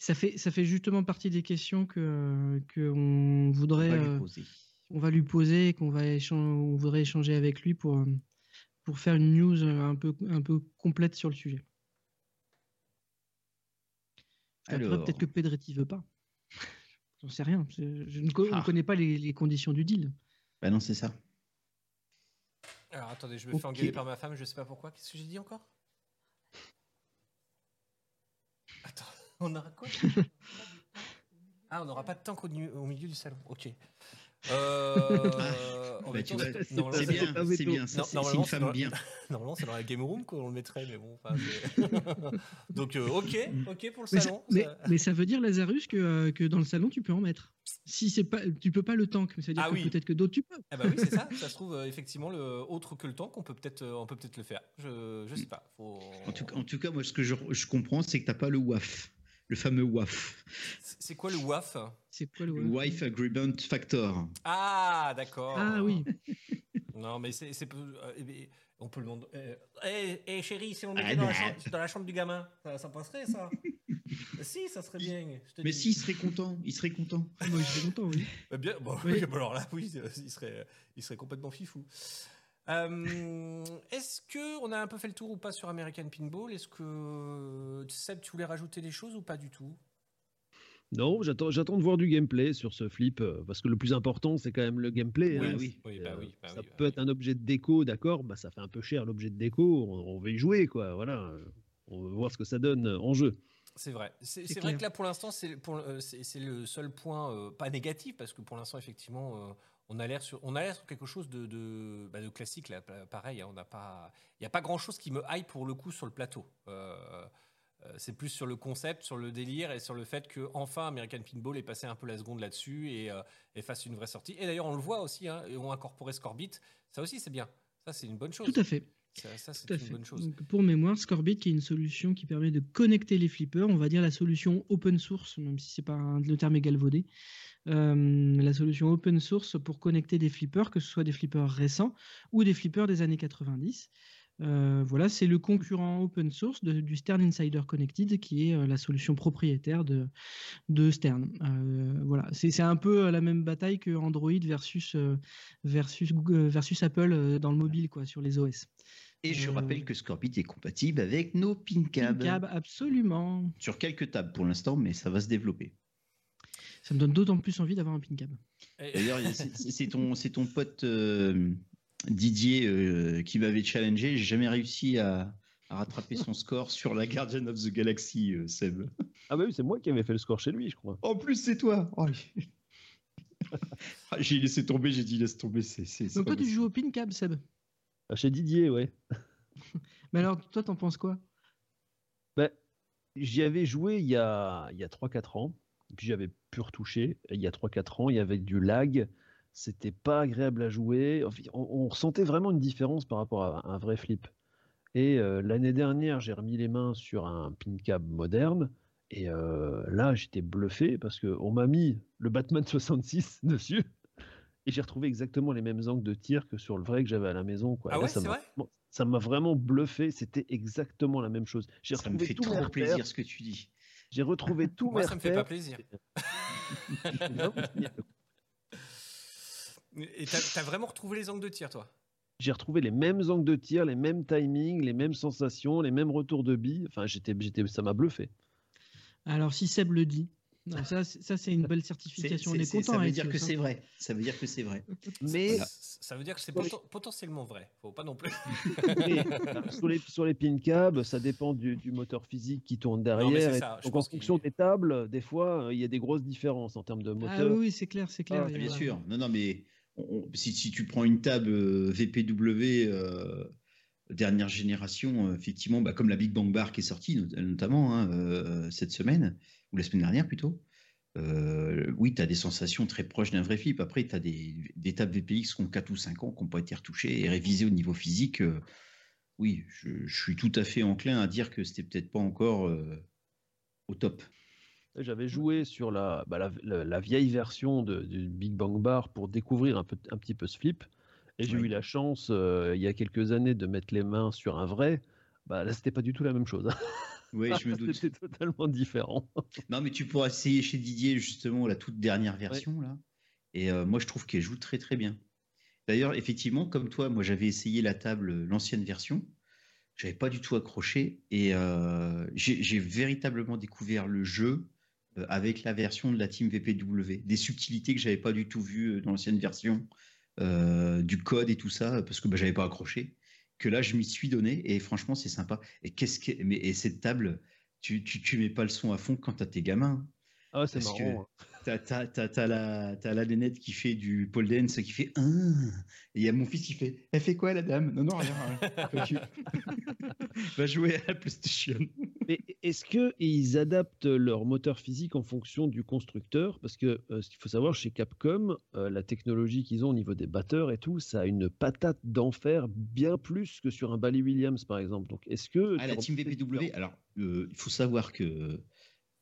Ça fait, ça fait justement partie des questions que, que on voudrait. On va lui euh, poser. on va lui poser et qu'on va échan- on voudrait échanger avec lui pour, euh, pour faire une news euh, un peu, un peu complète sur le sujet. Alors. peut-être que Pedretti veut pas. J'en sais rien. Je ne co- on Ah. ne connaît pas les, les conditions du deal. Bah non, c'est ça. Alors attendez, je me fais engueuler par ma femme, je sais pas pourquoi. Qu'est-ce que j'ai dit encore? Attends, on aura quoi? Ah, on n'aura pas de tank au, au milieu du salon. Ok. Euh, Bah, tu vois, c'est- bien, c'est mais bien. C'est- une femme dans- bien. Normalement, c'est dans la game room qu'on le mettrait, mais bon. Donc, euh, ok, ok pour le Mais salon. mais- ça- mais ça veut dire, Lazarus, que, euh, que dans le salon, tu peux en mettre. Si c'est pas, tu peux pas le tank, mais ça veut dire Ah que oui. peut-être que d'autres tu peux. Ah bah oui, c'est ça. Ça se trouve euh, effectivement le autre que le tank, on peut peut-être, euh, on peut peut-être le faire. Je, je sais pas. Faut- En tout, en tout cas, moi, ce que je, je comprends, c'est que t'as pas le WAF. Le fameux WAF. C'est quoi le WAF? C'est quoi le Wife Agreement Factor. Ah, d'accord. Ah oui. Non, mais c'est, euh, eh bien, on peut le demander. Eh eh, chérie, si on Ah, mettait dans, la chambre, dans la chambre du gamin, ça, ça passerait ça? Si, ça serait bien. je te Mais dis. si, il serait content. Il serait content. Moi, je suis content, oui. Bien, bon, Oui. alors là, oui, euh, il serait, il serait complètement fifou. Euh, est-ce que on a un peu fait le tour ou pas sur American Pinball? Est-ce que Seb, tu voulais rajouter des choses ou pas du tout? Non, j'attends, j'attends de voir du gameplay sur ce flip, euh, parce que le plus important, c'est quand même le gameplay. Oui, hein. oui. Oui, bah euh, oui, bah ça oui, bah peut oui. être un objet de déco, d'accord, bah ça fait un peu cher l'objet de déco, on, on veut y jouer, quoi, voilà. On veut voir ce que ça donne euh, en jeu. C'est vrai. C'est, C'est c'est vrai que là, pour l'instant, c'est, pour, c'est, c'est le seul point, euh, pas négatif, parce que pour l'instant, effectivement, euh, on a l'air sur, on a l'air sur quelque chose de, de, bah, de classique. Là, Pa- pareil, hein, on n'a pas, il n'y a pas grand chose qui me hype pour le coup sur le plateau. Euh, c'est plus sur le concept, sur le délire et sur le fait que enfin American Pinball est passé un peu la seconde là-dessus et, euh, et fasse une vraie sortie. Et d'ailleurs, on le voit aussi, hein, et ont incorporé Scorbit. Ça aussi, c'est bien. Ça, c'est une bonne chose. Tout à fait. Ça, ça, c'est une fait. bonne chose. Donc, pour mémoire, Scorbit qui est une solution qui permet de connecter les flippers, on va dire la solution open source, même si c'est pas un- le terme est galvaudé. Euh, la solution open source pour connecter des flippers, que ce soit des flippers récents ou des flippers des années 90. Euh, voilà, c'est le concurrent open source de- du Stern Insider Connected, qui est euh, la solution propriétaire de, de Stern. Euh, voilà, c'est c'est un peu la même bataille que Android versus, euh, versus, Google- versus Apple euh, dans le mobile, quoi, sur les OS. Et je Euh, rappelle que Scorbit est compatible avec nos PinCab. Cab, absolument. Sur quelques tables pour l'instant, mais ça va se développer. Ça me donne d'autant plus envie d'avoir un PinCab. D'ailleurs, c'est- ton, c'est ton pote euh, Didier euh, qui m'avait challengé. J'ai jamais réussi à, à rattraper son score sur la Guardian of the Galaxy, euh, Seb. Ah bah oui, c'est moi qui avais fait le score chez lui, je crois. En plus, c'est toi. Oh, Ah, j'ai laissé tomber, j'ai dit laisse tomber. C'est, Donc toi, tu joues au PinCab, Seb? Ah, chez Didier, ouais. Mais alors, toi, t'en penses quoi? Ben, j'y avais joué il y a, il y a 3-4 ans, puis j'avais pu retoucher. Il y a 3-4 ans, il y avait du lag, c'était pas agréable à jouer. On, on ressentait vraiment une différence par rapport à un vrai flip. Et euh, l'année dernière, j'ai remis les mains sur un PinCab moderne, et euh, là, j'étais bluffé parce qu'on m'a mis le Batman 66 dessus. Et j'ai retrouvé exactement les mêmes angles de tir que sur le vrai que j'avais à la maison. Quoi. Ah là, ouais, ça c'est m'a- vrai? bon, Ça m'a vraiment bluffé. C'était exactement la même chose. J'ai Ça me retrouvé fait mes trop repères. plaisir ce que tu dis. J'ai retrouvé tous Moi, mes ça me fait pas repères. plaisir. Et t'as t'as vraiment retrouvé les angles de tir, toi? J'ai retrouvé les mêmes angles de tir, les mêmes timings, les mêmes sensations, les mêmes retours de billes. Enfin, j'étais, j'étais, ça m'a bluffé. Alors, si Seb le dit, non, ça, c'est- ça c'est une belle certification. c'est- On est content ça veut dire que c'est vrai. Ça veut dire que c'est vrai. Mais Ça- Ça veut dire que c'est poten- potentiellement vrai. Faut pas non plus. Mais, sur les, sur les pin cabs, ça dépend du, du moteur physique qui tourne derrière. ça, donc en fonction des tables, des fois, il y a des grosses différences en termes de Ah moteur. oui, oui, c'est clair, c'est clair. Ah, Bien sûr. Non, non, mais si, tu prends une table euh, VPW euh, dernière génération, euh, effectivement, bah, comme la Big Bang Bar qui est sortie not- notamment hein, cette semaine, ou la semaine dernière plutôt, oui, tu as des sensations très proches d'un vrai flip. Après, tu as des, tables VPX qui ont 4 ou 5 ans, qui n'ont pas été retouchées et révisées au niveau physique. oui, je, suis tout à fait enclin à dire que c'était peut-être pas encore au top. J'avais joué sur la, bah, la, la- la vieille version de, du Big Bang Bar pour découvrir un, peu, un petit peu ce flip. Et j'ai Oui. eu la chance, euh, il y a quelques années, de mettre les mains sur un vrai. Bah, là, c'était pas du tout la même chose. Oui, je me doute. C'était totalement différent. Non, mais tu pourras essayer chez Didier justement la toute dernière version là. Et euh, moi, je trouve qu'elle joue très très bien. D'ailleurs, effectivement, comme toi, moi j'avais essayé la table, l'ancienne version. J'avais pas du tout accroché et euh, j'ai véritablement découvert le jeu avec la version de la team VPW. Des subtilités que j'avais pas du tout vues euh, dans l'ancienne version, euh, du code et tout ça, parce que bah, j'avais pas accroché. Que là, je m'y suis donné et franchement, c'est sympa. Et qu'est-ce que, mais et cette table, tu, tu, tu mets pas le son à fond quand t'as tes gamins. Ah, c'est que marrant. T'as, t'as, t'as, t'as la, t'as la nénette qui fait du pole dance qui fait un. Et il y a mon fils qui fait Elle fait quoi la dame? Non, non, rien. Va jouer à la PlayStation. Mais est-ce qu'ils adaptent leur moteur physique en fonction du constructeur? Parce que euh, ce qu'il faut savoir chez Capcom, euh, la technologie qu'ils ont au niveau des batteurs et tout, ça a une patate d'enfer bien plus que sur un Bally Williams par exemple. Donc est-ce que Ah, la team VPW, alors, euh, il faut savoir que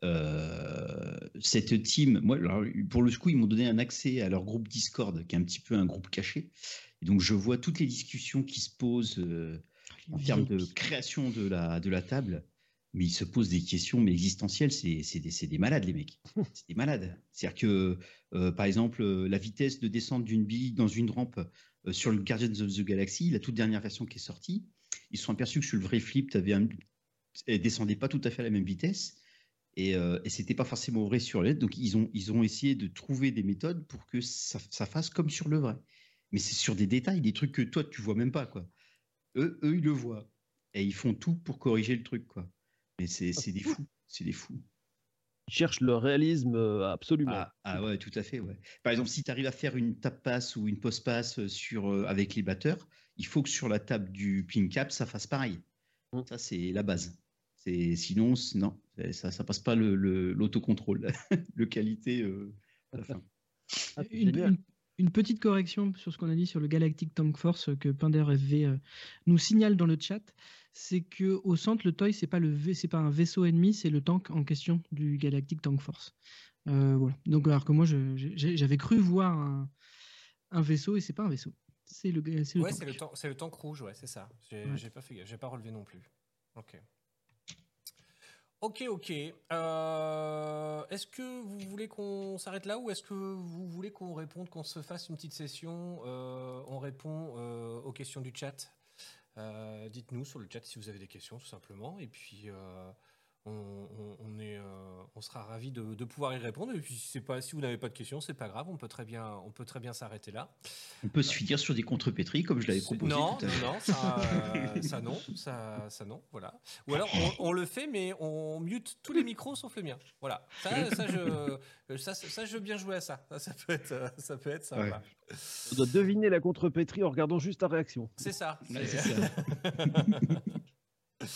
euh, cette team, moi, alors, pour le coup, ils m'ont donné un accès à leur groupe Discord, qui est un petit peu un groupe caché. Et donc, je vois toutes les discussions qui se posent euh, en termes de création de la, de la table. Mais ils se posent des questions mais existentielles. C'est des, des malades, les mecs. C'est des malades. C'est-à-dire que, euh, par exemple, la vitesse de descente d'une bille dans une rampe sur le Guardians of the Galaxy, la toute dernière version qui est sortie, ils se sont aperçus que sur le vrai flip, tu avais un, elle descendait pas tout à fait à la même vitesse. Et, euh, et c'était pas forcément vrai sur le LED. Donc ils ont, ils ont essayé de trouver des méthodes pour que ça, ça fasse comme sur le vrai. Mais c'est sur des détails, des trucs que toi tu vois même pas quoi. Eux, eux ils le voient et ils font tout pour corriger le truc quoi. Mais c'est c'est des fous, c'est des fous. Ils cherchent le réalisme euh, absolument. Ah, ah ouais, tout à fait. Ouais. Par exemple, si tu arrives à faire une tap passe ou une post passe sur, euh, avec les batteurs, il faut que sur la table du pin cap, ça fasse pareil. Mm. Ça, c'est la base. C'est sinon, non, ça, ça passe pas le- le- l'autocontrôle, le, qualité euh, à la fin. Ah, Une, génial. une- Une petite correction sur ce qu'on a dit sur le Galactic Tank Force euh, que Pinder FV euh, nous signale dans le chat, c'est que au centre le toy c'est pas le c'est pas un vaisseau ennemi, c'est le tank en question du Galactic Tank Force. Euh, voilà. Donc alors que moi j'avais cru voir un, un vaisseau et c'est pas un vaisseau, c'est le le Ouais, tank. c'est le, temps- c'est le tank rouge, ouais, c'est ça. J'ai Ouais. pas fait j'ai pas relevé non plus. Ok. Ok, ok. Euh, est-ce que vous voulez qu'on s'arrête là ou est-ce que vous voulez qu'on réponde, qu'on se fasse une petite session euh, On répond euh, aux questions du chat? Dites-nous sur le chat si vous avez des questions, tout simplement. Et puis, on, on- on est, euh, on sera ravis de, de pouvoir y répondre. Et puis, si, c'est pas, si vous n'avez pas de questions, c'est pas grave. On peut très bien, on peut très bien s'arrêter là. On peut se finir sur des contrepétries comme je l'avais proposé Non, tout à non, l'heure. non, ça, euh, ça non, ça, ça non, voilà. Ou alors on, on le fait, mais on mute tous les micros sauf le mien. Voilà. Ça, ça, je, ça, ça, je veux bien jouer à ça. Ça, ça peut être, ça peut être sympa. On doit deviner la contrepétrie en regardant juste ta réaction. C'est ça. Ouais, c'est ça.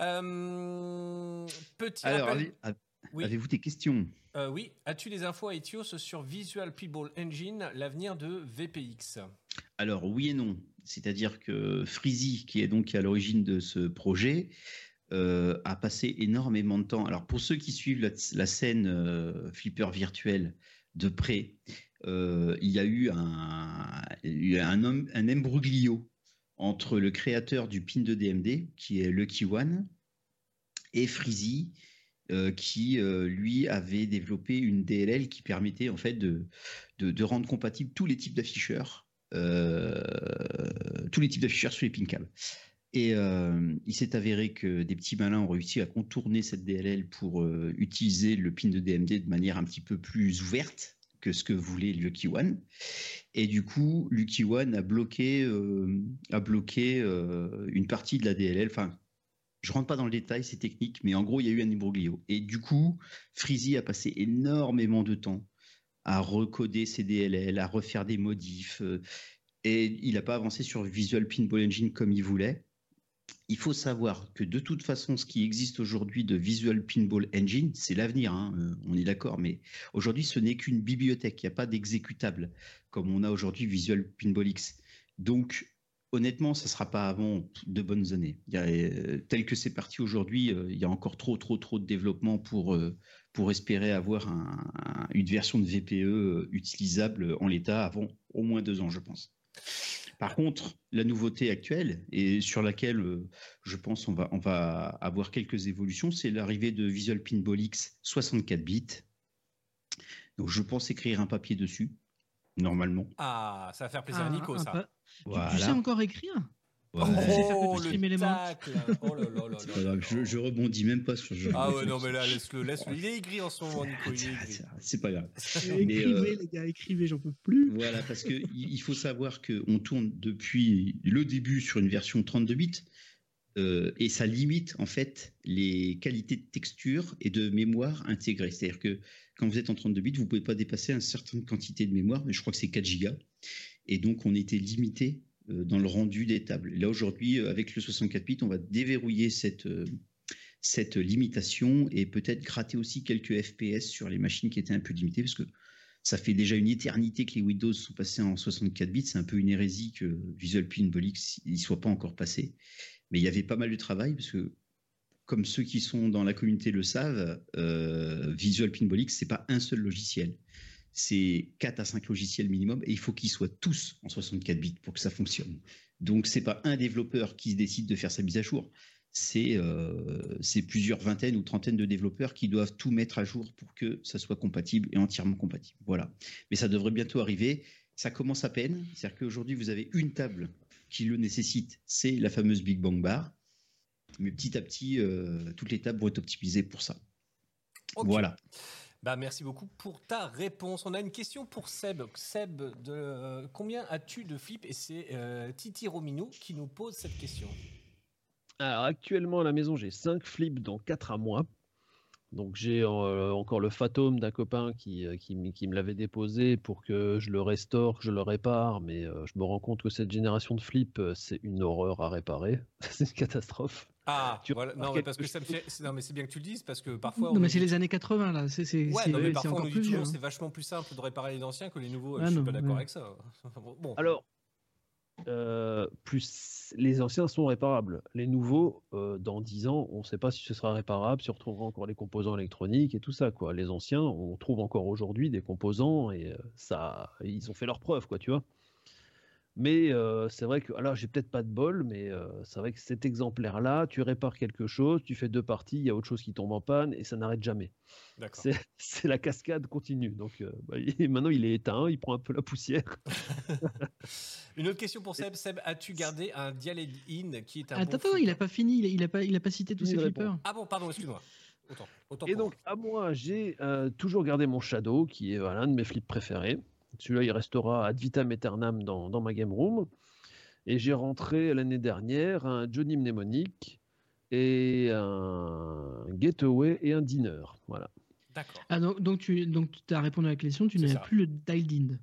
Euh, petit Alors, rappel- avez- a- Oui. avez-vous des questions? Euh, oui, as-tu des infos à Etios sur Visual People Engine, l'avenir de VPX Alors oui et non. C'est-à-dire que Freezy, qui est donc à l'origine de ce projet, euh, a passé énormément de temps. Alors pour ceux qui suivent la, la scène flipper virtuel de près, il y a eu un, un, homme- un embroglio entre le créateur du pin de DMD, qui est Lucky One, et Freezy, euh, qui euh, lui avait développé une DLL qui permettait en fait de, rendre compatibles tous les types d'afficheurs, euh, tous les types d'afficheurs sur les pin. Et il s'est avéré que des petits malins ont réussi à contourner cette DLL pour utiliser le pin de DMD de manière un petit peu plus ouverte que ce que voulait Lucky One. Et du coup, Lucky One a bloqué, euh, a bloqué euh, une partie de la DLL. Enfin, je rentre pas dans le détail, c'est technique, mais en gros, il y a eu un imbroglio. Et du coup, Freezy a passé énormément de temps à recoder ses DLL, à refaire des modifs, euh, et il n'a pas avancé sur Visual Pinball Engine comme il voulait. Il faut savoir que de toute façon, ce qui existe aujourd'hui de Visual Pinball Engine, c'est l'avenir, hein, euh, on est d'accord, mais aujourd'hui, ce n'est qu'une bibliothèque, il n'y a pas d'exécutable comme on a aujourd'hui Visual Pinball X. Donc, honnêtement, ça ne sera pas avant de bonnes années. Euh, tel que c'est parti aujourd'hui, euh, il y a encore trop, trop, trop de développement pour, pour espérer avoir un- un- une version de VPE utilisable en l'état avant au moins deux ans, je pense. Par contre, la nouveauté actuelle et sur laquelle euh, je pense on va, on va avoir quelques évolutions, c'est l'arrivée de Visual Pinball X 64 bits. Donc je pense écrire un papier dessus, normalement. Ah, ça va faire plaisir à Ah, Nico, ça. Tu- sais encore écrire? Oh, les le tacle Oh là là là pas grave, je, je rebondis même pas sur ce genre Ah ouais, non, mais là, laisse-le, laisse-le. Il est aigri en ce moment, Nico, il est C'est- pas grave. Écrivez Mais, euh, les gars, écrivez, j'en peux plus. Voilà, parce que il il faut savoir qu'on tourne depuis le début sur une version 32 bits euh, et ça limite en fait les qualités de texture et de mémoire intégrées. C'est-à-dire que quand vous êtes en 32 bits, vous pouvez pas dépasser une certaine quantité de mémoire, mais je crois que c'est 4 gigas. Et donc on était limité dans le rendu des tables. Là aujourd'hui, euh, avec le 64 bits, on va déverrouiller cette euh, cette limitation et peut-être gratter aussi quelques FPS sur les machines qui étaient un peu limitées, parce que ça fait déjà une éternité que les Windows sont passés en 64 bits. C'est un peu une hérésie que Visual Pinball X ne soit pas encore passé. Mais il y avait pas mal de travail parce que, comme ceux qui sont dans la communauté le savent, euh, Visual Pinball X, c'est pas un seul logiciel. C'est 4 à 5 logiciels minimum et il faut qu'ils soient tous en 64 bits pour que ça fonctionne. Donc, c'est pas un développeur qui décide de faire sa mise à jour. C'est euh, c'est plusieurs vingtaines ou trentaines de développeurs qui doivent tout mettre à jour pour que ça soit compatible et entièrement compatible. Voilà. Mais ça devrait bientôt arriver. Ça commence à peine. C'est-à-dire qu'aujourd'hui, vous avez une table qui le nécessite, c'est la fameuse Big Bang Bar. Mais petit à petit, euh, toutes les tables vont être optimisées pour ça. Voilà. Bah, merci beaucoup pour ta réponse. On a une question pour Seb. Seb, de, euh, combien as-tu de flips Et c'est euh, Titi Romino qui nous pose cette question. Alors actuellement à la maison, j'ai 5 flips dans 4 à moi. Donc j'ai euh, encore le Fathom d'un copain qui, qui, me l'avait déposé pour que je le restaure, que je le répare, mais je me rends compte que cette génération de flips, c'est une horreur à réparer. c'est une catastrophe. Ah, Tu voilà. Non, mais parce que ça me fait. c'est- Non, mais c'est bien que tu le dises parce que parfois. Non, on mais c'est dit- les années 80 là. C'est c'est- Ouais, c'est- non, mais c'est parfois on encore nous dit plus vieux. toujours hein. c'est vachement plus simple de réparer les anciens que les nouveaux. Ah je suis non, pas d'accord ouais. avec ça. Bon. Alors, euh, plus les anciens sont réparables. Les nouveaux, euh, dans 10 ans, on ne sait pas si ce sera réparable, si on retrouvera encore les composants électroniques et tout ça. Quoi. Les anciens, on trouve encore aujourd'hui des composants et euh, ça, ils ont fait leur preuve, quoi, tu vois. Mais euh, c'est vrai que, alors j'ai peut-être pas de bol, mais euh, c'est vrai que cet exemplaire-là, tu répares quelque chose, tu fais deux parties, il y a autre chose qui tombe en panne et ça n'arrête jamais. D'accord. C'est la cascade continue. Donc euh, bah, il- maintenant il est éteint, il prend un peu la poussière. Une autre question pour Seb. Seb, as-tu gardé un Dialed In qui est un. bon Attends, attends, flipper il a pas fini. Il a, il a pas, il a pas cité tous ses flippers. Ah bon, pardon, excuse-moi. Autant. Autant Et donc, à moi, j'ai euh, toujours gardé mon Shadow, qui est voilà, un de mes flips préférés. Celui-là, il restera ad vitam aeternam dans, dans ma game room. Et j'ai rentré l'année dernière un Johnny Mnemonic et un Getaway et un Dinner. Voilà. D'accord. Ah, donc, donc tu donc, as répondu à la question, tu n'as plus le dialed in.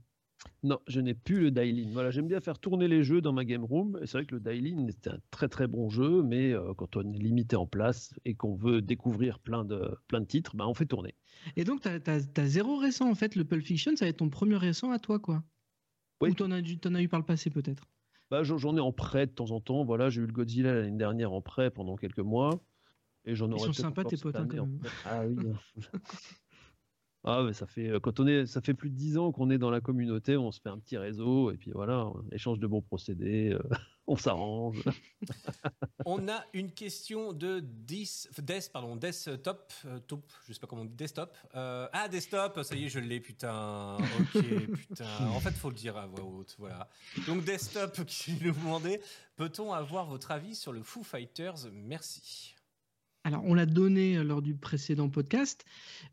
Non, je n'ai plus le dial-in. Voilà, j'aime bien faire tourner les jeux dans ma game room. Et c'est vrai que le dial-in est un très très bon jeu, mais euh, quand on est limité en place et qu'on veut découvrir plein de, plein de titres, ben, on fait tourner. Et donc, tu as, zéro récent en fait. Le Pulp Fiction, ça va être ton premier récent à toi, quoi. Oui. Ou as, dû- t'en as eu par le passé, peut-être. Bah, j'en ai en prêt de temps en temps. Voilà, j'ai eu le Godzilla l'année dernière en prêt pendant quelques mois. Et j'en Ils aurai sont sympas, tes potes, hein, quand en même. Ah oui. ah, mais ça fait, euh, quand on est, ça fait plus de 10 ans qu'on est dans la communauté, on se fait un petit réseau et puis voilà, on échange de bons procédés, euh, on s'arrange. On a une question de Dis, Des, pardon, Desktop, euh, top, je sais pas comment on dit, Desktop. Euh, ah, Desktop, ça y est, je l'ai, putain. Ok, putain. En fait, faut le dire à voix haute, voilà. Donc, Desktop qui nous demandait, peut-on avoir votre avis sur le Foo Fighters? Merci. Alors, on l'a donné euh, lors du précédent podcast,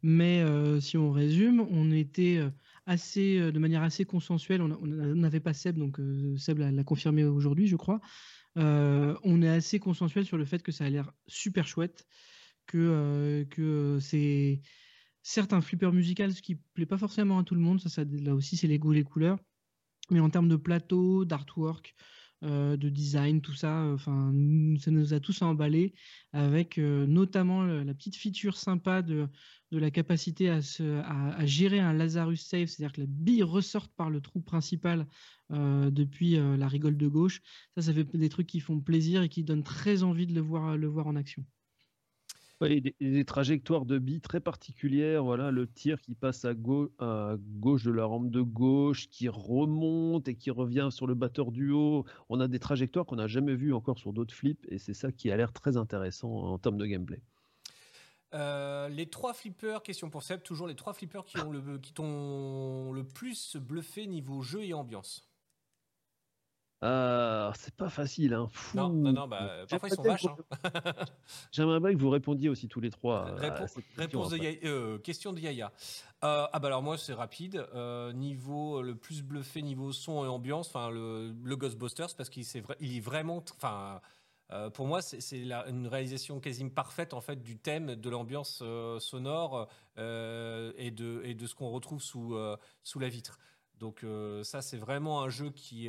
mais euh, si on résume, on était euh, assez, de manière assez consensuelle. On n'avait pas Seb, donc Seb l'a confirmé aujourd'hui, je crois. On est assez consensuel sur le fait que ça a l'air super chouette, que, que c'est certes un flipper musical, ce qui plaît pas forcément à tout le monde. Ça, ça là aussi, c'est les goûts, les couleurs. Mais en termes de plateau, d'artwork, euh, de design, tout ça, euh, enfin, ça nous a tous emballés avec euh, notamment la petite feature sympa de, de la capacité à, se, gérer un Lazarus Save, c'est-à-dire que la bille ressorte par le trou principal depuis la rigole de gauche. Ça, ça fait des trucs qui font plaisir et qui donnent très envie de le voir en action. Des, des trajectoires de billes très particulières. Voilà, le tir qui passe à, gau- à gauche de la rampe de gauche, qui remonte et qui revient sur le batteur du haut. On a des trajectoires qu'on n'a jamais vues encore sur d'autres flips, et c'est ça qui a l'air très intéressant en termes de gameplay. Euh, les trois flippers, question pour Seb, toujours les trois flippers qui ont qui t'ont le plus bluffé niveau jeu et ambiance. Ah, c'est pas facile, hein. Fou. Non, non, non, bah, parfois ils sont vaches. hein. J'aimerais bien que vous répondiez aussi tous les trois. à cette question réponse de. Yaya- euh, question de Yaya. Euh, ah bah alors moi c'est rapide. Euh, niveau le plus bluffé niveau son et ambiance, enfin le, le Ghostbusters parce qu'il il est vraiment, enfin pour moi c'est une réalisation quasiment parfaite en fait du thème, de l'ambiance sonore et de et de ce qu'on retrouve sous sous la vitre. Donc ça c'est vraiment un jeu qui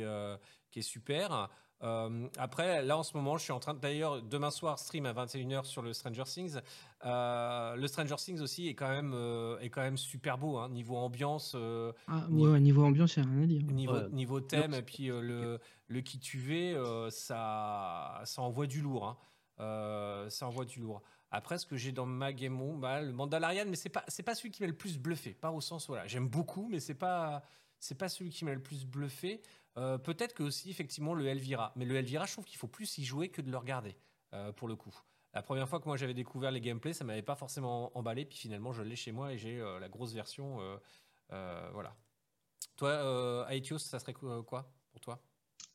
qui est super. Euh, après, là en ce moment, je suis en train de- d'ailleurs demain soir stream à 21h sur le Stranger Things. Euh, le Stranger Things aussi est quand même euh, est quand même super beau hein, niveau ambiance, euh, Ah, Ni- ouais, niveau ambiance, il n'y a rien à dire. niveau Ouais. niveau thème et puis euh, le le qui tu veux, euh, ça ça envoie du lourd. hein. Euh, ça envoie du lourd. Après, ce que j'ai dans ma game room, bah, le Mandalorian, mais c'est pas c'est pas celui qui m'a le plus bluffé. Pas au sens voilà, j'aime beaucoup, mais c'est pas c'est pas celui qui m'a le plus bluffé. Euh, Peut-être que aussi effectivement le Elvira, mais le Elvira, je trouve qu'il faut plus y jouer que de le regarder euh, pour le coup. La première fois que moi j'avais découvert les gameplays, ça m'avait pas forcément emballé, puis finalement je l'ai chez moi et j'ai euh, la grosse version. voilà. Toi, Aetios, ça serait quoi pour toi?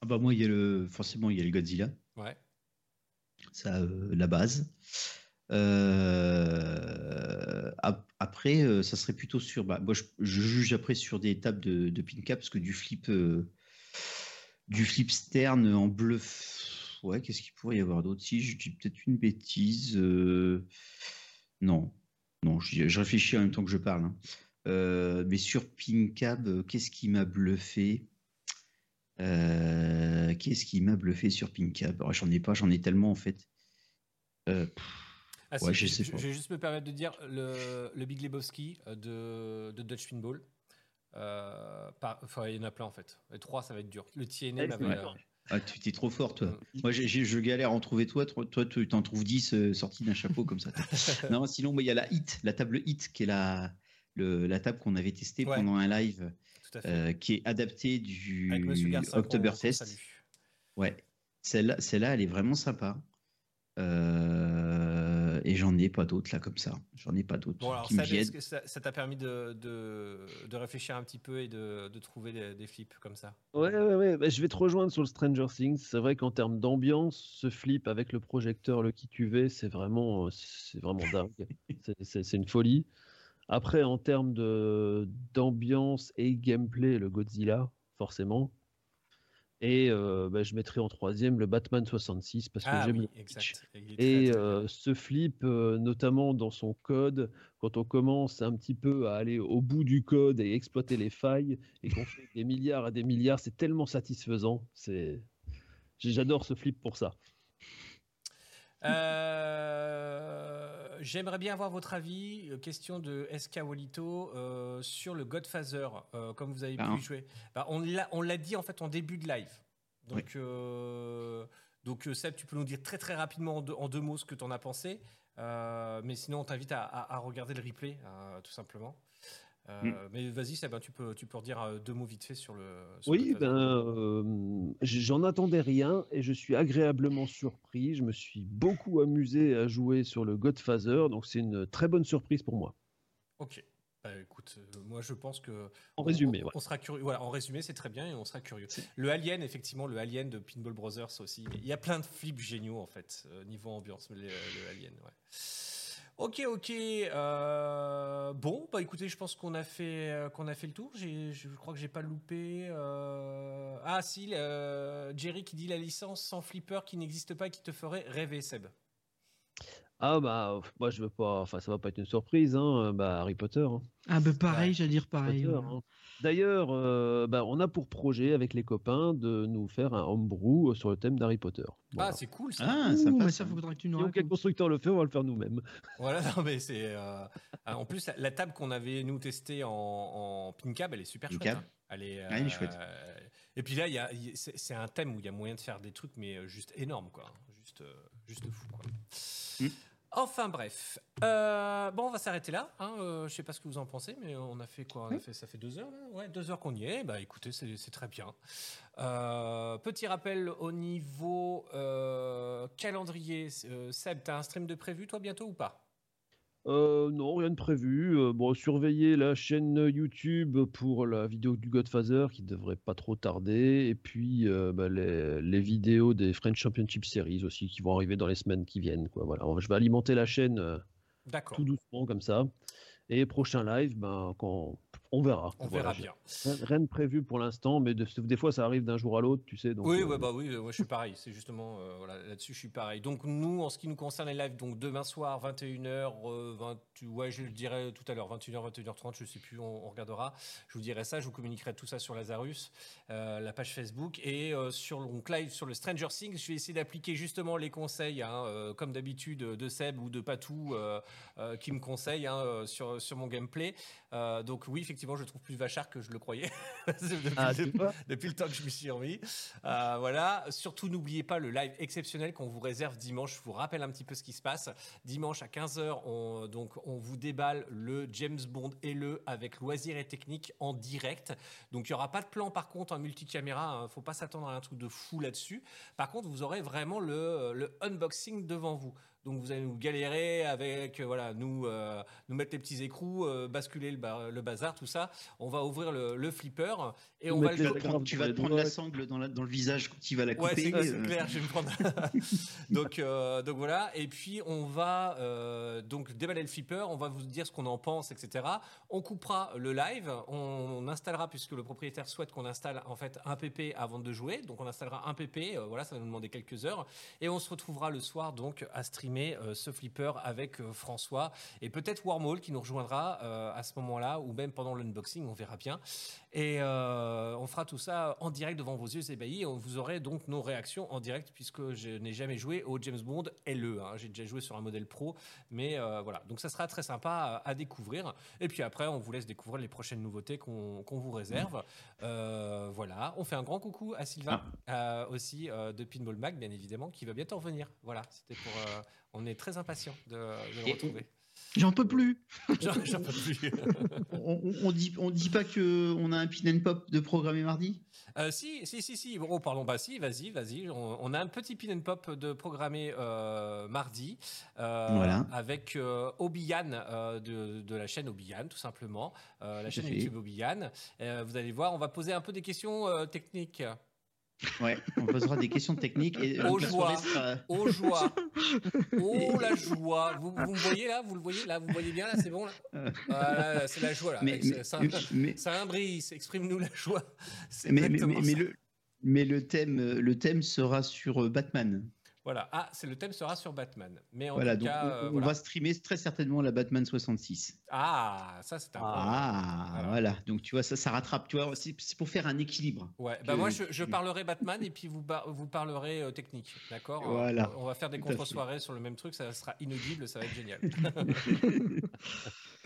Ah bah moi, il y a le, forcément, il y a le Godzilla, Ouais. ça, la base. Euh, ap- après, euh, ça serait plutôt sur. Bah, moi, je, je juge après sur des tables de, de pin cap parce que du flip, euh, du flip stern en bluff. Ouais, qu'est-ce qu'il pourrait y avoir d'autre? Si je dis peut-être une bêtise. euh, Non, non, je, je réfléchis en même temps que je parle. hein. Euh, mais sur Pincab, qu'est-ce qui m'a bluffé? Euh, Qu'est-ce qui m'a bluffé sur Pincab? Alors, J'en ai pas, j'en ai tellement en fait. Ah, Ouais, je sais je, pas. je vais juste me permettre de dire le, le Big Lebowski de, de Dutch Pinball. Euh, par- enfin, il y en a plein en fait. Les trois, ça va être dur. Le TNA Ouais, m'avait. ouais. euh, ah, tu t'es trop fort, toi. Mm. Moi, j'ai- j'ai- je galère à en trouver toi. Toi, tu t'en trouves 10 euh, sortis d'un chapeau comme ça. non, sinon, il y a la hit, la table hit, qui est la, le- la table qu'on avait testée Ouais. pendant un live, euh, qui est adaptée du Oktoberfest. Ouais, celle-là, celle-là, elle est vraiment sympa. Euh, et j'en ai pas d'autres là comme ça. J'en ai pas d'autres Bon, alors, qui me Seb, est-ce que ça ça t'a permis de, de, de réfléchir un petit peu et de, de trouver des, des flips comme ça? Ouais, ouais, ouais. bah, je vais te rejoindre sur le Stranger Things. C'est vrai qu'en termes d'ambiance, ce flip avec le projecteur, le qui tu veux, c'est vraiment, euh, c'est vraiment dingue. C'est- C'est c'est une folie. Après, en termes de d'ambiance et gameplay, le Godzilla, forcément. Et euh, bah, je mettrai en troisième le Batman 66 parce que Ah j'aime oui, le pitch. Et euh, ce flip, euh, notamment dans son code, quand on commence un petit peu à aller au bout du code et exploiter les failles, et qu'on fait des milliards et des milliards, c'est tellement satisfaisant. C'est, j'adore ce flip pour ça. Euh, J'aimerais bien avoir votre avis. euh, Question de SK Walito euh, sur le Godfather, euh, comme vous avez Bah, pu hein. y jouer. Bah, on l'a dit en fait en début de live. Donc, euh, donc Seb, tu peux nous dire très très rapidement en deux, en deux mots ce que tu en as pensé. Mais sinon, on t'invite à, à- à regarder le replay, tout simplement. Euh, Mm. Mais vas-y, Seb, hein, tu peux, tu peux redire euh, deux mots vite fait sur le. sur Oui, ben, euh, j'en attendais rien et je suis agréablement surpris. Je me suis beaucoup amusé à jouer sur le Godfather, donc c'est une très bonne surprise pour moi. Ok. Bah, écoute, euh, moi je pense que. En on- résumé, on, ouais. on sera curieux. Voilà, en résumé, c'est très bien et on sera curieux. Le Alien, effectivement, le Alien de Pinball Brothers aussi. Il y a plein de flips géniaux en fait, euh, niveau ambiance, mais le, le Alien, ouais. Ok, ok. euh, bon, bah écoutez, je pense qu'on a fait euh, qu'on a fait le tour. J'ai- Je crois que j'ai pas loupé. euh, Ah si, euh, Jerry qui dit la licence sans flipper qui n'existe pas et qui te ferait rêver, Seb. Ah bah, moi je veux pas, enfin ça va pas être une surprise, hein, bah Harry Potter. hein. Ah bah pareil, j'allais dire pareil. Potter, ouais. hein. D'ailleurs, euh, bah, on a pour projet avec les copains de nous faire un homebrew sur le thème d'Harry Potter. Voilà. Ah, c'est cool ça. Ah, Ouh, sympa. bah ça. faudra que tu nous racontes. constructeur le fait, on va le faire nous-mêmes. Voilà, non, mais c'est. euh, En plus, la, table qu'on avait nous testée en, en Pincab, elle est super chouette. Hein. Elle est, Ah, elle est chouette. euh, Et puis là, il y a- il y a- c'est un thème où il y a moyen de faire des trucs, mais euh, juste énorme, quoi. Juste, euh, juste fou, quoi. Mm. Enfin bref, Euh, bon, on va s'arrêter là. Hein. euh, je sais pas ce que vous en pensez, mais on a fait quoi? On a fait, ça fait deux heures, là? Ouais, deux heures qu'on y est. Bah écoutez, c'est très bien. Euh, petit rappel au niveau euh, calendrier. Seb, t'as un stream de prévu toi bientôt ou pas? Euh, non, rien de prévu. Euh, bon, surveillez la chaîne YouTube pour la vidéo du Godfather qui devrait pas trop tarder. Et puis euh, bah, les, les vidéos des French Championship Series aussi qui vont arriver dans les semaines qui viennent. Quoi. Voilà, je vais alimenter la chaîne euh, tout doucement comme ça. Et prochain live, ben, quand... on verra. On Voilà, verra j'ai- bien. Rien, de prévu pour l'instant, mais de- des fois ça arrive d'un jour à l'autre, tu sais. Donc, oui, euh, ouais, bah oui, moi je suis pareil. C'est justement euh, voilà, là-dessus, je suis pareil. Donc nous, en ce qui nous concerne les lives, donc demain soir, 21h, euh, 20, ouais, je le dirai tout à l'heure, 21h, 21h30, je sais plus, on, on regardera. Je vous dirai ça, je vous communiquerai tout ça sur Lazarus, euh, la page Facebook et euh, sur le donc, live sur le Stranger Things. Je vais essayer d'appliquer justement les conseils, hein, euh, comme d'habitude, de Seb ou de Patou euh, euh, qui me conseille hein, sur sur mon gameplay. Euh, donc oui, effectivement, je le trouve plus vachard que je le croyais depuis, Ah, le- depuis le temps que je me suis remis. Euh, voilà. Surtout, n'oubliez pas le live exceptionnel qu'on vous réserve dimanche. Je vous rappelle un petit peu ce qui se passe. Dimanche à 15h, on, donc, on vous déballe le James Bond et le avec loisirs et techniques en direct. Donc, il n'y aura pas de plan, par contre, en multicaméra. Il faut pas s'attendre à un truc de fou là-dessus. Par contre, vous aurez vraiment le, le unboxing devant vous. Donc vous allez nous galérer avec euh, voilà nous euh, nous mettre les petits écrous, euh, basculer le, ba- le bazar, tout ça. On va ouvrir le flipper et on va le prendre- tu vas te prendre la sangle dans, la- dans le visage quand tu vas la Ouais, couper. c'est c'est euh, clair, je vais me prendre. donc, euh, donc voilà. Et puis on va euh, donc déballer le flipper, on va vous dire ce qu'on en pense, etc. On coupera le live, on, installera puisque le propriétaire souhaite qu'on installe en fait un PP avant de jouer. Donc on installera un PP. euh, voilà, ça va nous demander quelques heures et on se retrouvera le soir donc à streamer euh, ce flipper avec euh, François et peut-être Wormhole qui nous rejoindra euh, à ce moment-là ou même pendant l'unboxing, on verra bien. Et euh, on fera tout ça en direct devant vos yeux ébahis. On- Vous aurez donc nos réactions en direct puisque je n'ai jamais joué au James Bond LE. hein. J'ai déjà joué sur un modèle pro, mais euh, voilà. Donc ça sera très sympa à, à découvrir. Et puis après, on vous laisse découvrir les prochaines nouveautés qu'on vous réserve. Euh, voilà. On fait un grand coucou à Sylvain euh, aussi de Pinball Mag, bien évidemment, qui va bientôt revenir. Voilà. C'était pour. on est très impatient de, de le Et- retrouver. J'en peux plus. J'en peux plus. On, on, dit, on dit pas que on a un pin and pop de programmé mardi? Euh, si, si, si, si. Oh, pardon, bah si, vas-y, vas-y. On, on a un petit pin and pop de programmé euh, mardi euh, Voilà. avec euh, Obiyan de, de la chaîne Obiyan, tout simplement, la chaîne. YouTube Obiyan. Vous allez voir, on va poser un peu des questions techniques. Ouais, on posera des questions techniques et joies. Suarez sera- Oh joie. Oh la joie. Vous, vous me voyez là? Vous le voyez? Là Vous voyez bien là? C'est bon là? Voilà, C'est la joie là. Mais- ça, mais- ça imbrice, exprime-nous la joie. Mais, mais, mais- le, mais le thème, euh, le thème sera sur euh, Batman. Voilà. Ah, c'est le thème sera sur Batman. Mais en Voilà, tout donc cas, on, euh, on voilà. va streamer très certainement la Batman 66. Ah, ça c'est un Ah, Voilà. voilà. Donc tu vois, ça, ça rattrape. Tu vois, c'est pour faire un équilibre. Ouais, bah moi je, parlerai Batman et puis vous, vous parlerez euh, technique, d'accord? Voilà. On va faire des contre-soirées sur le même truc, ça sera inaudible, ça va être génial.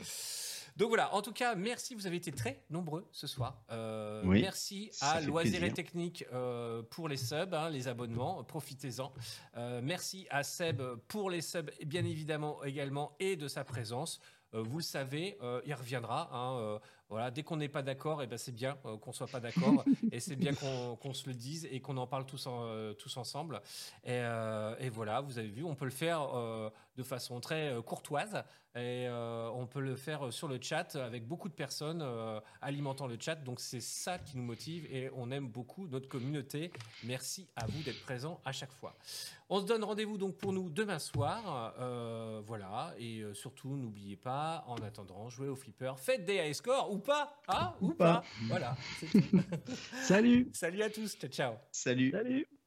Donc voilà, en tout cas, merci, vous avez été très nombreux ce soir. Euh, Oui, merci à Loisirs et plaisir. Technique euh, pour les subs, hein, les abonnements, profitez-en. Euh, merci à Seb pour les subs, et bien évidemment également, et de sa présence. Vous le savez, il reviendra. hein, voilà, dès qu'on n'est pas d'accord, et ben c'est bien qu'on soit pas d'accord, et c'est bien qu'on se le dise et qu'on en parle tous, en- tous ensemble. Et, et voilà, vous avez vu, on peut le faire de façon très euh, courtoise et euh, on peut le faire sur le chat avec beaucoup de personnes euh, alimentant le chat. Donc c'est ça qui nous motive et on aime beaucoup notre communauté. Merci à vous d'être présents à chaque fois. On se donne rendez-vous donc pour nous demain soir. Euh, voilà, et euh, surtout n'oubliez pas, en attendant, jouez au flipper, faites des high scores ou pas, hein, ou, Ou pas. pas. Voilà. Salut Salut à tous, ciao ciao. Salut. Salut